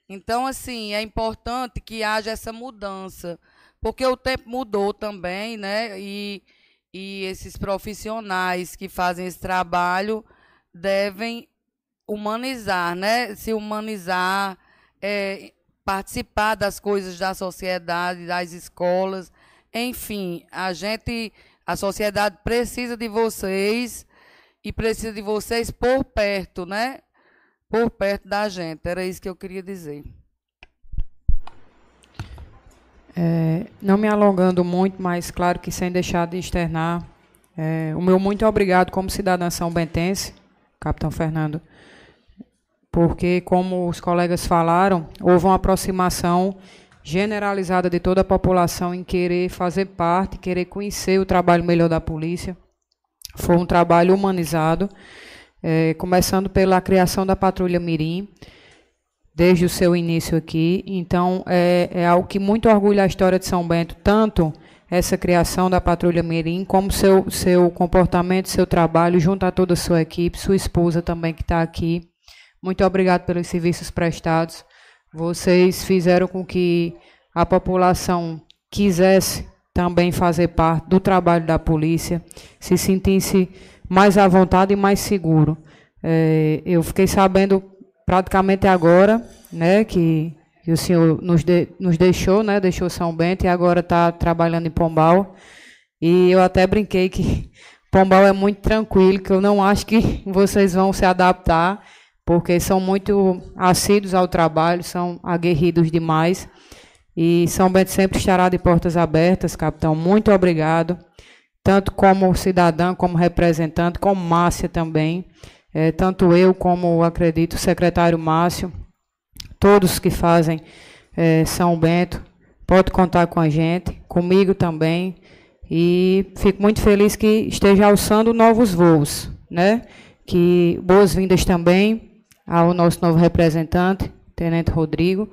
Então, assim, é importante que haja essa mudança, porque o tempo mudou também, né? E, e esses profissionais que fazem esse trabalho devem humanizar, né? Se humanizar, é, participar das coisas da sociedade, das escolas. Enfim, a gente A sociedade precisa de vocês e precisa de vocês por perto, né? Por perto da gente. Era isso que eu queria dizer. É, não me alongando muito, mas claro que sem deixar de externar é, o meu muito obrigado como cidadã são bentense, capitão Fernando, porque como os colegas falaram, houve uma aproximação generalizada de toda a população em querer fazer parte, querer conhecer o trabalho melhor da polícia. Foi um trabalho humanizado, é, começando pela criação da Patrulha Mirim, desde o seu início aqui. Então, é, é algo que muito orgulha a história de São Bento, tanto essa criação da Patrulha Mirim, como seu, seu comportamento, seu trabalho, junto a toda a sua equipe, sua esposa também que está aqui. Muito obrigado pelos serviços prestados. Vocês fizeram com que a população quisesse também fazer parte do trabalho da polícia, se sentisse mais à vontade e mais seguro. É, eu fiquei sabendo praticamente agora, né, que, que o senhor nos, de, nos deixou, né, deixou São Bento e agora está trabalhando em Pombal. E eu até brinquei que (laughs) Pombal é muito tranquilo, que eu não acho que vocês vão se adaptar, porque são muito assíduos ao trabalho, são aguerridos demais. E São Bento sempre estará de portas abertas, capitão. Muito obrigado, tanto como cidadã, como representante, como Márcia também é, tanto eu como acredito o secretário Márcio, todos que fazem é, São Bento, pode contar com a gente, comigo também, e fico muito feliz que esteja alçando novos voos, né? Que boas-vindas também ao nosso novo representante, Tenente Rodrigo,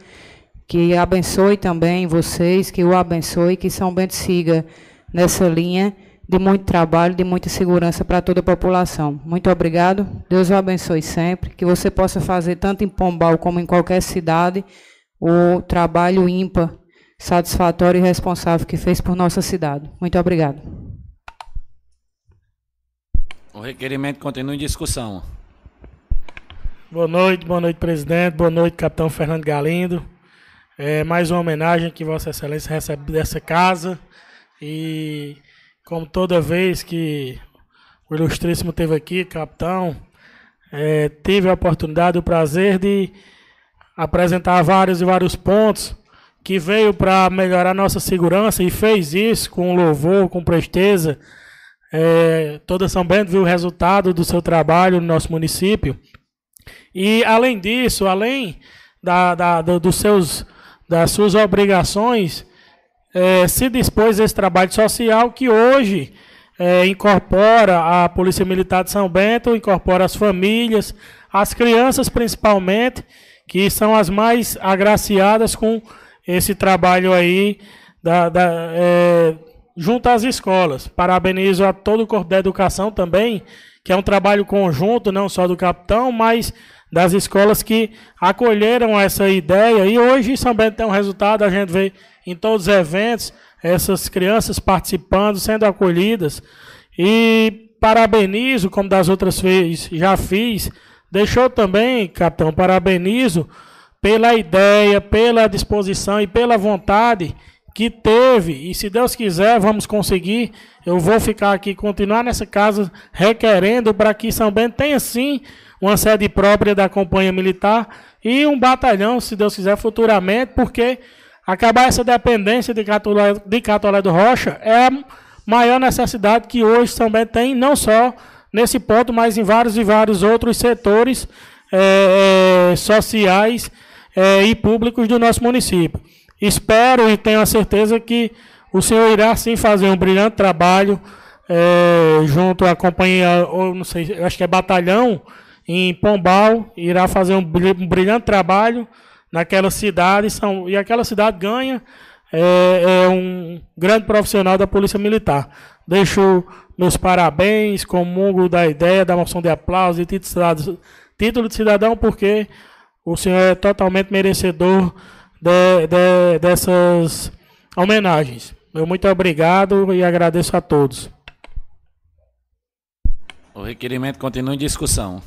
que abençoe também vocês, que o abençoe, que São Bento siga nessa linha de muito trabalho, de muita segurança para toda a população. Muito obrigado. Deus o abençoe sempre. Que você possa fazer, tanto em Pombal como em qualquer cidade, o trabalho ímpar, satisfatório e responsável que fez por nossa cidade. Muito obrigado. O requerimento continua em discussão. Boa noite, boa noite, presidente. Boa noite, capitão Fernando Galindo. É mais uma homenagem que Vossa Excelência recebe dessa casa. E como toda vez que o Ilustríssimo esteve aqui, capitão, é, tive a oportunidade, o prazer de apresentar vários e vários pontos que veio para melhorar nossa segurança e fez isso com louvor, com presteza. É, toda São Bento viu o resultado do seu trabalho no nosso município. E além disso, além da, da, do, dos seus, das suas obrigações, é, se dispôs esse trabalho social que hoje é, incorpora a Polícia Militar de São Bento, incorpora as famílias, as crianças principalmente, que são as mais agraciadas com esse trabalho aí da, da é, junto às escolas. Parabenizo a todo o corpo da educação também, que é um trabalho conjunto, não só do capitão, mas das escolas que acolheram essa ideia. E hoje São Bento tem um resultado, a gente vê em todos os eventos, essas crianças participando, sendo acolhidas. E parabenizo, como das outras vezes já fiz, deixou também, capitão, parabenizo pela ideia, pela disposição e pela vontade que teve, e se Deus quiser, vamos conseguir. Eu vou ficar aqui, continuar nessa casa, requerendo para que São Bento tenha sim uma sede própria da Companhia Militar e um batalhão, se Deus quiser, futuramente, porque acabar essa dependência de Catolé, de Catolé do Rocha é a maior necessidade que hoje Bento tem, não só nesse ponto, mas em vários e vários outros setores é, sociais é, e públicos do nosso município. Espero e tenho a certeza que o senhor irá sim fazer um brilhante trabalho é, junto à companhia, ou não sei, acho que é batalhão, em Pombal, irá fazer um brilhante trabalho naquela cidade, são, e aquela cidade ganha é, é um grande profissional da Polícia Militar. Deixo meus parabéns, comungo da ideia da moção de aplauso e título de cidadão, porque o senhor é totalmente merecedor de, de, dessas homenagens. Meu muito obrigado e agradeço a todos. O requerimento continua em discussão.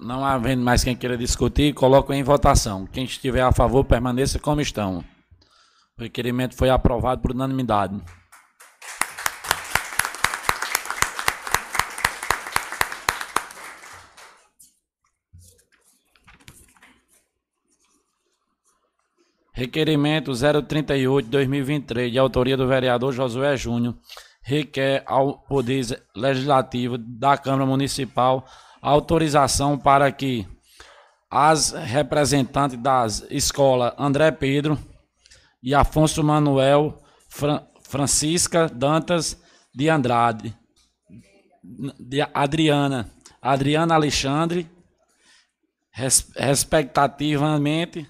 Não havendo mais quem queira discutir, coloco em votação. Quem estiver a favor, permaneça como estão. O requerimento foi aprovado por unanimidade. Requerimento 038-2023, de autoria do vereador Josué Júnior, requer ao Poder Legislativo da Câmara Municipal autorização para que as representantes das escolas André Pedro e Afonso Manuel Fran Francisca Dantas de Andrade, de Adriana, Adriana Alexandre, res, respectivamente,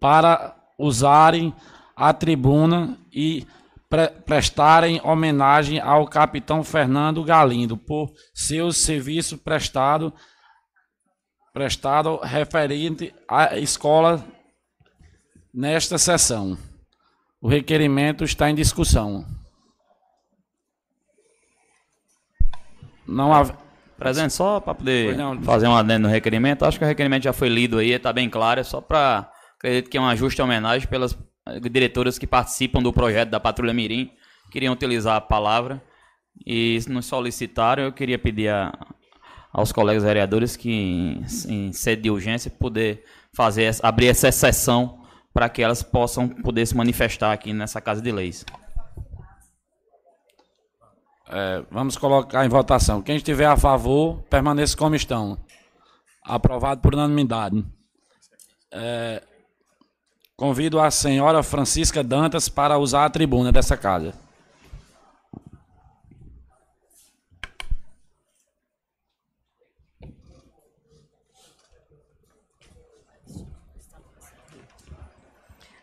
para usarem a tribuna e pre prestarem homenagem ao capitão Fernando Galindo por seus serviços prestados prestado referente à escola nesta sessão. O requerimento está em discussão. Não há. Presidente, só para poder fazer um adendo no requerimento, acho que o requerimento já foi lido aí, está bem claro, é só para Acredito que é uma justa homenagem pelas diretoras que participam do projeto da Patrulha Mirim, queriam utilizar a palavra e nos solicitaram. Eu queria pedir a, aos colegas vereadores que, em, sede de urgência, poder fazer abrir essa sessão para que elas possam poder se manifestar aqui nessa Casa de Leis. É, vamos colocar em votação. Quem estiver a favor, permaneça como estão. Aprovado por unanimidade. É, Convido a senhora Francisca Dantas para usar a tribuna dessa casa.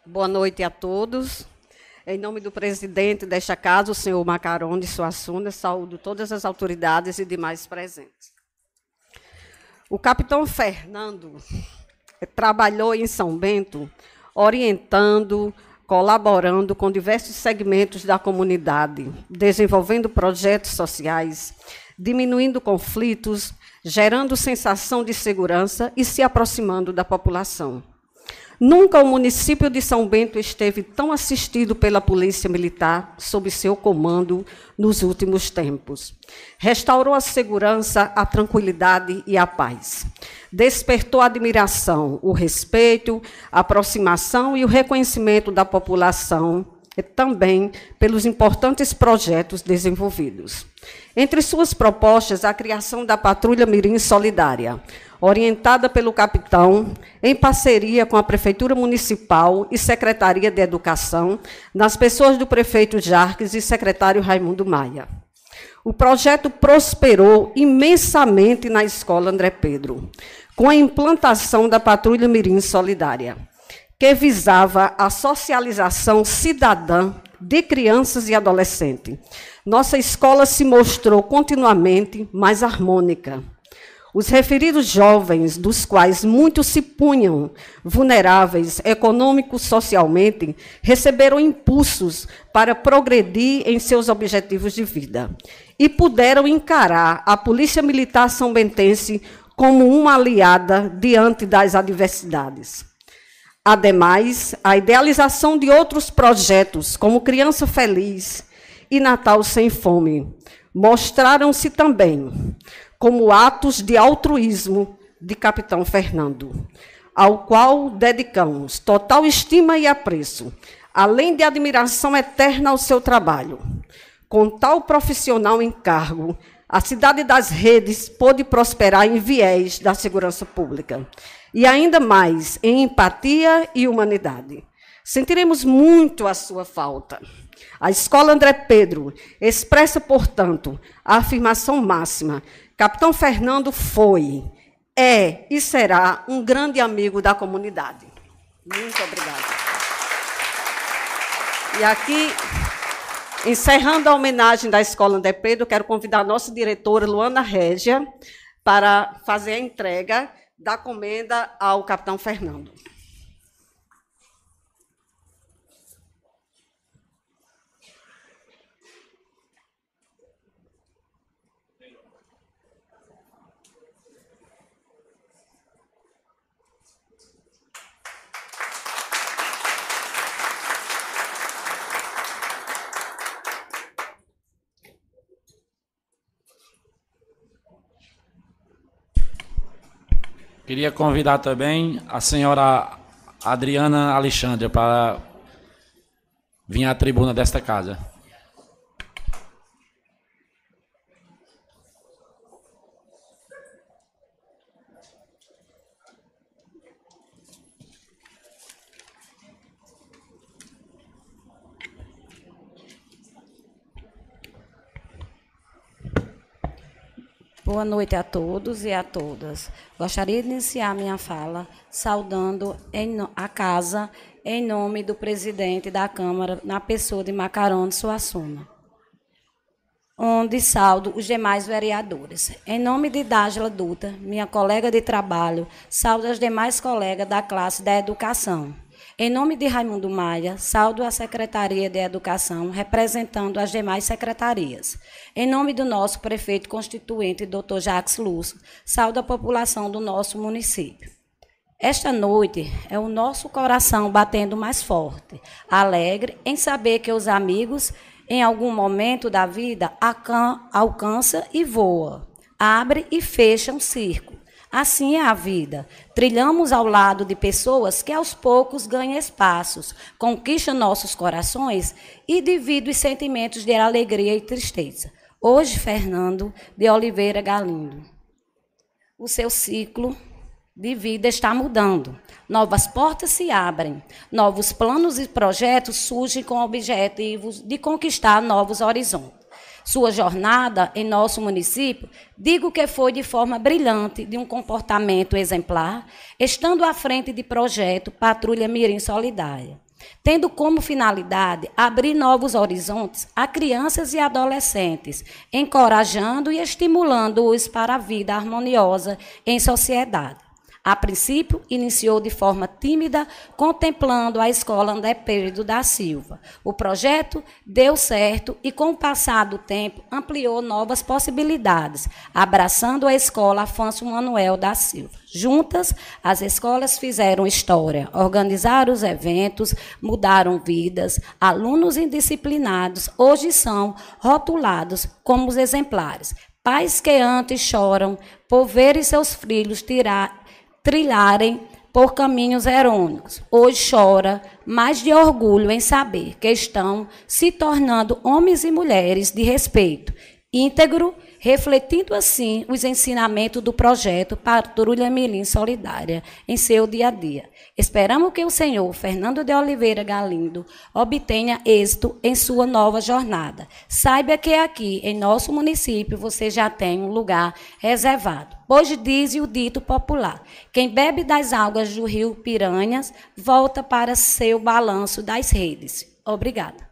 Boa noite a todos. Em nome do presidente desta casa, o senhor Macaron de Suassuna, saúdo todas as autoridades e demais presentes. O capitão Fernando trabalhou em São Bento orientando, colaborando com diversos segmentos da comunidade, desenvolvendo projetos sociais, diminuindo conflitos, gerando sensação de segurança e se aproximando da população. Nunca o município de São Bento esteve tão assistido pela Polícia Militar sob seu comando nos últimos tempos. Restaurou a segurança, a tranquilidade e a paz. Despertou a admiração, o respeito, a aproximação e o reconhecimento da população também pelos importantes projetos desenvolvidos. Entre suas propostas, a criação da Patrulha Mirim Solidária, orientada pelo capitão, em parceria com a Prefeitura Municipal e Secretaria de Educação, nas pessoas do prefeito Jarques e secretário Raimundo Maia. O projeto prosperou imensamente na escola André Pedro, com a implantação da Patrulha Mirim Solidária, que visava a socialização cidadã de crianças e adolescentes. Nossa escola se mostrou continuamente mais harmônica, os referidos jovens, dos quais muitos se punham vulneráveis econômicos socialmente, receberam impulsos para progredir em seus objetivos de vida e puderam encarar a Polícia Militar São Bentense como uma aliada diante das adversidades. Ademais, a idealização de outros projetos, como Criança Feliz e Natal Sem Fome, mostraram-se também como atos de altruísmo de Capitão Fernando, ao qual dedicamos total estima e apreço, além de admiração eterna ao seu trabalho. Com tal profissional em cargo, a cidade das redes pôde prosperar em viés da segurança pública e ainda mais em empatia e humanidade. Sentiremos muito a sua falta. A Escola André Pedro expressa, portanto, a afirmação máxima Capitão Fernando foi, é e será um grande amigo da comunidade. Muito obrigada. E aqui, encerrando a homenagem da Escola André Pedro, quero convidar a nossa diretora, Luana Régia, para fazer a entrega da comenda ao capitão Fernando. Queria convidar também a senhora Adriana Alexandre para vir à tribuna desta casa. Boa noite a todos e a todas. Gostaria de iniciar minha fala saudando a casa em nome do presidente da Câmara, na pessoa de Macarão de Suassuna, onde saldo os demais vereadores. Em nome de Dágila Duta, minha colega de trabalho, saldo as demais colegas da classe da educação. Em nome de Raimundo Maia, saldo a Secretaria de Educação, representando as demais secretarias. Em nome do nosso prefeito constituinte, Dr. Jacques Lúcio, saldo a população do nosso município. Esta noite é o nosso coração batendo mais forte, alegre em saber que os amigos, em algum momento da vida, alcança e voa, abre e fecha um círculo Assim é a vida. Trilhamos ao lado de pessoas que aos poucos ganham espaços, conquistam nossos corações e dividem os sentimentos de alegria e tristeza. Hoje, Fernando de Oliveira Galindo. O seu ciclo de vida está mudando. Novas portas se abrem, novos planos e projetos surgem com objetivos de conquistar novos horizontes sua jornada em nosso município, digo que foi de forma brilhante, de um comportamento exemplar, estando à frente de projeto Patrulha Mirim Solidária, tendo como finalidade abrir novos horizontes a crianças e adolescentes, encorajando e estimulando-os para a vida harmoniosa em sociedade. A princípio, iniciou de forma tímida, contemplando a escola André Pedro da Silva. O projeto deu certo e, com o passar do tempo, ampliou novas possibilidades, abraçando a escola Afonso Manuel da Silva. Juntas, as escolas fizeram história, organizaram os eventos, mudaram vidas. Alunos indisciplinados hoje são rotulados como exemplares. Pais que antes choram por verem seus filhos tirar, trilharem por caminhos erôneos. Hoje chora, mas de orgulho em saber que estão se tornando homens e mulheres de respeito, íntegro, refletindo assim os ensinamentos do projeto Patrulha Mirim Solidária em seu dia a dia. Esperamos que o senhor Fernando de Oliveira Galindo obtenha êxito em sua nova jornada. Saiba que aqui em nosso município você já tem um lugar reservado. Hoje diz o dito popular: quem bebe das águas do rio Piranhas volta para seu balanço das redes. Obrigada.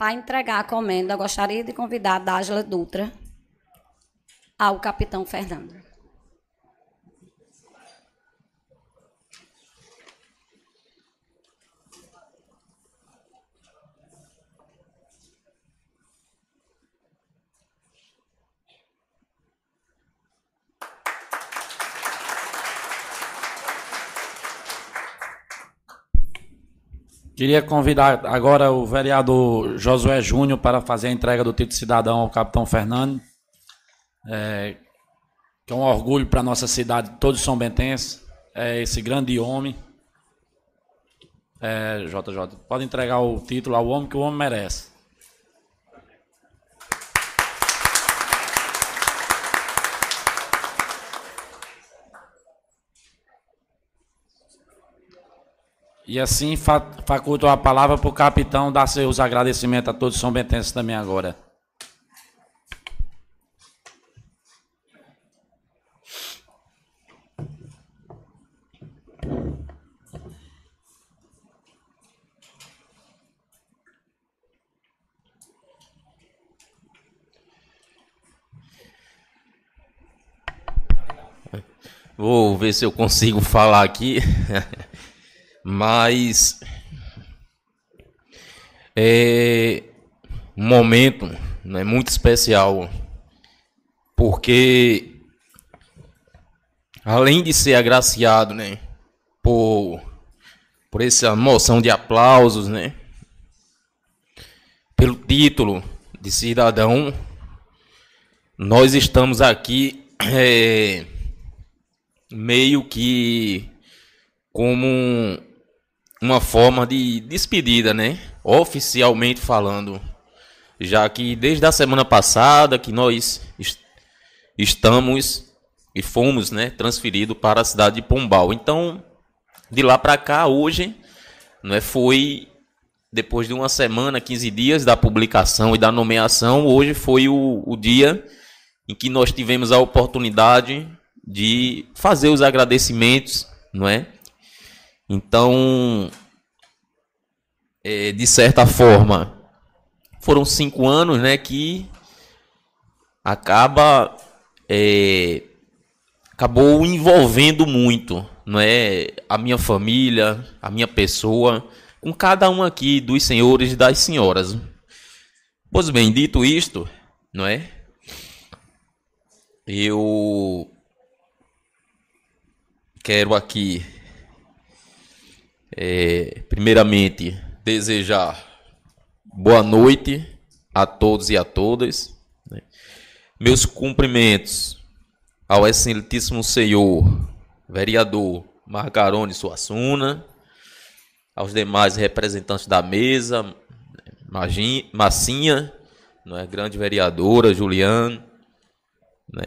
Para entregar a comenda, gostaria de convidar a Dágila Dutra ao capitão Fernando. Queria convidar agora o vereador Josué Júnior para fazer a entrega do título cidadão ao capitão Fernando é, que é um orgulho para a nossa cidade, todos são bentenses, é esse grande homem. É, JJ, pode entregar o título ao homem que o homem merece. E assim faculto a palavra para o capitão dar seus agradecimentos a todos os São também agora. Vou ver se eu consigo falar aqui. (laughs) Mas é um momento né, muito especial, porque além de ser agraciado né, por, por essa moção de aplausos, né, pelo título de cidadão, nós estamos aqui é, meio que como uma forma de despedida, né? Oficialmente falando, já que desde a semana passada que nós est- estamos e fomos, né, transferidos para a cidade de Pombal. Então, de lá para cá hoje, não é, foi depois de uma semana, 15 dias da publicação e da nomeação, hoje foi o, o dia em que nós tivemos a oportunidade de fazer os agradecimentos, não é? Então, é, de certa forma, foram cinco anos, né, que acaba é, acabou envolvendo muito, não é, a minha família, a minha pessoa, com cada um aqui dos senhores e das senhoras. Pois bem, dito isto, não é? Eu quero aqui, é, primeiramente, desejar boa noite a todos e a todas. né? Meus cumprimentos ao excelentíssimo senhor vereador Margarone Suassuna, aos demais representantes da mesa, Magin- Massinha, não é, grande vereadora, Juliano, né,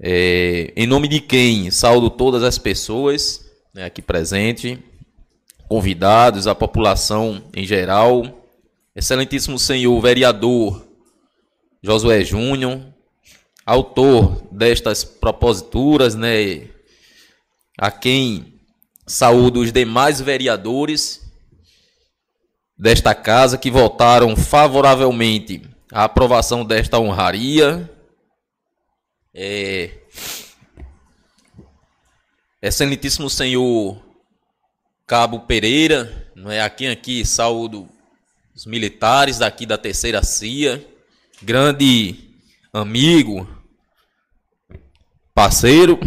é, em nome de quem saúdo todas as pessoas né, aqui presentes, convidados, a população em geral, excelentíssimo senhor vereador Josué Júnior, autor destas proposituras, né, a quem saúdo os demais vereadores desta casa que votaram favoravelmente à aprovação desta honraria. É, excelentíssimo senhor Cabo Pereira, não é? Aqui aqui saúdo os militares daqui da terceira CIA, grande amigo, parceiro,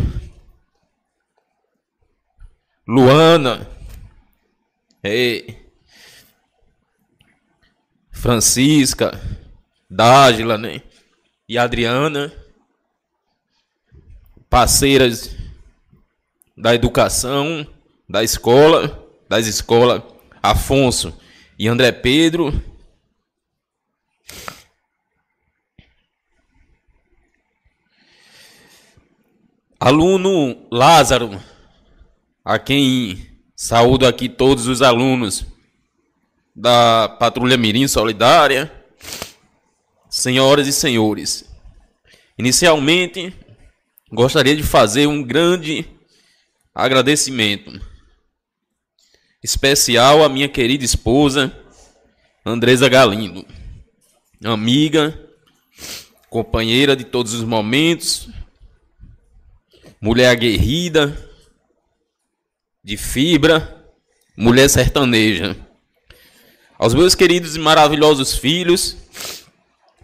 Luana, é, Francisca, Dágila, né? E Adriana, parceiras da educação, da escola, das escolas, Afonso e André Pedro. Aluno Lázaro, a quem saúdo aqui todos os alunos da Patrulha Mirim Solidária, senhoras e senhores. Inicialmente, gostaria de fazer um grande agradecimento especial à minha querida esposa, Andresa Galindo, amiga, companheira de todos os momentos, mulher aguerrida, de fibra, mulher sertaneja. Aos meus queridos e maravilhosos filhos,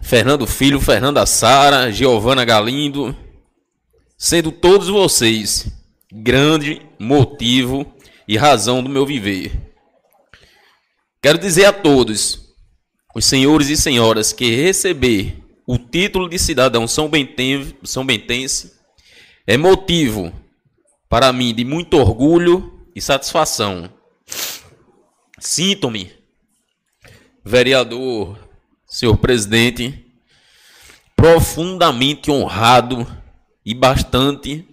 Fernando Filho, Fernanda Sara, Giovana Galindo, sendo todos vocês grande motivo e razão do meu viver. Quero dizer a todos, os senhores e senhoras, que receber o título de cidadão são bentense, são bentense é motivo para mim de muito orgulho e satisfação. Sinto-me, vereador, senhor presidente, profundamente honrado e bastante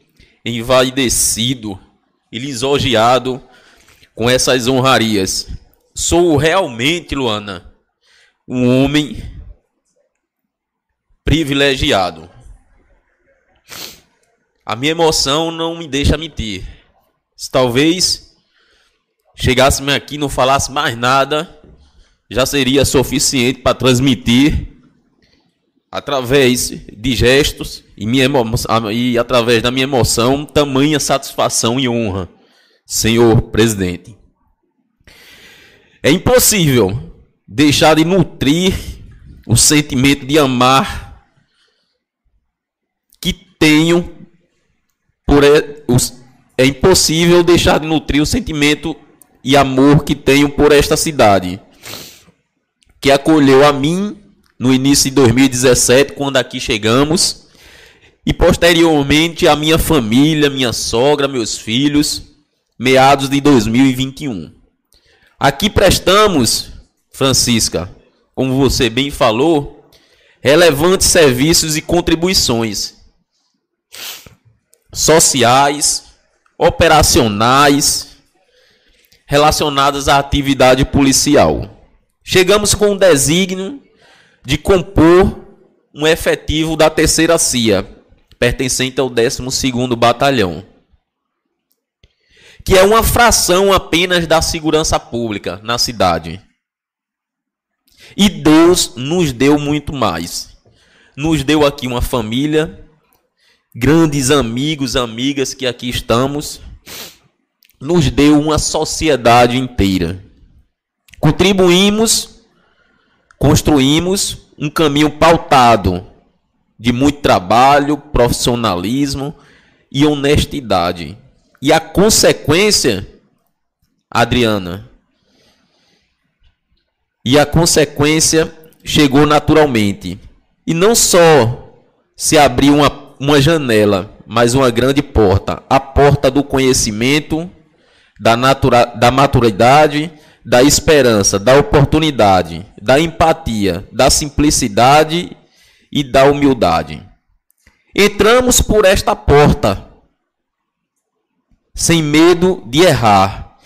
envaidecido e lisonjeado com essas honrarias. Sou realmente, Luana, um homem privilegiado. A minha emoção não me deixa mentir. Se talvez chegássemos aqui e não falasse mais nada, já seria suficiente para transmitir através de gestos e, minha emo- e através da minha emoção tamanha satisfação e honra, senhor presidente. É impossível deixar de nutrir o sentimento de amar que tenho por é impossível deixar de nutrir o sentimento e amor que tenho por esta cidade, que acolheu a mim no início de 2017, quando aqui chegamos, e posteriormente a minha família, minha sogra, meus filhos, meados de 2021. Aqui prestamos, Francisca, como você bem falou, relevantes serviços e contribuições sociais, operacionais, relacionadas à atividade policial. Chegamos com o desígnio de compor um efetivo da terceira CIA, pertencente ao 12º Batalhão, que é uma fração apenas da segurança pública na cidade. E Deus nos deu muito mais. Nos deu aqui uma família, grandes amigos, amigas que aqui estamos, nos deu uma sociedade inteira. Contribuímos, construímos um caminho pautado de muito trabalho, profissionalismo e honestidade. E a consequência, Adriana, e a consequência chegou naturalmente. E não só se abriu uma, uma janela, mas uma grande porta a porta do conhecimento, da, natura, da maturidade, da esperança, da oportunidade, da empatia, da simplicidade e da humildade. Entramos por esta porta sem medo de errar.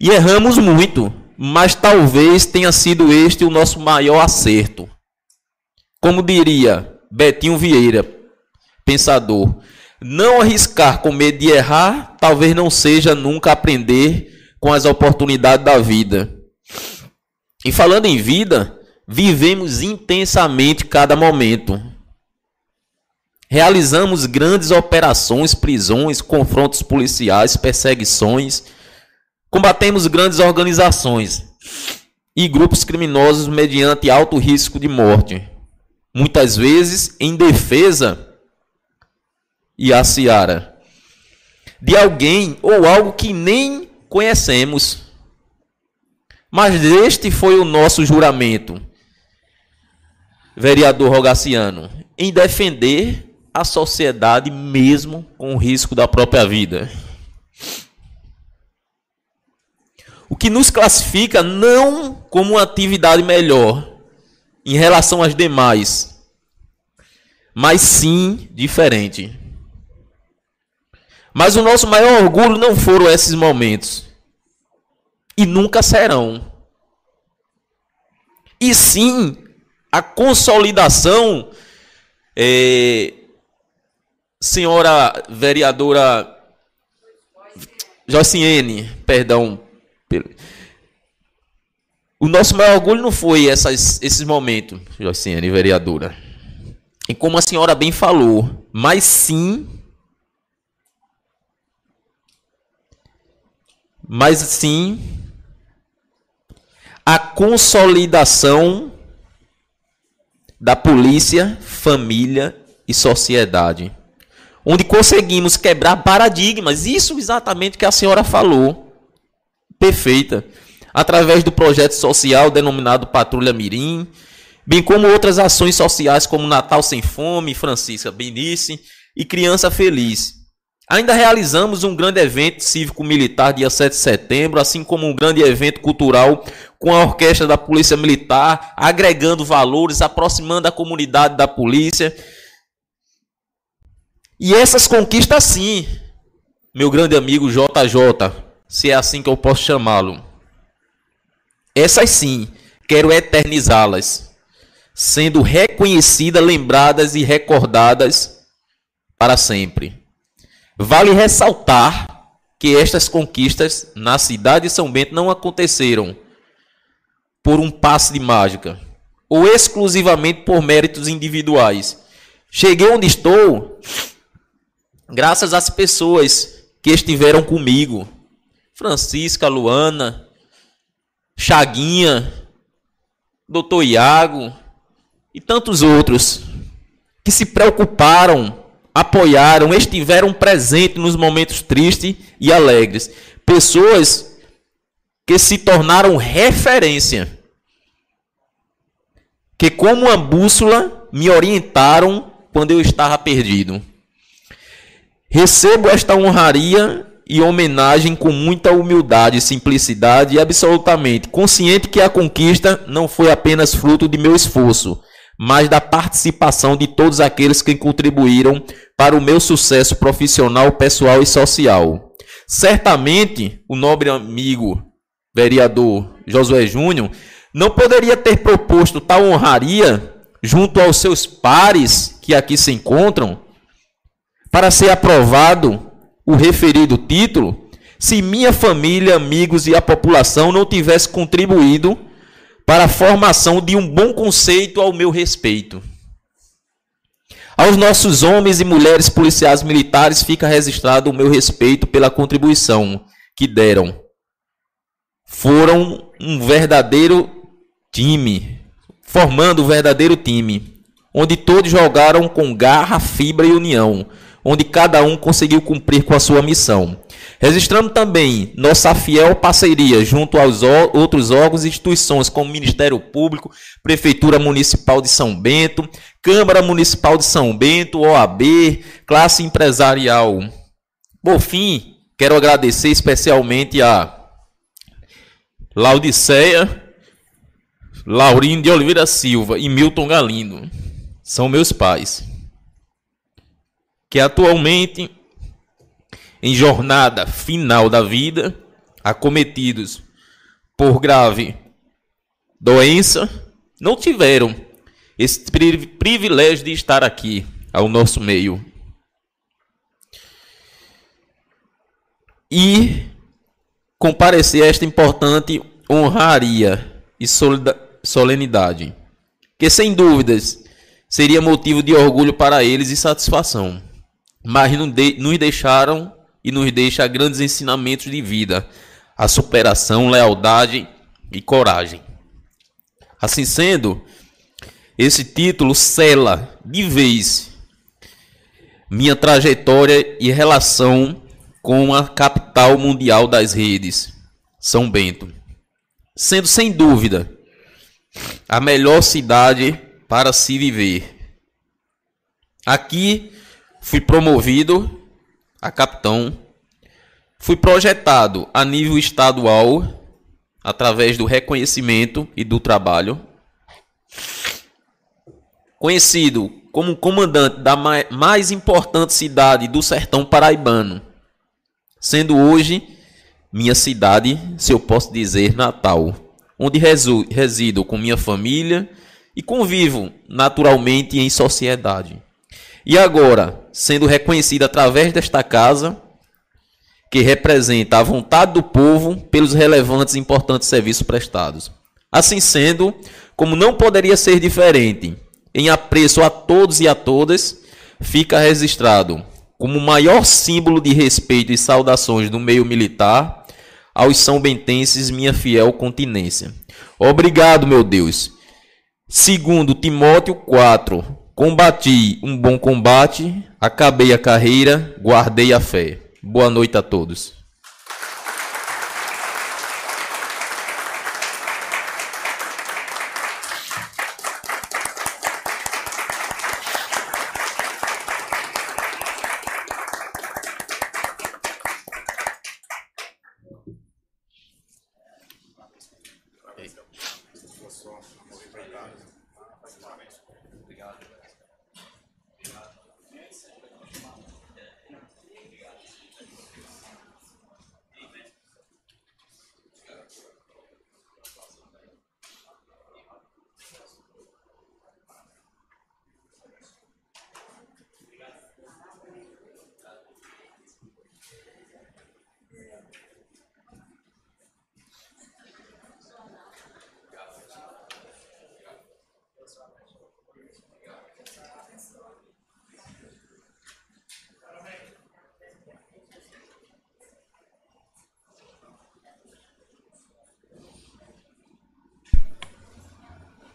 E erramos muito, mas talvez tenha sido este o nosso maior acerto. Como diria Betinho Vieira, pensador, não arriscar com medo de errar, talvez não seja nunca aprender com as oportunidades da vida. E falando em vida, vivemos intensamente cada momento. Realizamos grandes operações, prisões, confrontos policiais, perseguições. Combatemos grandes organizações e grupos criminosos mediante alto risco de morte. Muitas vezes em defesa e a seara de alguém ou algo que nem conhecemos. Mas este foi o nosso juramento, vereador Rogaciano, em defender a sociedade mesmo com o risco da própria vida. O que nos classifica não como uma atividade melhor em relação às demais, mas sim diferente. Mas o nosso maior orgulho não foram esses momentos. E nunca serão. E sim a consolidação, é, senhora vereadora Jociene, perdão. O nosso maior orgulho não foi essas, esses momentos, Jociene, vereadora. E como a senhora bem falou, mas sim mas sim a consolidação da polícia, família e sociedade. Onde conseguimos quebrar paradigmas, isso exatamente que a senhora falou. Perfeita. Através do projeto social denominado Patrulha Mirim, bem como outras ações sociais como Natal Sem Fome, Francisca Benice e Criança Feliz. Ainda realizamos um grande evento cívico-militar dia 7 de setembro, assim como um grande evento cultural com a orquestra da Polícia Militar, agregando valores, aproximando a comunidade da polícia. E essas conquistas sim, meu grande amigo JJ, se é assim que eu posso chamá-lo. Essas sim, quero eternizá-las, sendo reconhecidas, lembradas e recordadas para sempre. Vale ressaltar que estas conquistas na cidade de São Bento não aconteceram por um passe de mágica ou exclusivamente por méritos individuais. Cheguei onde estou graças às pessoas que estiveram comigo. Francisca, Luana, Chaguinha, Doutor Iago e tantos outros que se preocuparam apoiaram, estiveram presentes nos momentos tristes e alegres. Pessoas que se tornaram referência. que, como uma bússola, me orientaram quando eu estava perdido. Recebo esta honraria e homenagem com muita humildade, simplicidade e absolutamente consciente que a conquista não foi apenas fruto de meu esforço, mas da participação de todos aqueles que contribuíram para o meu sucesso profissional, pessoal e social. Certamente, o nobre amigo vereador Josué Júnior não poderia ter proposto tal honraria junto aos seus pares que aqui se encontram para ser aprovado o referido título se minha família, amigos e a população não tivesse contribuído para a formação de um bom conceito ao meu respeito. Aos nossos homens e mulheres policiais militares fica registrado o meu respeito pela contribuição que deram. Foram um verdadeiro time, formando um verdadeiro time, onde todos jogaram com garra, fibra e união, onde cada um conseguiu cumprir com a sua missão. Registrando também nossa fiel parceria junto aos outros órgãos e instituições, como Ministério Público, Prefeitura Municipal de São Bento, Câmara Municipal de São Bento, OAB, classe empresarial. Por fim, quero agradecer especialmente a Laudiceia, Laurindo de Oliveira Silva e Milton Galindo. São meus pais que atualmente, em jornada final da vida, acometidos por grave doença, não tiveram esse privilégio de estar aqui ao nosso meio. E comparecer a esta importante honraria e solenidade, que sem dúvidas seria motivo de orgulho para eles e satisfação mas nos deixaram e nos deixa grandes ensinamentos de vida, a superação, lealdade e coragem. Assim sendo, esse título cela de vez minha trajetória e relação com a capital mundial das redes, São Bento, sendo sem dúvida a melhor cidade para se viver. Aqui fui promovido a capitão, fui projetado a nível estadual através do reconhecimento e do trabalho, conhecido como comandante da mais importante cidade do sertão paraibano, sendo hoje minha cidade, se eu posso dizer, natal, onde resido com minha família e convivo naturalmente em sociedade. E agora, sendo reconhecida através desta casa, que representa a vontade do povo pelos relevantes e importantes serviços prestados. Assim sendo, como não poderia ser diferente, em apreço a todos e a todas, fica registrado como o maior símbolo de respeito e saudações do meio militar aos são bentenses minha fiel continência. Obrigado, meu Deus. Segundo Timóteo 4, Combati um bom combate, acabei a carreira, guardei a fé. Boa noite a todos.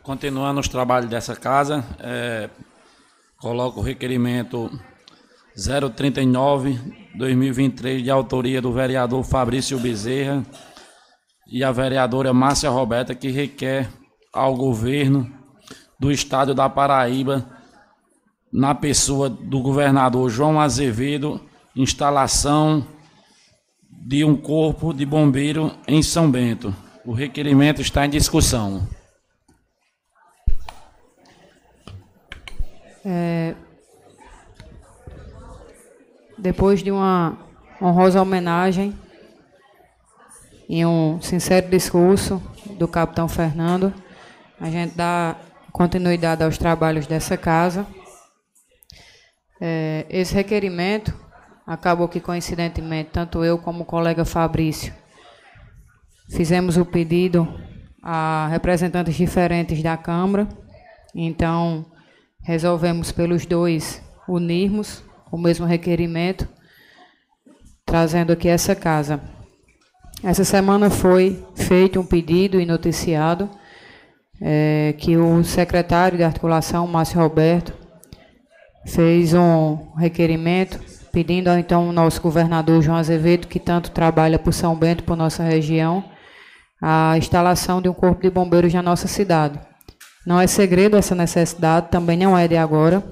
Continuando os trabalhos dessa casa, é, coloco o requerimento 039-2023 de autoria do vereador Fabrício Bezerra e a vereadora Márcia Roberta, que requer ao governo do estado da Paraíba, na pessoa do governador João Azevedo, instalação de um corpo de bombeiro em São Bento. O requerimento está em discussão. É, depois de uma honrosa homenagem e um sincero discurso do capitão Fernando, a gente dá continuidade aos trabalhos dessa casa. É, esse requerimento acabou que, coincidentemente, tanto eu como o colega Fabrício fizemos o pedido a representantes diferentes da Câmara, então resolvemos pelos dois unirmos o mesmo requerimento, trazendo aqui essa casa. Essa semana foi feito um pedido e noticiado é, que o secretário de articulação, Márcio Roberto, fez um requerimento pedindo ao então nosso governador João Azevedo, que tanto trabalha por São Bento, por nossa região, a instalação de um corpo de bombeiros na nossa cidade. Não é segredo essa necessidade, também não é de agora.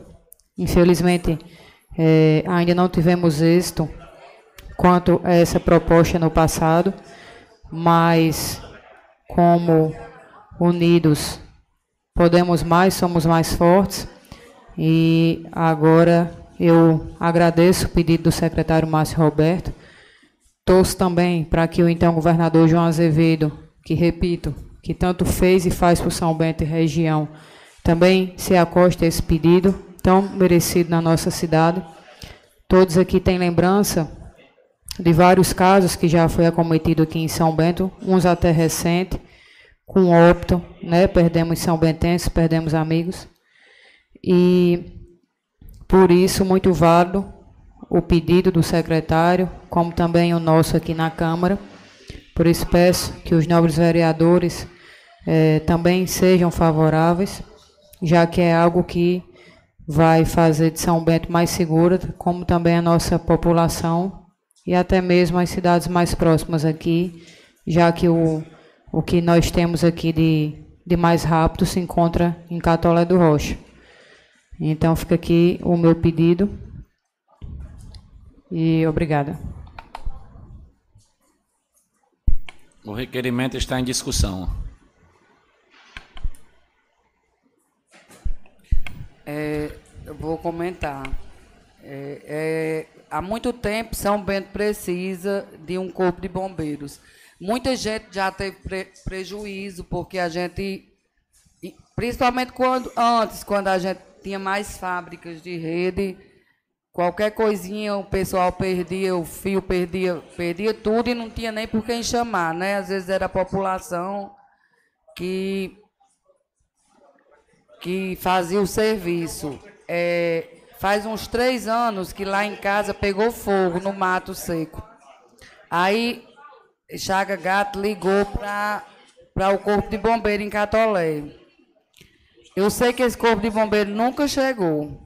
Infelizmente, é, ainda não tivemos êxito quanto a essa proposta no passado, mas como unidos podemos mais, somos mais fortes. E agora eu agradeço o pedido do secretário Márcio Roberto. Torço também para que o então governador João Azevedo, que repito, que tanto fez e faz por São Bento e região, também se acoste a esse pedido tão merecido na nossa cidade. Todos aqui têm lembrança de vários casos que já foi acometido aqui em São Bento, uns até recente, com óbito, né? Perdemos São Bentenses, perdemos amigos. E por isso muito válido o pedido do secretário, como também o nosso aqui na Câmara. Por isso peço que os nobres vereadores eh, também sejam favoráveis, já que é algo que vai fazer de São Bento mais segura, como também a nossa população e até mesmo as cidades mais próximas aqui, já que o, o que nós temos aqui de, de mais rápido se encontra em Catolé do Rocha. Então fica aqui o meu pedido e obrigada. O requerimento está em discussão. É, eu vou comentar. É, é, há muito tempo São Bento precisa de um corpo de bombeiros. Muita gente já teve pre prejuízo porque a gente, principalmente quando antes, quando a gente tinha mais fábricas de rede, qualquer coisinha o pessoal perdia, o fio perdia, perdia tudo e não tinha nem por quem chamar, né? Às vezes era a população que que fazia o serviço. É, Faz uns três anos que lá em casa pegou fogo no mato seco. Aí Chaga Gato ligou para o Corpo de Bombeiro em Catolé. Eu sei que esse Corpo de Bombeiro nunca chegou.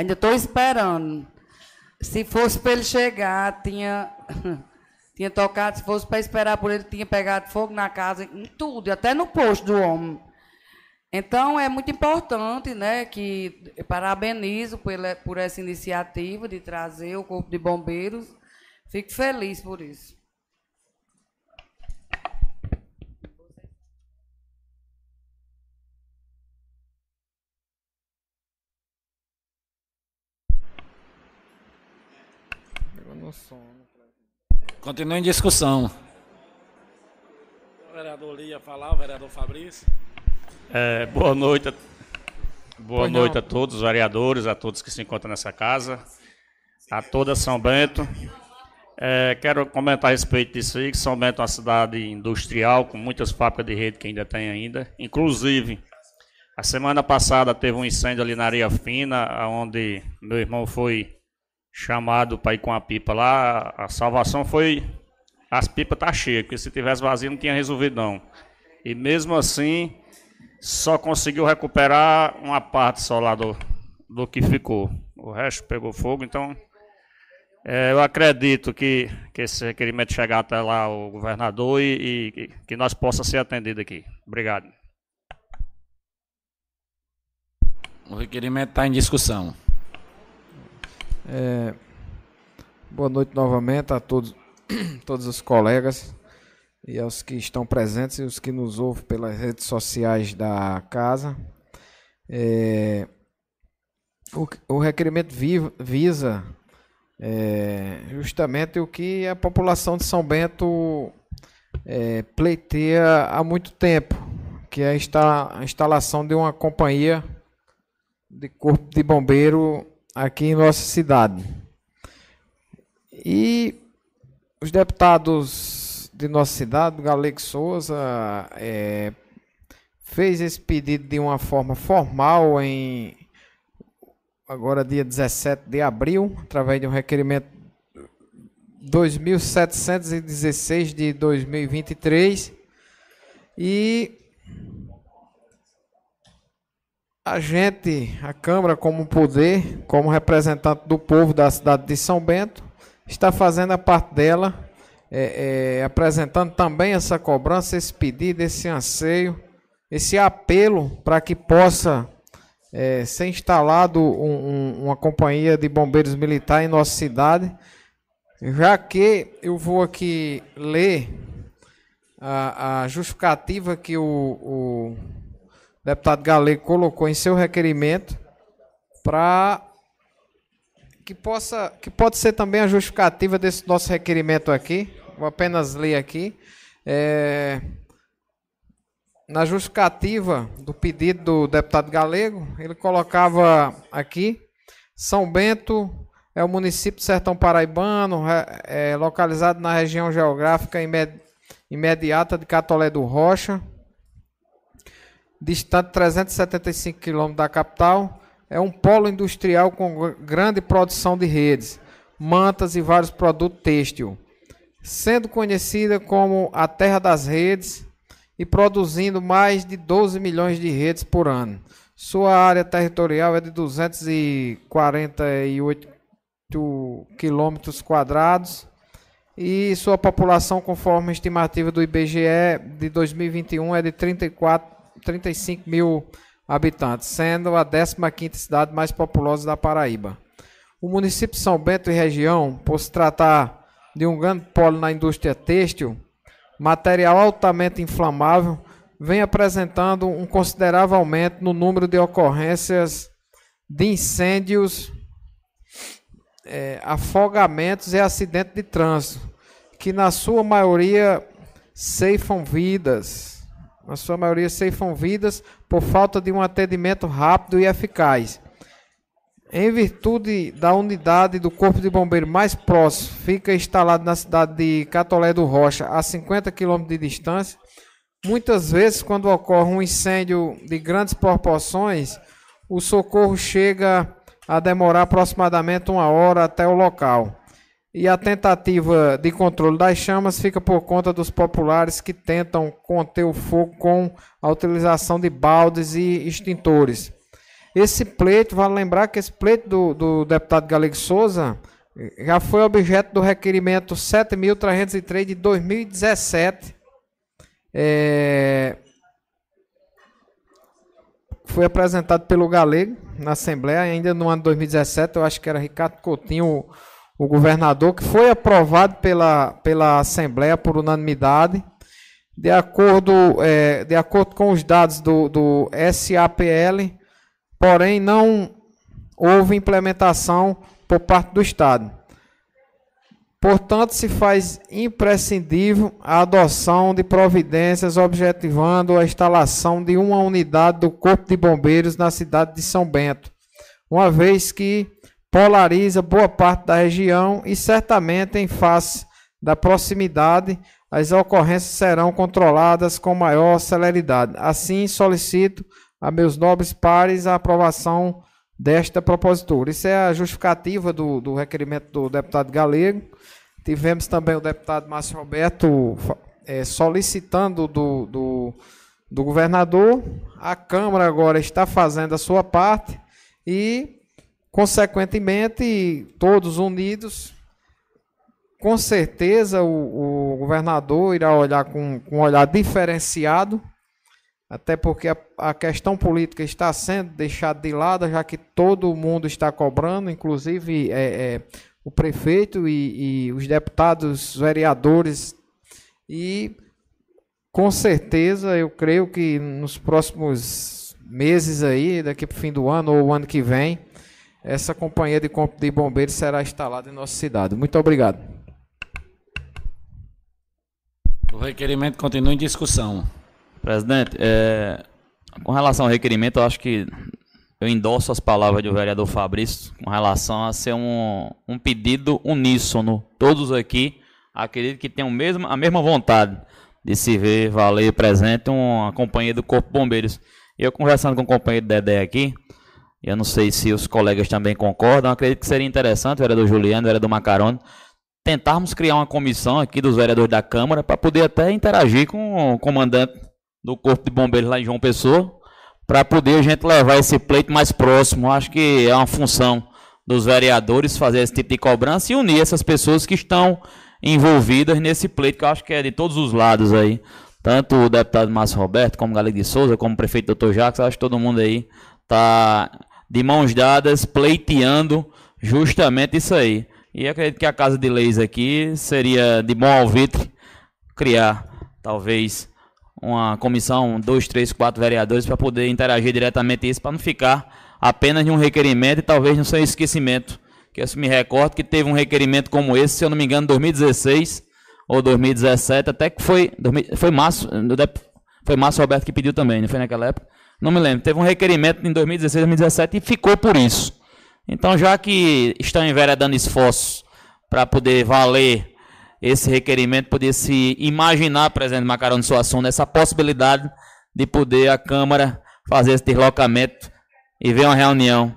Ainda estou esperando. Se fosse para ele chegar, tinha, (laughs) tinha tocado. Se fosse para esperar por ele, tinha pegado fogo na casa, em tudo, até no posto do homem. Então, é muito importante, né, que parabenizo por, por essa iniciativa de trazer o Corpo de Bombeiros. Fico feliz por isso. Continua em discussão. O vereador Lia falar, o vereador Fabrício. É, boa noite. Boa pois noite não. a todos os vereadores, a todos que se encontram nessa casa, a toda São Bento. É, quero comentar a respeito disso aí, que São Bento é uma cidade industrial, com muitas fábricas de rede que ainda tem ainda. Inclusive, a semana passada teve um incêndio ali na Areia Fina, onde meu irmão foi chamado para ir com a pipa lá. A salvação foi. As pipas tá cheias, porque se tivesse vazio não tinha resolvido não. E mesmo assim, só conseguiu recuperar uma parte só lá do, do que ficou. O resto pegou fogo, então é, eu acredito que, que esse requerimento chegar até lá o governador e, e que nós possa ser atendido aqui. Obrigado. O requerimento está em discussão. É, boa noite novamente a todos, (clears throat) todos os colegas e aos que estão presentes e os que nos ouvem pelas redes sociais da casa. É, o, o, requerimento vi, visa é, justamente o que a população de São Bento é, pleiteia há muito tempo, que é a instalação de uma companhia de corpo de bombeiro aqui em nossa cidade. E os deputados de nossa cidade, Galego Souza, é, fez esse pedido de uma forma formal em agora dia 17 de abril, através de um requerimento 2716 de 2023 e a gente, a Câmara como poder, como representante do povo da cidade de São Bento, está fazendo a parte dela, é, é, apresentando também essa cobrança, esse pedido, esse anseio, esse apelo para que possa é, ser instalado um, um, uma companhia de bombeiros militar em nossa cidade, já que eu vou aqui ler a, a justificativa que o, o deputado Galego colocou em seu requerimento para que possa que pode ser também a justificativa desse nosso requerimento aqui. Vou apenas ler aqui. É, na justificativa do pedido do deputado Galego, ele colocava aqui: São Bento é o município de Sertão Paraibano, é localizado na região geográfica imediata de Catolé do Rocha, distante 375 quilômetros da capital, é um polo industrial com grande produção de redes, mantas e vários produtos têxtil, sendo conhecida como a terra das redes e produzindo mais de 12 milhões de redes por ano. Sua área territorial é de 248 quilômetros quadrados e sua população, conforme a estimativa do IBGE de 2021, é de 34 35 mil habitantes, sendo a 15ª cidade mais populosa da Paraíba. O município de São Bento e região, por se tratar de um grande polo na indústria têxtil, material altamente inflamável, vem apresentando um considerável aumento no número de ocorrências de incêndios, é, afogamentos e acidentes de trânsito, que na sua maioria ceifam vidas na sua maioria ceifam vidas por falta de um atendimento rápido e eficaz. Em virtude da unidade do Corpo de Bombeiro mais próximo, fica instalado na cidade de Catolé do Rocha, a 50 km de distância. Muitas vezes, quando ocorre um incêndio de grandes proporções, o socorro chega a demorar aproximadamente uma hora até o local e a tentativa de controle das chamas fica por conta dos populares que tentam conter o fogo com a utilização de baldes e extintores. Esse pleito, vale lembrar que esse pleito do, do deputado Galego Souza já foi objeto do requerimento 7.303 de 2017. É, foi apresentado pelo Galego na Assembleia, ainda no ano de 2017, eu acho que era Ricardo Coutinho o governador, que foi aprovado pela, pela Assembleia por unanimidade, de acordo, é, de acordo com os dados do, do SAPL, porém não houve implementação por parte do Estado. Portanto, se faz imprescindível a adoção de providências objetivando a instalação de uma unidade do Corpo de Bombeiros na cidade de São Bento, uma vez que polariza boa parte da região e certamente em face da proximidade as ocorrências serão controladas com maior celeridade. Assim, solicito a meus nobres pares a aprovação desta propositura. Isso é a justificativa do, do requerimento do deputado Galego. Tivemos também o deputado Márcio Roberto é, solicitando do, do, do governador. A Câmara agora está fazendo a sua parte e Consequentemente, todos unidos, com certeza o, o governador irá olhar com, com um olhar diferenciado até porque a, a, questão política está sendo deixada de lado, já que todo mundo está cobrando, inclusive é, é, o prefeito e, e, os deputados, vereadores, e com certeza eu creio que nos próximos meses aí, daqui para o fim do ano ou o ano que vem, essa companhia de corpo de bombeiros será instalada em nossa cidade. Muito obrigado. O requerimento continua em discussão. Presidente, é, com relação ao requerimento, eu acho que eu endosso as palavras do vereador Fabrício com relação a ser um, um pedido uníssono. Todos aqui acredito que tenham mesmo, a mesma vontade de se ver valer presente uma companhia do Corpo de Bombeiros. Eu conversando com o companheiro Dedé aqui, eu não sei se os colegas também concordam, acredito que seria interessante, vereador Juliano, vereador Macarone, tentarmos criar uma comissão aqui dos vereadores da Câmara para poder até interagir com o comandante do Corpo de Bombeiros lá em João Pessoa, para poder a gente levar esse pleito mais próximo. Acho que é uma função dos vereadores fazer esse tipo de cobrança e unir essas pessoas que estão envolvidas nesse pleito, que eu acho que é de todos os lados aí. Tanto o deputado Márcio Roberto, como o Galego de Souza, como o prefeito Dr. Jacques, acho que todo mundo aí está de mãos dadas, pleiteando justamente isso aí. E acredito que a Casa de Leis aqui seria de bom alvitre criar, talvez, uma comissão, dois, três, quatro vereadores para poder interagir diretamente isso, para não ficar apenas de um requerimento e talvez no seu esquecimento. Que eu me recordo que teve um requerimento como esse, se eu não me engano, em 2016 ou 2017, até que foi foi Márcio, foi Márcio Roberto que pediu também, não foi naquela época? Não me lembro. Teve um requerimento em 2016, 2017 e ficou por isso. Então, já que estão enveredando esforços para poder valer esse requerimento, poder se imaginar, presidente Macarão de Suassuna, essa possibilidade de poder a Câmara fazer esse deslocamento e ver uma reunião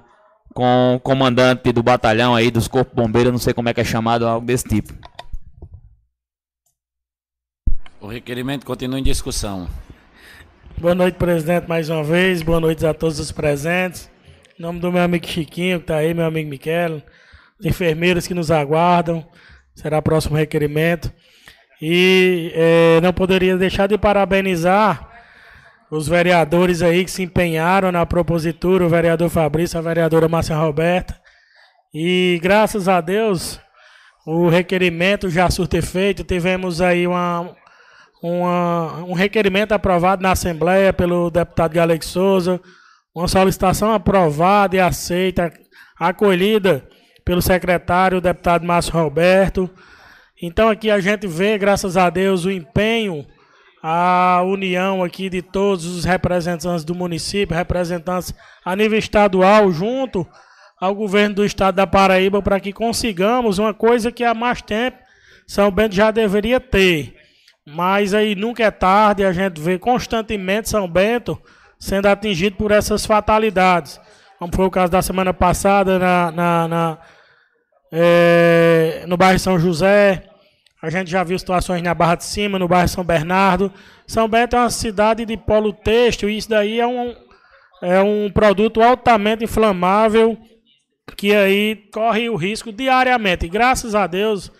com o comandante do batalhão aí, dos corpos bombeiros, não sei como é que é chamado, algo desse tipo. O requerimento continua em discussão. Boa noite, presidente, mais uma vez. Boa noite a todos os presentes. Em nome do meu amigo Chiquinho, que está aí, meu amigo Miquel, os enfermeiros que nos aguardam, será próximo requerimento. E é, não poderia deixar de parabenizar os vereadores aí que se empenharam na propositura, o vereador Fabrício, a vereadora Márcia Roberta. E graças a Deus, o requerimento já surte efeito. Tivemos aí uma, uma, um requerimento aprovado na Assembleia pelo deputado Galego Souza, uma solicitação aprovada e aceita, acolhida pelo secretário, o deputado Márcio Roberto. Então aqui a gente vê, graças a Deus, o empenho, a união aqui de todos os representantes do município, representantes a nível estadual, junto ao governo do estado da Paraíba, para que consigamos uma coisa que há mais tempo São Bento já deveria ter. Mas aí nunca é tarde, a gente vê constantemente São Bento sendo atingido por essas fatalidades. Como foi o caso da semana passada na, na, na é, no bairro São José. A gente já viu situações na Barra de Cima, no bairro São Bernardo. São Bento é uma cidade de polo têxtil e isso daí é um, é um produto altamente inflamável que aí corre o risco diariamente. E graças a Deus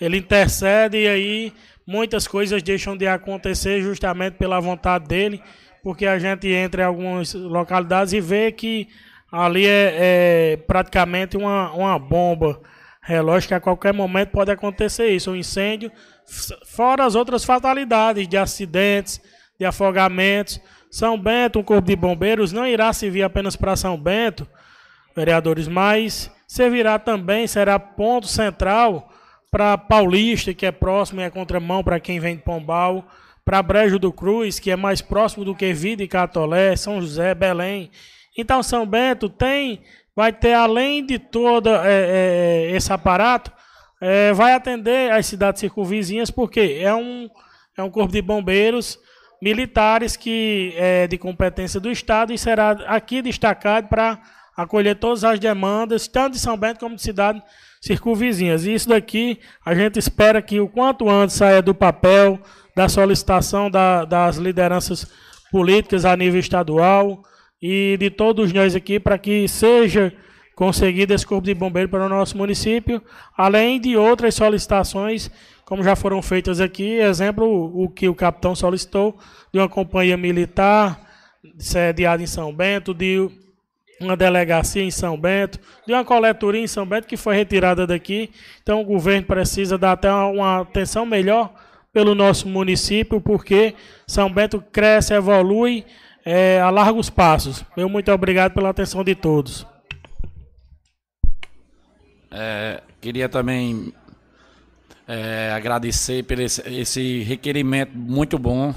ele intercede e aí muitas coisas deixam de acontecer justamente pela vontade dele, porque a gente entra em algumas localidades e vê que ali é, é praticamente uma, uma bomba relógio que a qualquer momento pode acontecer isso, um incêndio, fora as outras fatalidades de acidentes, de afogamentos. São Bento, um corpo de bombeiros, não irá servir apenas para São Bento, vereadores, mas servirá também, será ponto central para Paulista, que é próximo e é contramão para quem vem de Pombal, para Brejo do Cruz, que é mais próximo do que Vida e Catolé, São José, Belém. Então, São Bento tem, vai ter, além de todo é, é, esse aparato, é, vai atender as cidades circunvizinhas, porque é um, é um corpo de bombeiros militares que é de competência do Estado e será aqui destacado para acolher todas as demandas, tanto de São Bento como de cidade circunvizinhas. E isso daqui a gente espera que o quanto antes saia do papel da solicitação da, das lideranças políticas a nível estadual e de todos nós aqui para que seja conseguido esse corpo de bombeiro para o nosso município, além de outras solicitações como já foram feitas aqui, exemplo, o que o capitão solicitou, de uma companhia militar sediada em São Bento, de uma delegacia em São Bento, de uma coletoria em São Bento que foi retirada daqui. Então o governo precisa dar até uma atenção melhor pelo nosso município, porque São Bento cresce, evolui é, a largos passos. Meu muito obrigado pela atenção de todos. É, queria também é, agradecer por esse, esse, requerimento muito bom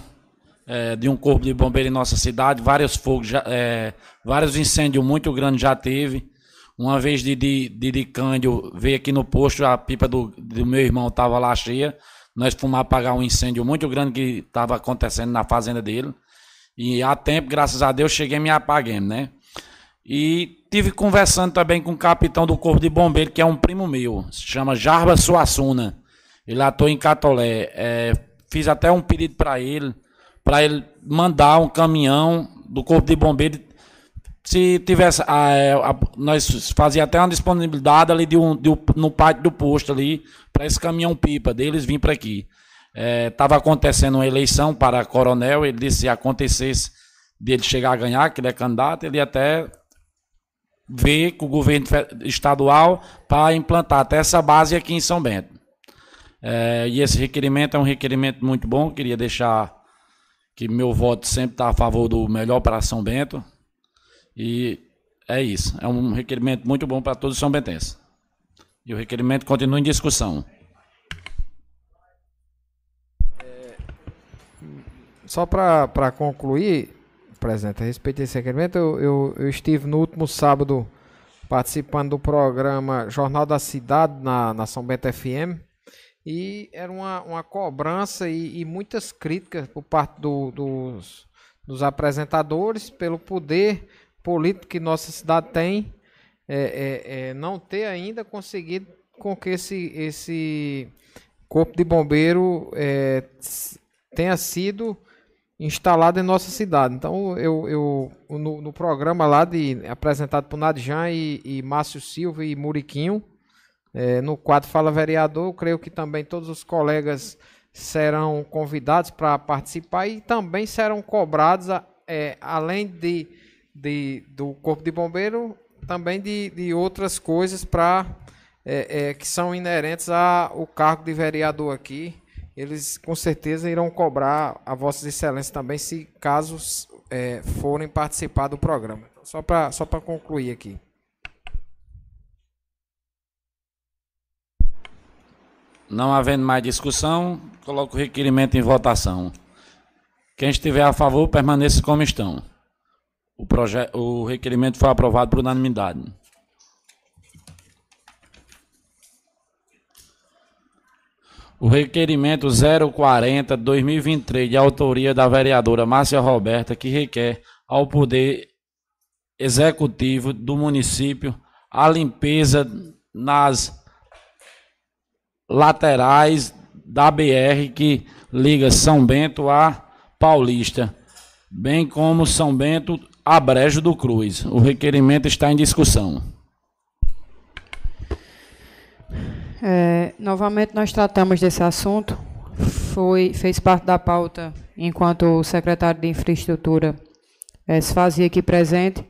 é, de um corpo de bombeiro em nossa cidade. Vários fogos, já, é, vários incêndios muito grandes já teve. Uma vez de, de, de, de Cândido veio aqui no posto, a pipa do, do meu irmão estava lá cheia. Nós fomos apagar um incêndio muito grande que estava acontecendo na fazenda dele. E há tempo, graças a Deus, cheguei e me apaguei, né? E tive conversando também com o capitão do Corpo de Bombeiro, que é um primo meu, se chama Jarba Suassuna. Ele atua em Catolé. É, fiz até um pedido para ele, para ele mandar um caminhão do Corpo de Bombeiro. Se tivesse. A, a, nós fazia até uma disponibilidade ali de um, de um, no pátio do posto ali, para esse caminhão pipa deles vir para aqui. Estava é, acontecendo uma eleição para coronel, ele disse se acontecesse dele chegar a ganhar, que ele é candidato, ele até ver com o governo estadual para implantar até essa base aqui em São Bento. É, e esse requerimento é um requerimento muito bom, queria deixar que meu voto sempre está a favor do melhor para São Bento. E é isso, é um requerimento muito bom para todos os são bentenses. E o requerimento continua em discussão. Só para concluir, presidente, a respeito desse requerimento, eu, eu, eu, estive no último sábado participando do programa Jornal da Cidade na, na São Bento FM e era uma, uma cobrança e, e muitas críticas por parte do, dos, dos apresentadores pelo poder político que nossa cidade tem, é, é, é, não ter ainda conseguido com que esse, esse corpo de bombeiro é, tenha sido instalado em nossa cidade. Então, eu, eu no, no programa lá de apresentado por Nadjan e, e Márcio Silva e Muriquinho, é, no quadro Fala Vereador, creio que também todos os colegas serão convidados para participar e também serão cobrados, é, além de, de, do Corpo de Bombeiro, também de, de outras coisas para é, é, que são inerentes ao cargo de vereador aqui eles com certeza irão cobrar a Vossas Excelências também, se casos é, forem participar do programa. Só para só concluir aqui. Não havendo mais discussão, coloco o requerimento em votação. Quem estiver a favor, permaneça como estão. O, o requerimento foi aprovado por unanimidade. O requerimento 040-2023, de autoria da vereadora Márcia Roberta, que requer ao Poder Executivo do município a limpeza nas laterais da BR que liga São Bento a Paulista, bem como São Bento a Brejo do Cruz. O requerimento está em discussão. É, novamente nós tratamos desse assunto, foi, fez parte da pauta enquanto o secretário de Infraestrutura é, se fazia aqui presente.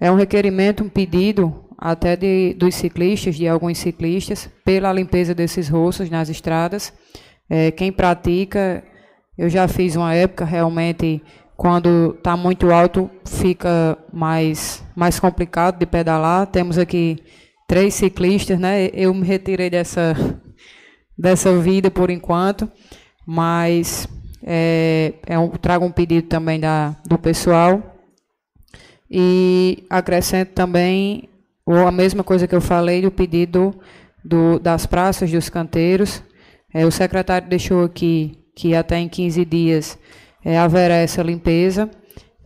É um requerimento, um pedido até de, dos ciclistas, de alguns ciclistas, pela limpeza desses roços nas estradas. É, quem pratica, eu já fiz uma época realmente quando está muito alto fica mais mais complicado de pedalar. Temos aqui três ciclistas, né? Eu me retirei dessa, dessa vida por enquanto, mas é, é um, trago um pedido também da, do pessoal. E acrescento também ou a mesma coisa que eu falei do pedido do, das praças, dos canteiros. É, o secretário deixou aqui que até em 15 dias é, haverá essa limpeza.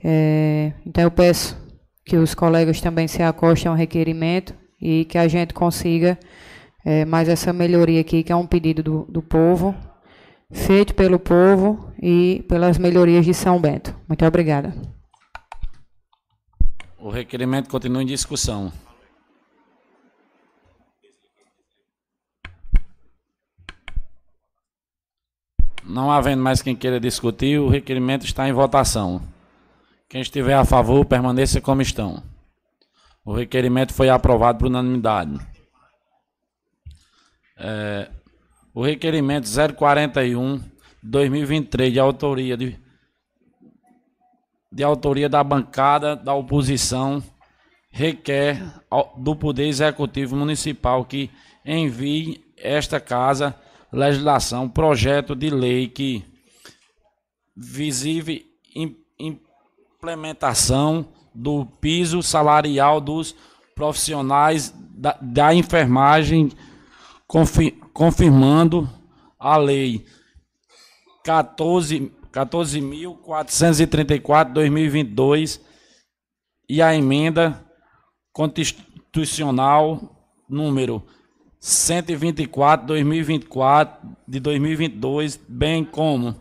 É, então eu peço que os colegas também se acostem ao requerimento e que a gente consiga é, mais essa melhoria aqui, que é um pedido do, do povo, feito pelo povo e pelas melhorias de São Bento. Muito obrigada. O requerimento continua em discussão. Não havendo mais quem queira discutir, o requerimento está em votação. Quem estiver a favor, permaneça como estão. O requerimento foi aprovado por unanimidade. É, o requerimento 041 2023 de autoria de, de autoria da bancada da oposição requer do Poder Executivo Municipal que envie esta casa legislação, projeto de lei que visível implementação do piso salarial dos profissionais da, da enfermagem, confir, confirmando a lei 14 14.434/2022 e a emenda constitucional número 124 2024 de 2022, bem como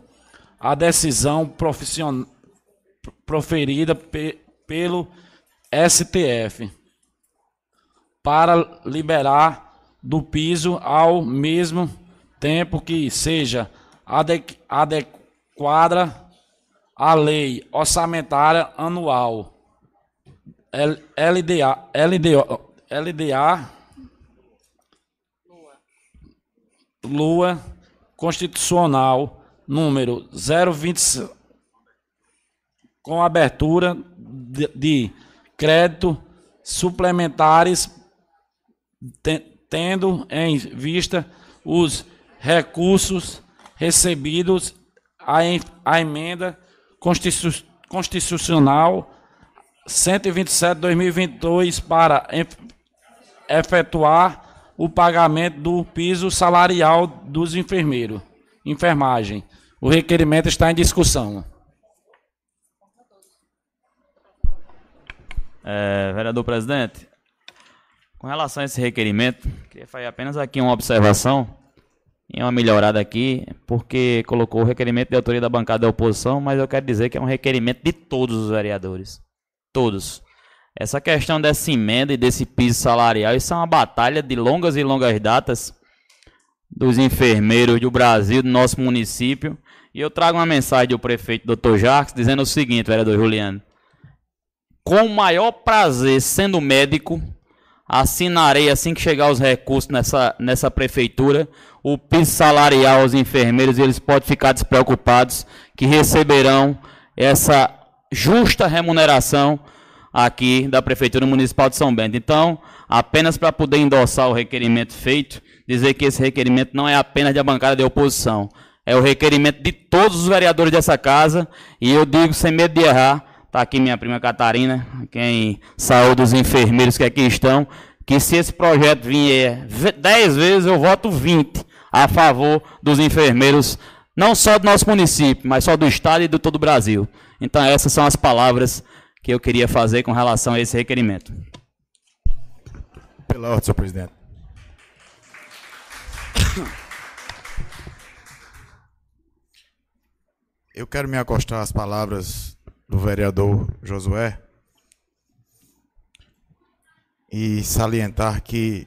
a decisão proferida pe, pelo STF para liberar do piso ao mesmo tempo que seja adequada à lei orçamentária anual LDA, LDA, LDA Lua Constitucional número 020 com abertura de, de crédito suplementares tendo em vista os recursos recebidos à, emenda constitucional 127/2022 para efetuar o pagamento do piso salarial dos enfermeiros. Enfermagem. O requerimento está em discussão. É, vereador presidente, com relação a esse requerimento, queria fazer apenas aqui uma observação e uma melhorada aqui, porque colocou o requerimento de autoria da bancada da oposição, mas eu quero dizer que é um requerimento de todos os vereadores. Todos. Essa questão dessa emenda e desse piso salarial, isso é uma batalha de longas e longas datas dos enfermeiros do Brasil, do nosso município. E eu trago uma mensagem do prefeito Dr. Jacques dizendo o seguinte, vereador Juliano. Com o maior prazer, sendo médico, assinarei assim que chegar os recursos nessa, nessa prefeitura, o piso salarial aos enfermeiros, e eles podem ficar despreocupados que receberão essa justa remuneração aqui da Prefeitura Municipal de São Bento. Então, apenas para poder endossar o requerimento feito, dizer que esse requerimento não é apenas da bancada de oposição, é o requerimento de todos os vereadores dessa casa, e eu digo sem medo de errar, está aqui minha prima Catarina, quem saúde os enfermeiros que aqui estão, que se esse projeto vier 10 vezes, eu voto 20 a favor dos enfermeiros, não só do nosso município, mas só do estado e de todo o Brasil. Então essas são as palavras que eu queria fazer com relação a esse requerimento. Pela ordem, senhor presidente. (coughs) Eu quero me acostar às palavras do vereador Josué e salientar que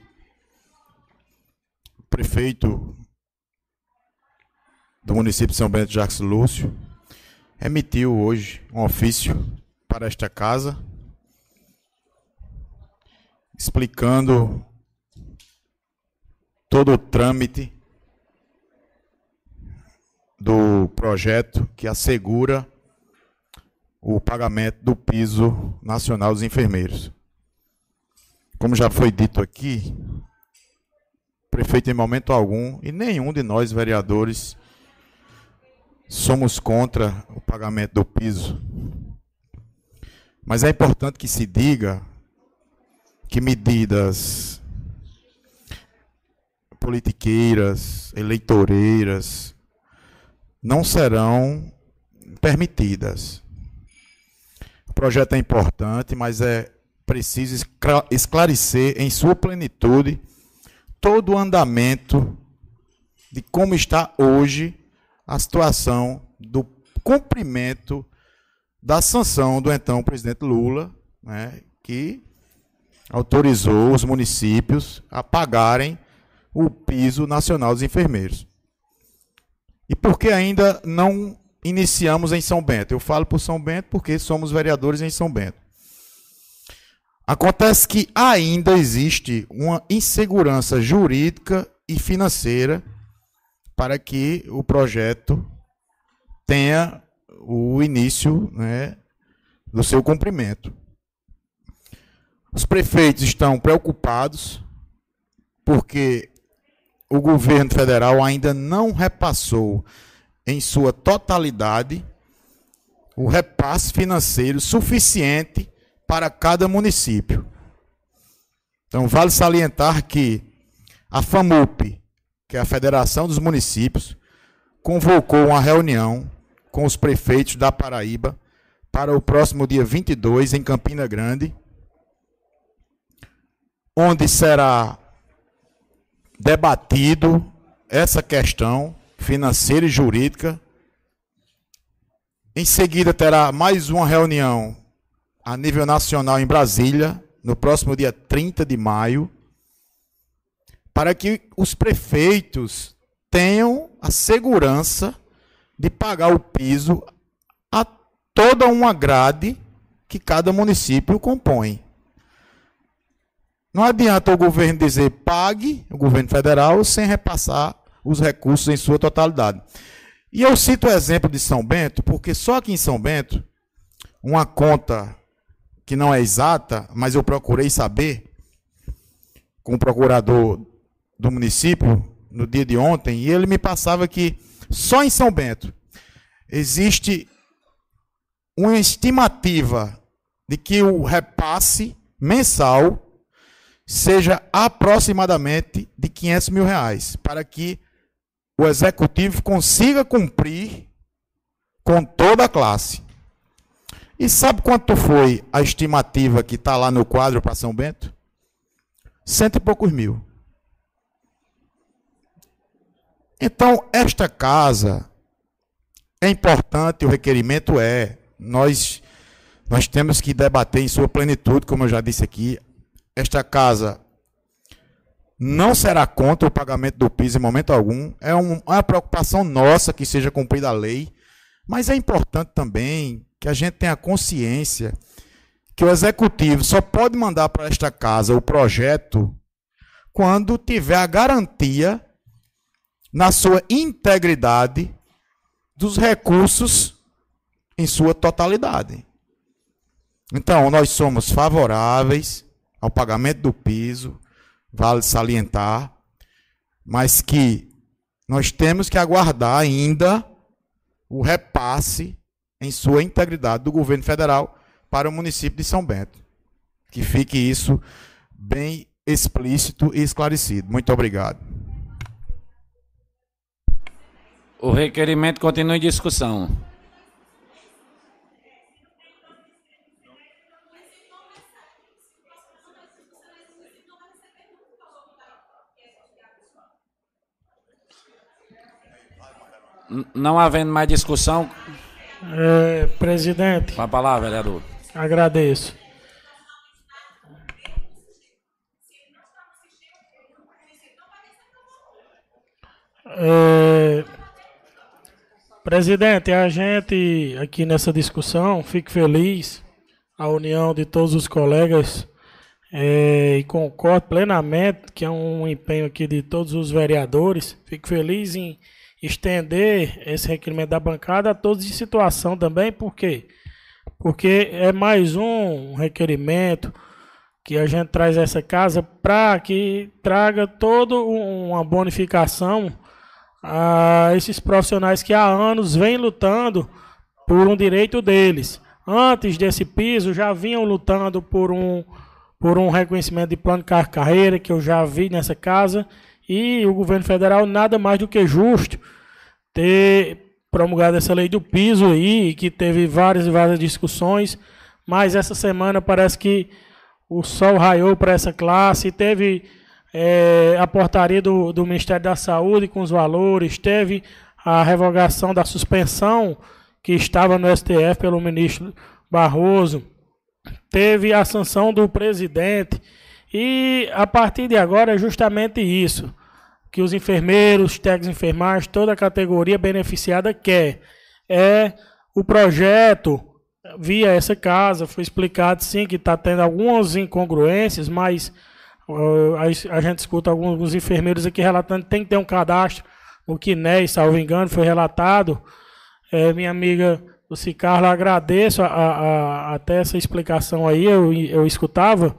o prefeito do município de São Bento Jacques Lúcio emitiu hoje um ofício para esta casa, explicando todo o trâmite do projeto que assegura o pagamento do piso nacional dos enfermeiros. Como já foi dito aqui, o prefeito em momento algum e nenhum de nós vereadores somos contra o pagamento do piso mas é importante que se diga que medidas politiqueiras, eleitoreiras, não serão permitidas. O projeto é importante, mas é preciso esclarecer em sua plenitude todo o andamento de como está hoje a situação do cumprimento da sanção do então presidente Lula, né, que autorizou os municípios a pagarem o piso nacional dos enfermeiros. E por que ainda não iniciamos em São Bento? Eu falo por São Bento porque somos vereadores em São Bento. Acontece que ainda existe uma insegurança jurídica e financeira para que o projeto tenha o início né, do seu cumprimento. Os prefeitos estão preocupados porque o governo federal ainda não repassou em sua totalidade o repasse financeiro suficiente para cada município. Então, vale salientar que a FAMUP, que é a Federação dos Municípios, convocou uma reunião com os prefeitos da Paraíba para o próximo dia 22 em Campina Grande, onde será debatido essa questão financeira e jurídica. Em seguida terá mais uma reunião a nível nacional em Brasília, no próximo dia 30 de maio, para que os prefeitos tenham a segurança de pagar o piso a toda uma grade que cada município compõe. Não adianta o governo dizer pague, o governo federal, sem repassar os recursos em sua totalidade. E eu cito o exemplo de São Bento, porque só aqui em São Bento, uma conta que não é exata, mas eu procurei saber com o procurador do município no dia de ontem, e ele me passava que só em São Bento existe uma estimativa de que o repasse mensal seja aproximadamente de 500 mil reais, para que o executivo consiga cumprir com toda a classe. E sabe quanto foi a estimativa que está lá no quadro para São Bento? Cento e poucos mil. Então, esta casa é importante, o requerimento é. Nós, nós temos que debater em sua plenitude, como eu já disse aqui, esta casa não será contra o pagamento do piso em momento algum. É, um, é uma preocupação nossa que seja cumprida a lei. Mas é importante também que a gente tenha consciência que o executivo só pode mandar para esta casa o projeto quando tiver a garantia na sua integridade dos recursos em sua totalidade. Então, nós somos favoráveis ao pagamento do piso, vale salientar, mas que nós temos que aguardar ainda o repasse em sua integridade do governo federal para o município de São Bento. Que fique isso bem explícito e esclarecido. Muito obrigado. O requerimento continua em discussão. Não havendo mais discussão. É, presidente. Com a palavra, vereador. Agradeço. É, presidente, a gente aqui nessa discussão, fico feliz, a união de todos os colegas, é, e concordo plenamente que é um empenho aqui de todos os vereadores. Fico feliz em estender esse requerimento da bancada a todos de situação também, por quê? Porque é mais um requerimento que a gente traz essa casa para que traga toda uma bonificação a esses profissionais que há anos vêm lutando por um direito deles. Antes desse piso, já vinham lutando por um, por um reconhecimento de plano de carreira, que eu já vi nessa casa, e o governo federal nada mais do que justo ter promulgado essa lei do piso aí, que teve várias e várias discussões, mas essa semana parece que o sol raiou para essa classe, teve é, a portaria do, do Ministério da Saúde com os valores, teve a revogação da suspensão que estava no STF pelo ministro Barroso, teve a sanção do presidente, e a partir de agora é justamente isso. que os enfermeiros, técnicos enfermagem, toda a categoria beneficiada quer. É o projeto via essa casa, foi explicado sim que está tendo algumas incongruências, mas a, a, gente escuta alguns enfermeiros aqui relatando que tem que ter um cadastro, o que NES, salvo engano, foi relatado. É, minha amiga Luci Carla, agradeço a, a, a, até essa explicação aí, eu, eu escutava.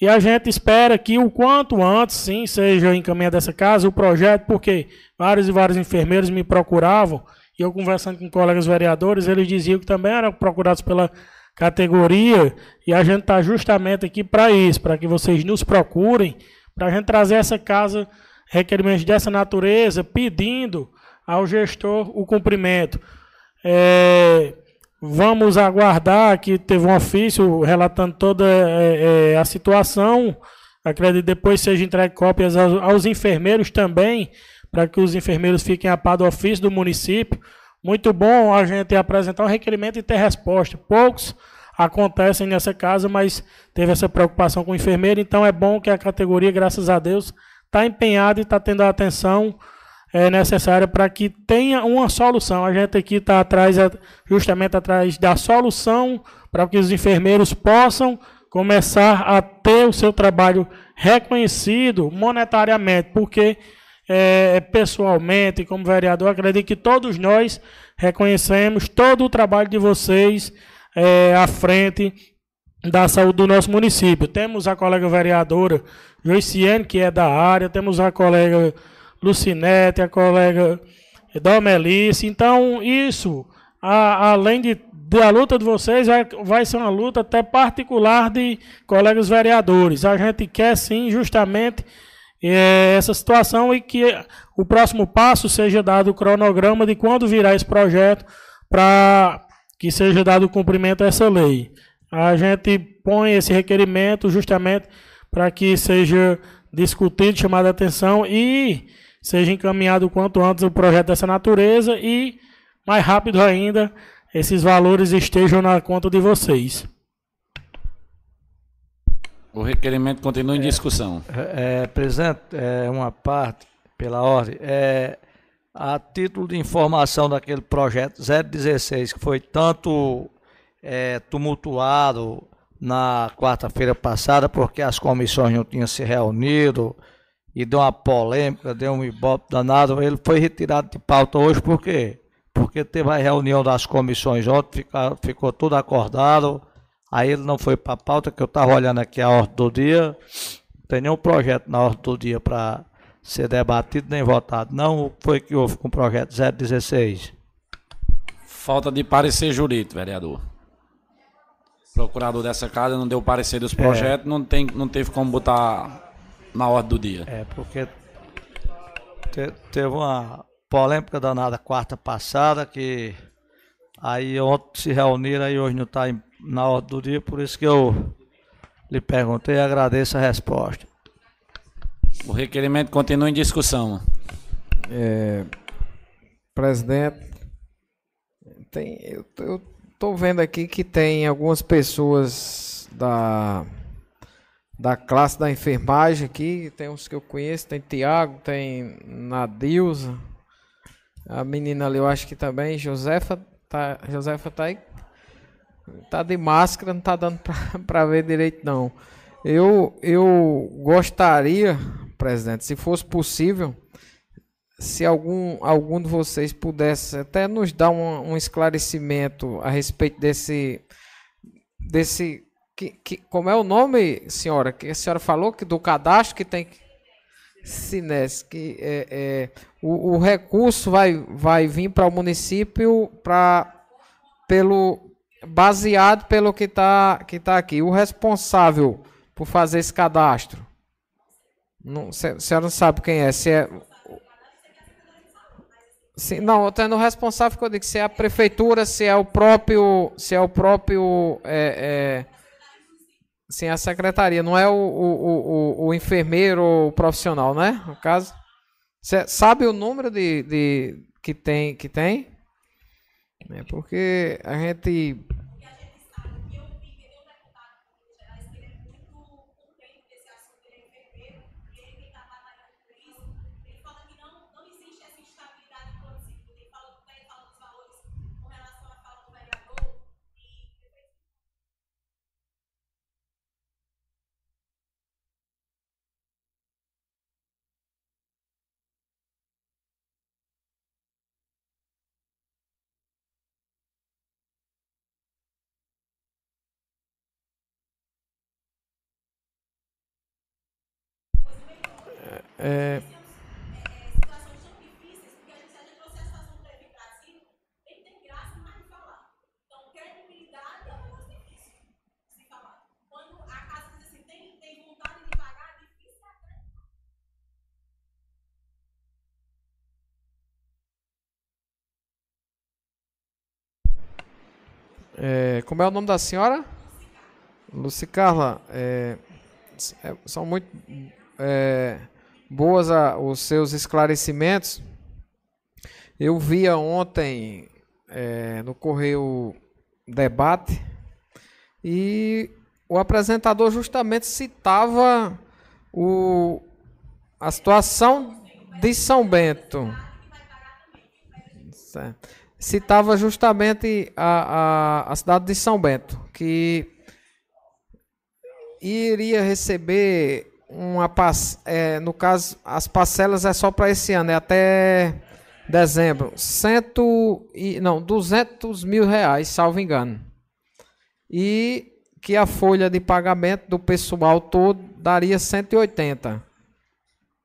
E a gente espera que o quanto antes, sim, seja encaminhado essa casa, o projeto, porque vários e vários enfermeiros me procuravam, e eu conversando com colegas vereadores, eles diziam que também eram procurados pela categoria, e a gente está justamente aqui para isso, para que vocês nos procurem, para a gente trazer essa casa, requerimentos dessa natureza, pedindo ao gestor o cumprimento. É, vamos aguardar que teve um ofício relatando toda é, é, a situação. Acredito depois seja entregue cópias aos, aos enfermeiros também, para que os enfermeiros fiquem a par do ofício do município. Muito bom a gente apresentar um requerimento e ter resposta. Poucos acontecem nessa casa, mas teve essa preocupação com o enfermeiro, então é bom que a categoria, graças a Deus, está empenhada e está tendo a atenção é, necessária para que tenha uma solução. A gente aqui está atrás, é, justamente atrás da solução para que os enfermeiros possam começar a ter o seu trabalho reconhecido monetariamente, porque é, pessoalmente, como vereador, acredito que todos nós reconhecemos todo o trabalho de vocês é, à frente da saúde do nosso município. Temos a colega vereadora Joiciane, que é da área, temos a colega Lucinete, a colega Domelice. Então, isso, a, além de, da luta de vocês, vai, vai ser uma luta até particular de colegas vereadores. A gente quer, sim, justamente é, essa situação e que o próximo passo seja dado o cronograma de quando virá esse projeto para que seja dado cumprimento a essa lei. A gente põe esse requerimento justamente para que seja discutido, chamado a atenção e seja encaminhado quanto antes o projeto dessa natureza e, mais rápido ainda, esses valores estejam na conta de vocês. O requerimento continua em é, discussão. É, é, presidente, é uma parte, pela ordem, é, a título de informação daquele projeto 016, que foi tanto é, tumultuado na quarta-feira passada, porque as comissões não tinham se reunido, e deu uma polêmica, deu um ibope danado. Ele foi retirado de pauta hoje por quê? Porque teve a reunião das comissões ontem, ficou, ficou tudo acordado. Aí ele não foi para a pauta, que eu estava olhando aqui a ordem do dia. Não tem nenhum projeto na ordem do dia para ser debatido nem votado. Não foi que houve com o projeto 016. Falta de parecer jurídico, vereador. O procurador dessa casa não deu parecer dos projetos, é. não, tem, não teve como botar na ordem do dia. É, porque te, teve uma polêmica danada quarta passada que aí ontem se reuniram e hoje não está na ordem do dia, por isso que eu lhe perguntei e agradeço a resposta. O requerimento continua em discussão. É, presidente, tem, eu estou vendo aqui que tem algumas pessoas da da classe da enfermagem aqui, tem uns que eu conheço, tem Tiago, tem Nadilza, a menina ali eu acho que também, Josefa, tá, Josefa tá aí, tá de máscara, não tá dando para (laughs) ver direito não. Eu, eu gostaria, presidente, se fosse possível, se algum, algum de vocês pudesse até nos dar um, um esclarecimento a respeito desse, desse que, que, como é o nome, senhora, que a senhora falou que do cadastro que tem Sines, que é, é, o, o, recurso vai, vai vir para o município para pelo baseado pelo que está que tá aqui. O responsável por fazer esse cadastro, não, a senhora não sabe quem é, se é Sim, não, tendo responsável que eu digo, se é a prefeitura, se é o próprio, se é o próprio é, é, Sim, a secretaria, não é o, o, o, o enfermeiro profissional, né? No caso. Você sabe o número de, de que tem que tem? Porque a gente É, É, como é o nome da senhora? Luci Carla. É, é, são muito é, boas a, os seus esclarecimentos. Eu via ontem é, no Correio Debate e o apresentador justamente citava o, a situação de São Bento. Citava justamente a, a, a cidade de São Bento, que iria receber uma é, no caso as parcelas é só para esse ano é até dezembro. Cento e não 200 mil reais salvo engano. E que a folha de pagamento do pessoal todo daria 180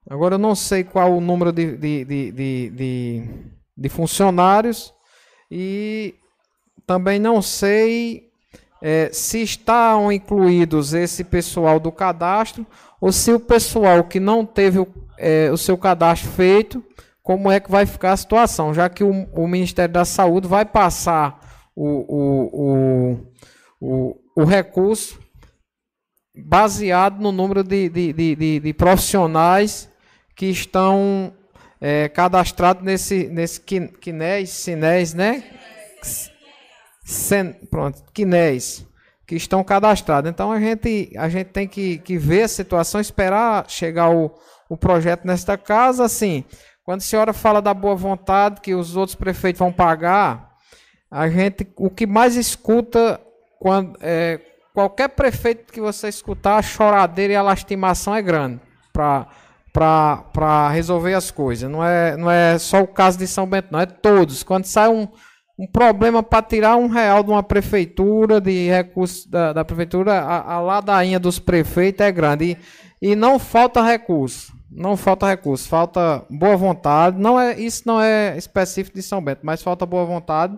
agora eu não sei qual o número de, de, de, de, de, de funcionários e também não sei é, se estão incluídos esse pessoal do cadastro ou se o pessoal que não teve o, é, o seu cadastro feito, como é que vai ficar a situação, já que o, o Ministério da Saúde vai passar o, o, o, o, recurso baseado no número de, de, de, de profissionais que estão é, cadastrado nesse, nesse Quinés, Sinés, né? Sen, pronto, Quinés, que estão cadastrados. Então a gente, a gente tem que, que ver a situação, esperar chegar o, o projeto nesta casa. Assim, quando a senhora fala da boa vontade, que os outros prefeitos vão pagar, a gente, o que mais escuta quando é, qualquer prefeito que você escutar, a choradeira e a lastimação é grande para para resolver as coisas. Não é, não é só o caso de São Bento, não, é todos. Quando sai um, um problema para tirar um real de uma prefeitura, de recursos da, da prefeitura, a, a, ladainha dos prefeitos é grande. E, e não falta recurso. Não falta recurso, falta boa vontade. Não é, isso não é específico de São Bento, mas falta boa vontade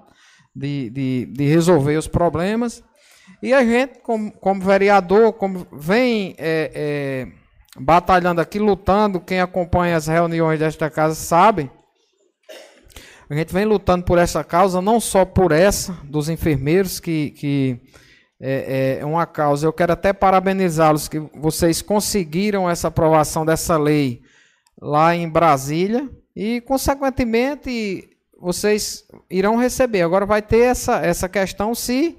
de, de, de resolver os problemas. E a gente, como, como vereador, como vem é, é, batalhando aqui, lutando. Quem acompanha as reuniões desta casa sabe. A gente vem lutando por essa causa, não só por essa dos enfermeiros, que, que é, é uma causa. Eu quero até parabenizá-los que vocês conseguiram essa aprovação dessa lei lá em Brasília e, consequentemente, vocês irão receber. Agora vai ter essa, essa questão se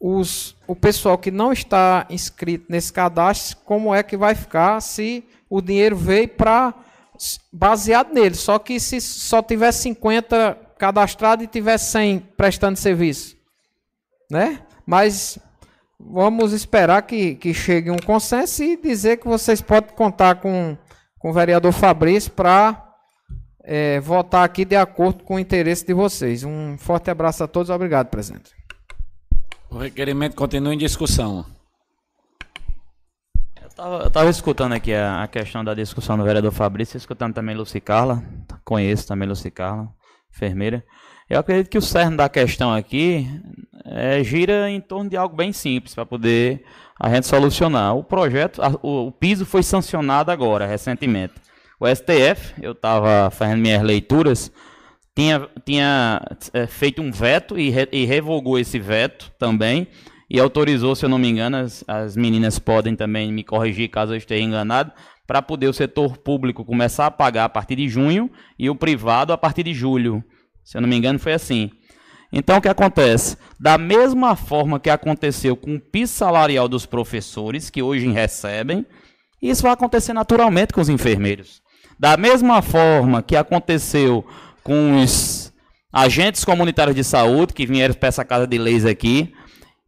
os, o pessoal que não está inscrito nesse cadastro, como é que vai ficar se o dinheiro veio para baseado nele. Só que se só tiver 50 cadastrado e tiver 100 prestando serviço, né? Mas vamos esperar que, que chegue um consenso e dizer que vocês podem contar com, com o vereador Fabrício para é, votar aqui de acordo com o interesse de vocês. Um forte abraço a todos. Obrigado, presidente. O requerimento continua em discussão. Eu estava escutando aqui a, a, questão da discussão do vereador Fabrício, escutando também Luci Carla, conheço também Luci Carla, enfermeira. Eu acredito que o cerne da questão aqui é, gira em torno de algo bem simples para poder a gente solucionar. O projeto, a, o, o, piso foi sancionado agora, recentemente. O STF, eu estava fazendo minhas leituras, tinha, tinha é, feito um veto e, re, e, revogou esse veto também e autorizou, se eu não me engano, as, as meninas podem também me corrigir caso eu esteja enganado, para poder o setor público começar a pagar a partir de junho e o privado a partir de julho. Se eu não me engano, foi assim. Então, o que acontece? Da mesma forma que aconteceu com o piso salarial dos professores, que hoje recebem, isso vai acontecer naturalmente com os enfermeiros. Da mesma forma que aconteceu com os agentes comunitários de saúde que vieram para essa casa de leis aqui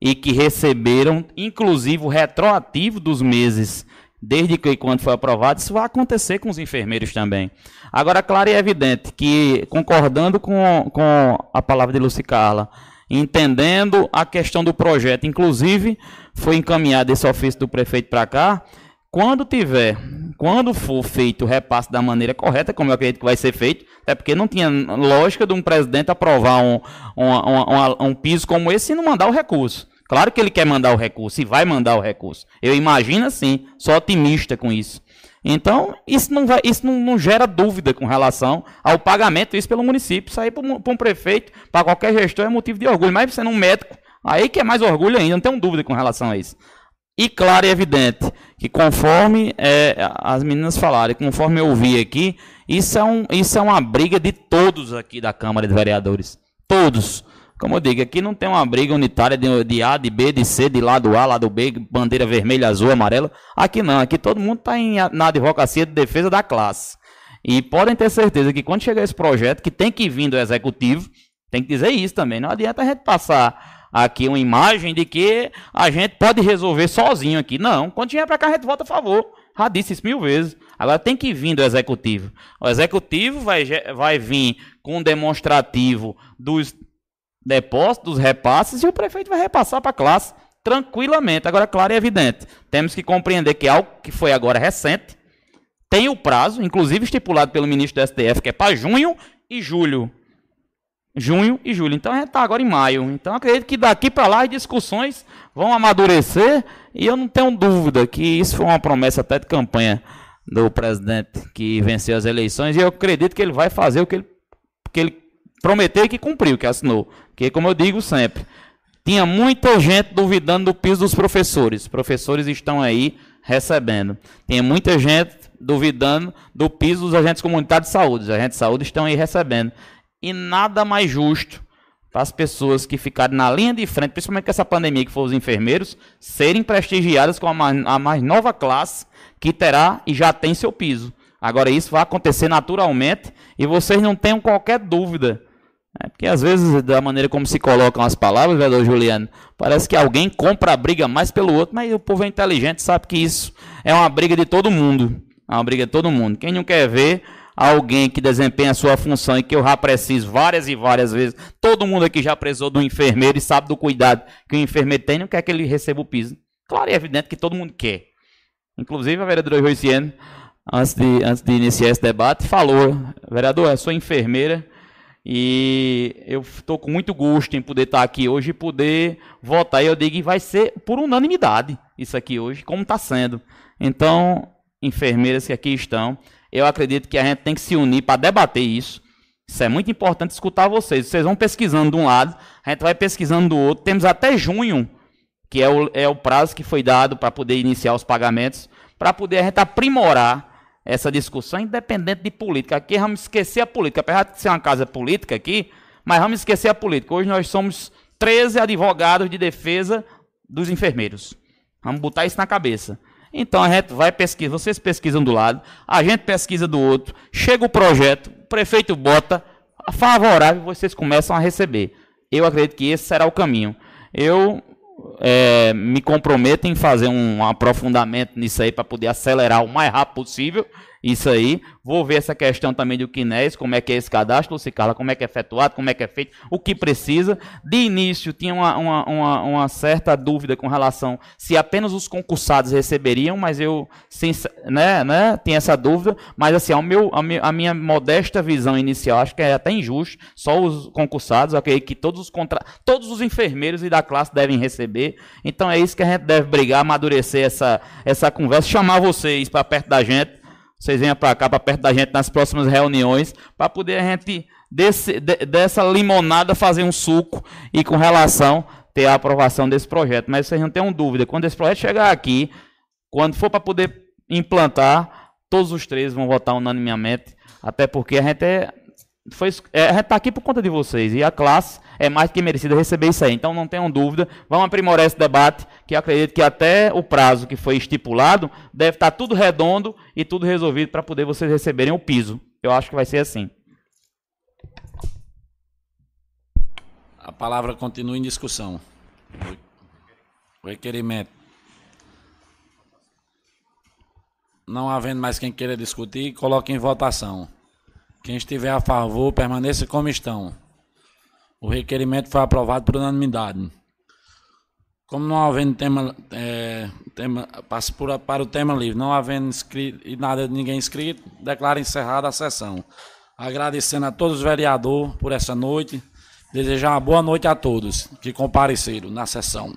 e que receberam, inclusive, o retroativo dos meses desde que quando foi aprovado, isso vai acontecer com os enfermeiros também. Agora, claro e evidente que, concordando com, com a palavra de Luci Carla, entendendo a questão do projeto, inclusive foi encaminhado esse ofício do prefeito para cá, Quando tiver, quando for feito o repasse da maneira correta, como eu acredito que vai ser feito, é porque não tinha lógica de um presidente aprovar um, um, um, um piso como esse e não mandar o recurso. Claro que ele quer mandar o recurso e vai mandar o recurso. Eu imagino assim, sou otimista com isso. Então, isso não, vai, isso não, não gera dúvida com relação ao pagamento isso pelo município. Isso aí para um prefeito, para qualquer gestor, é motivo de orgulho. Mas sendo um médico, aí que é mais orgulho ainda, não tenho dúvida com relação a isso. E claro e evidente que conforme é, as meninas falaram, conforme eu ouvi aqui, isso é, um, isso é uma briga de todos aqui da Câmara de Vereadores. Todos. Como eu digo, aqui não tem uma briga unitária de, de A, de B, de C, de lado A, lado B, bandeira vermelha, azul, amarela. Aqui não, aqui todo mundo está na advocacia de defesa da classe. E podem ter certeza que quando chegar esse projeto, que tem que vir do executivo, tem que dizer isso também. Não adianta a gente passar aqui uma imagem de que a gente pode resolver sozinho aqui. Não, quando vier para cá a gente vota a favor. Já disse isso mil vezes. Agora tem que vir do executivo. O executivo vai, vai vir com um demonstrativo dos depósitos, repasses, e o prefeito vai repassar para a classe tranquilamente. Agora, claro e evidente, temos que compreender que algo que foi agora recente tem o prazo, inclusive estipulado pelo ministro do STF, que é para junho e julho. Junho e julho. Então a gente está agora em maio. Então acredito que daqui para lá as discussões vão amadurecer e eu não tenho dúvida que isso foi uma promessa até de campanha do presidente que venceu as eleições e eu acredito que ele vai fazer o que ele, que ele prometeu e que cumpriu, que assinou. Porque, como eu digo sempre, tinha muita gente duvidando do piso dos professores. Os professores estão aí recebendo. Tem muita gente duvidando do piso dos agentes comunitários de saúde. Os agentes de saúde estão aí recebendo. E nada mais justo para as pessoas que ficaram na linha de frente, principalmente com essa pandemia, que foram os enfermeiros, serem prestigiadas com a mais, a mais nova classe que terá e já tem seu piso. Agora, isso vai acontecer naturalmente e vocês não tenham qualquer dúvida é porque às vezes, da maneira como se colocam as palavras, vereador Juliano, parece que alguém compra a briga mais pelo outro, mas o povo é inteligente, sabe que isso é uma briga de todo mundo. É uma briga de todo mundo. Quem não quer ver alguém que desempenha a sua função e que eu já preciso várias e várias vezes, todo mundo aqui já precisou do enfermeiro e sabe do cuidado que o enfermeiro tem, não quer que ele receba o piso. Claro e evidente que todo mundo quer. Inclusive a vereadora Roiciano, antes de, antes de iniciar esse debate, falou, vereador, eu sou enfermeira, e eu estou com muito gosto em poder estar aqui hoje e poder votar. E eu digo que vai ser por unanimidade isso aqui hoje, como está sendo. Então, enfermeiras que aqui estão, eu acredito que a gente tem que se unir para debater isso. Isso é muito importante escutar vocês. Vocês vão pesquisando de um lado, a gente vai pesquisando do outro. Temos até junho, que é o, é o prazo que foi dado para poder iniciar os pagamentos, para poder a gente aprimorar essa discussão, independente de política. Aqui vamos esquecer a política, apesar de ser uma casa política aqui, mas vamos esquecer a política. Hoje nós somos 13 advogados de defesa dos enfermeiros. Vamos botar isso na cabeça. Então a gente vai pesquisar, vocês pesquisam do lado, a gente pesquisa do outro, chega o projeto, o prefeito bota favorável, vocês começam a receber. Eu acredito que esse será o caminho. Eu é, me comprometo em fazer um aprofundamento nisso aí para poder acelerar o mais rápido possível isso aí. Vou ver essa questão também do Kinés, como é que é esse cadastro, Lucicala, como é que é efetuado, como é que é feito, o que precisa. De início, tinha uma, uma, uma, uma certa dúvida com relação se apenas os concursados receberiam, mas eu né, né, tinha essa dúvida. Mas assim, ao meu, a, minha, a minha modesta visão inicial, acho que é até injusto, só os concursados, ok, que todos os, contra... todos os enfermeiros e da classe devem receber. Então é isso que a gente deve brigar, amadurecer essa, essa conversa, chamar vocês para perto da gente vocês venham para cá, para perto da gente nas próximas reuniões, para poder a gente, desse, de, dessa limonada, fazer um suco e com relação ter a aprovação desse projeto. Mas vocês não tenham dúvida, quando esse projeto chegar aqui, quando for para poder implantar, todos os três vão votar unanimemente, até porque a gente é, foi, é, está aqui por conta de vocês e a classe é mais que merecida receber isso aí. Então não tenham dúvida, vamos aprimorar esse debate, que acredito que até o prazo que foi estipulado deve estar tudo redondo e tudo resolvido para poder vocês receberem o piso. Eu acho que vai ser assim. A palavra continua em discussão. Requerimento. Não havendo mais quem queira discutir, coloque em votação. Quem estiver a favor, permaneça como estão. O requerimento foi aprovado por unanimidade. Como não havendo tema, é, tema, passo por, para o tema livre. Não havendo inscrito, e nada ninguém inscrito, declaro encerrada a sessão. Agradecendo a todos os vereadores por essa noite. Desejar uma boa noite a todos que compareceram na sessão.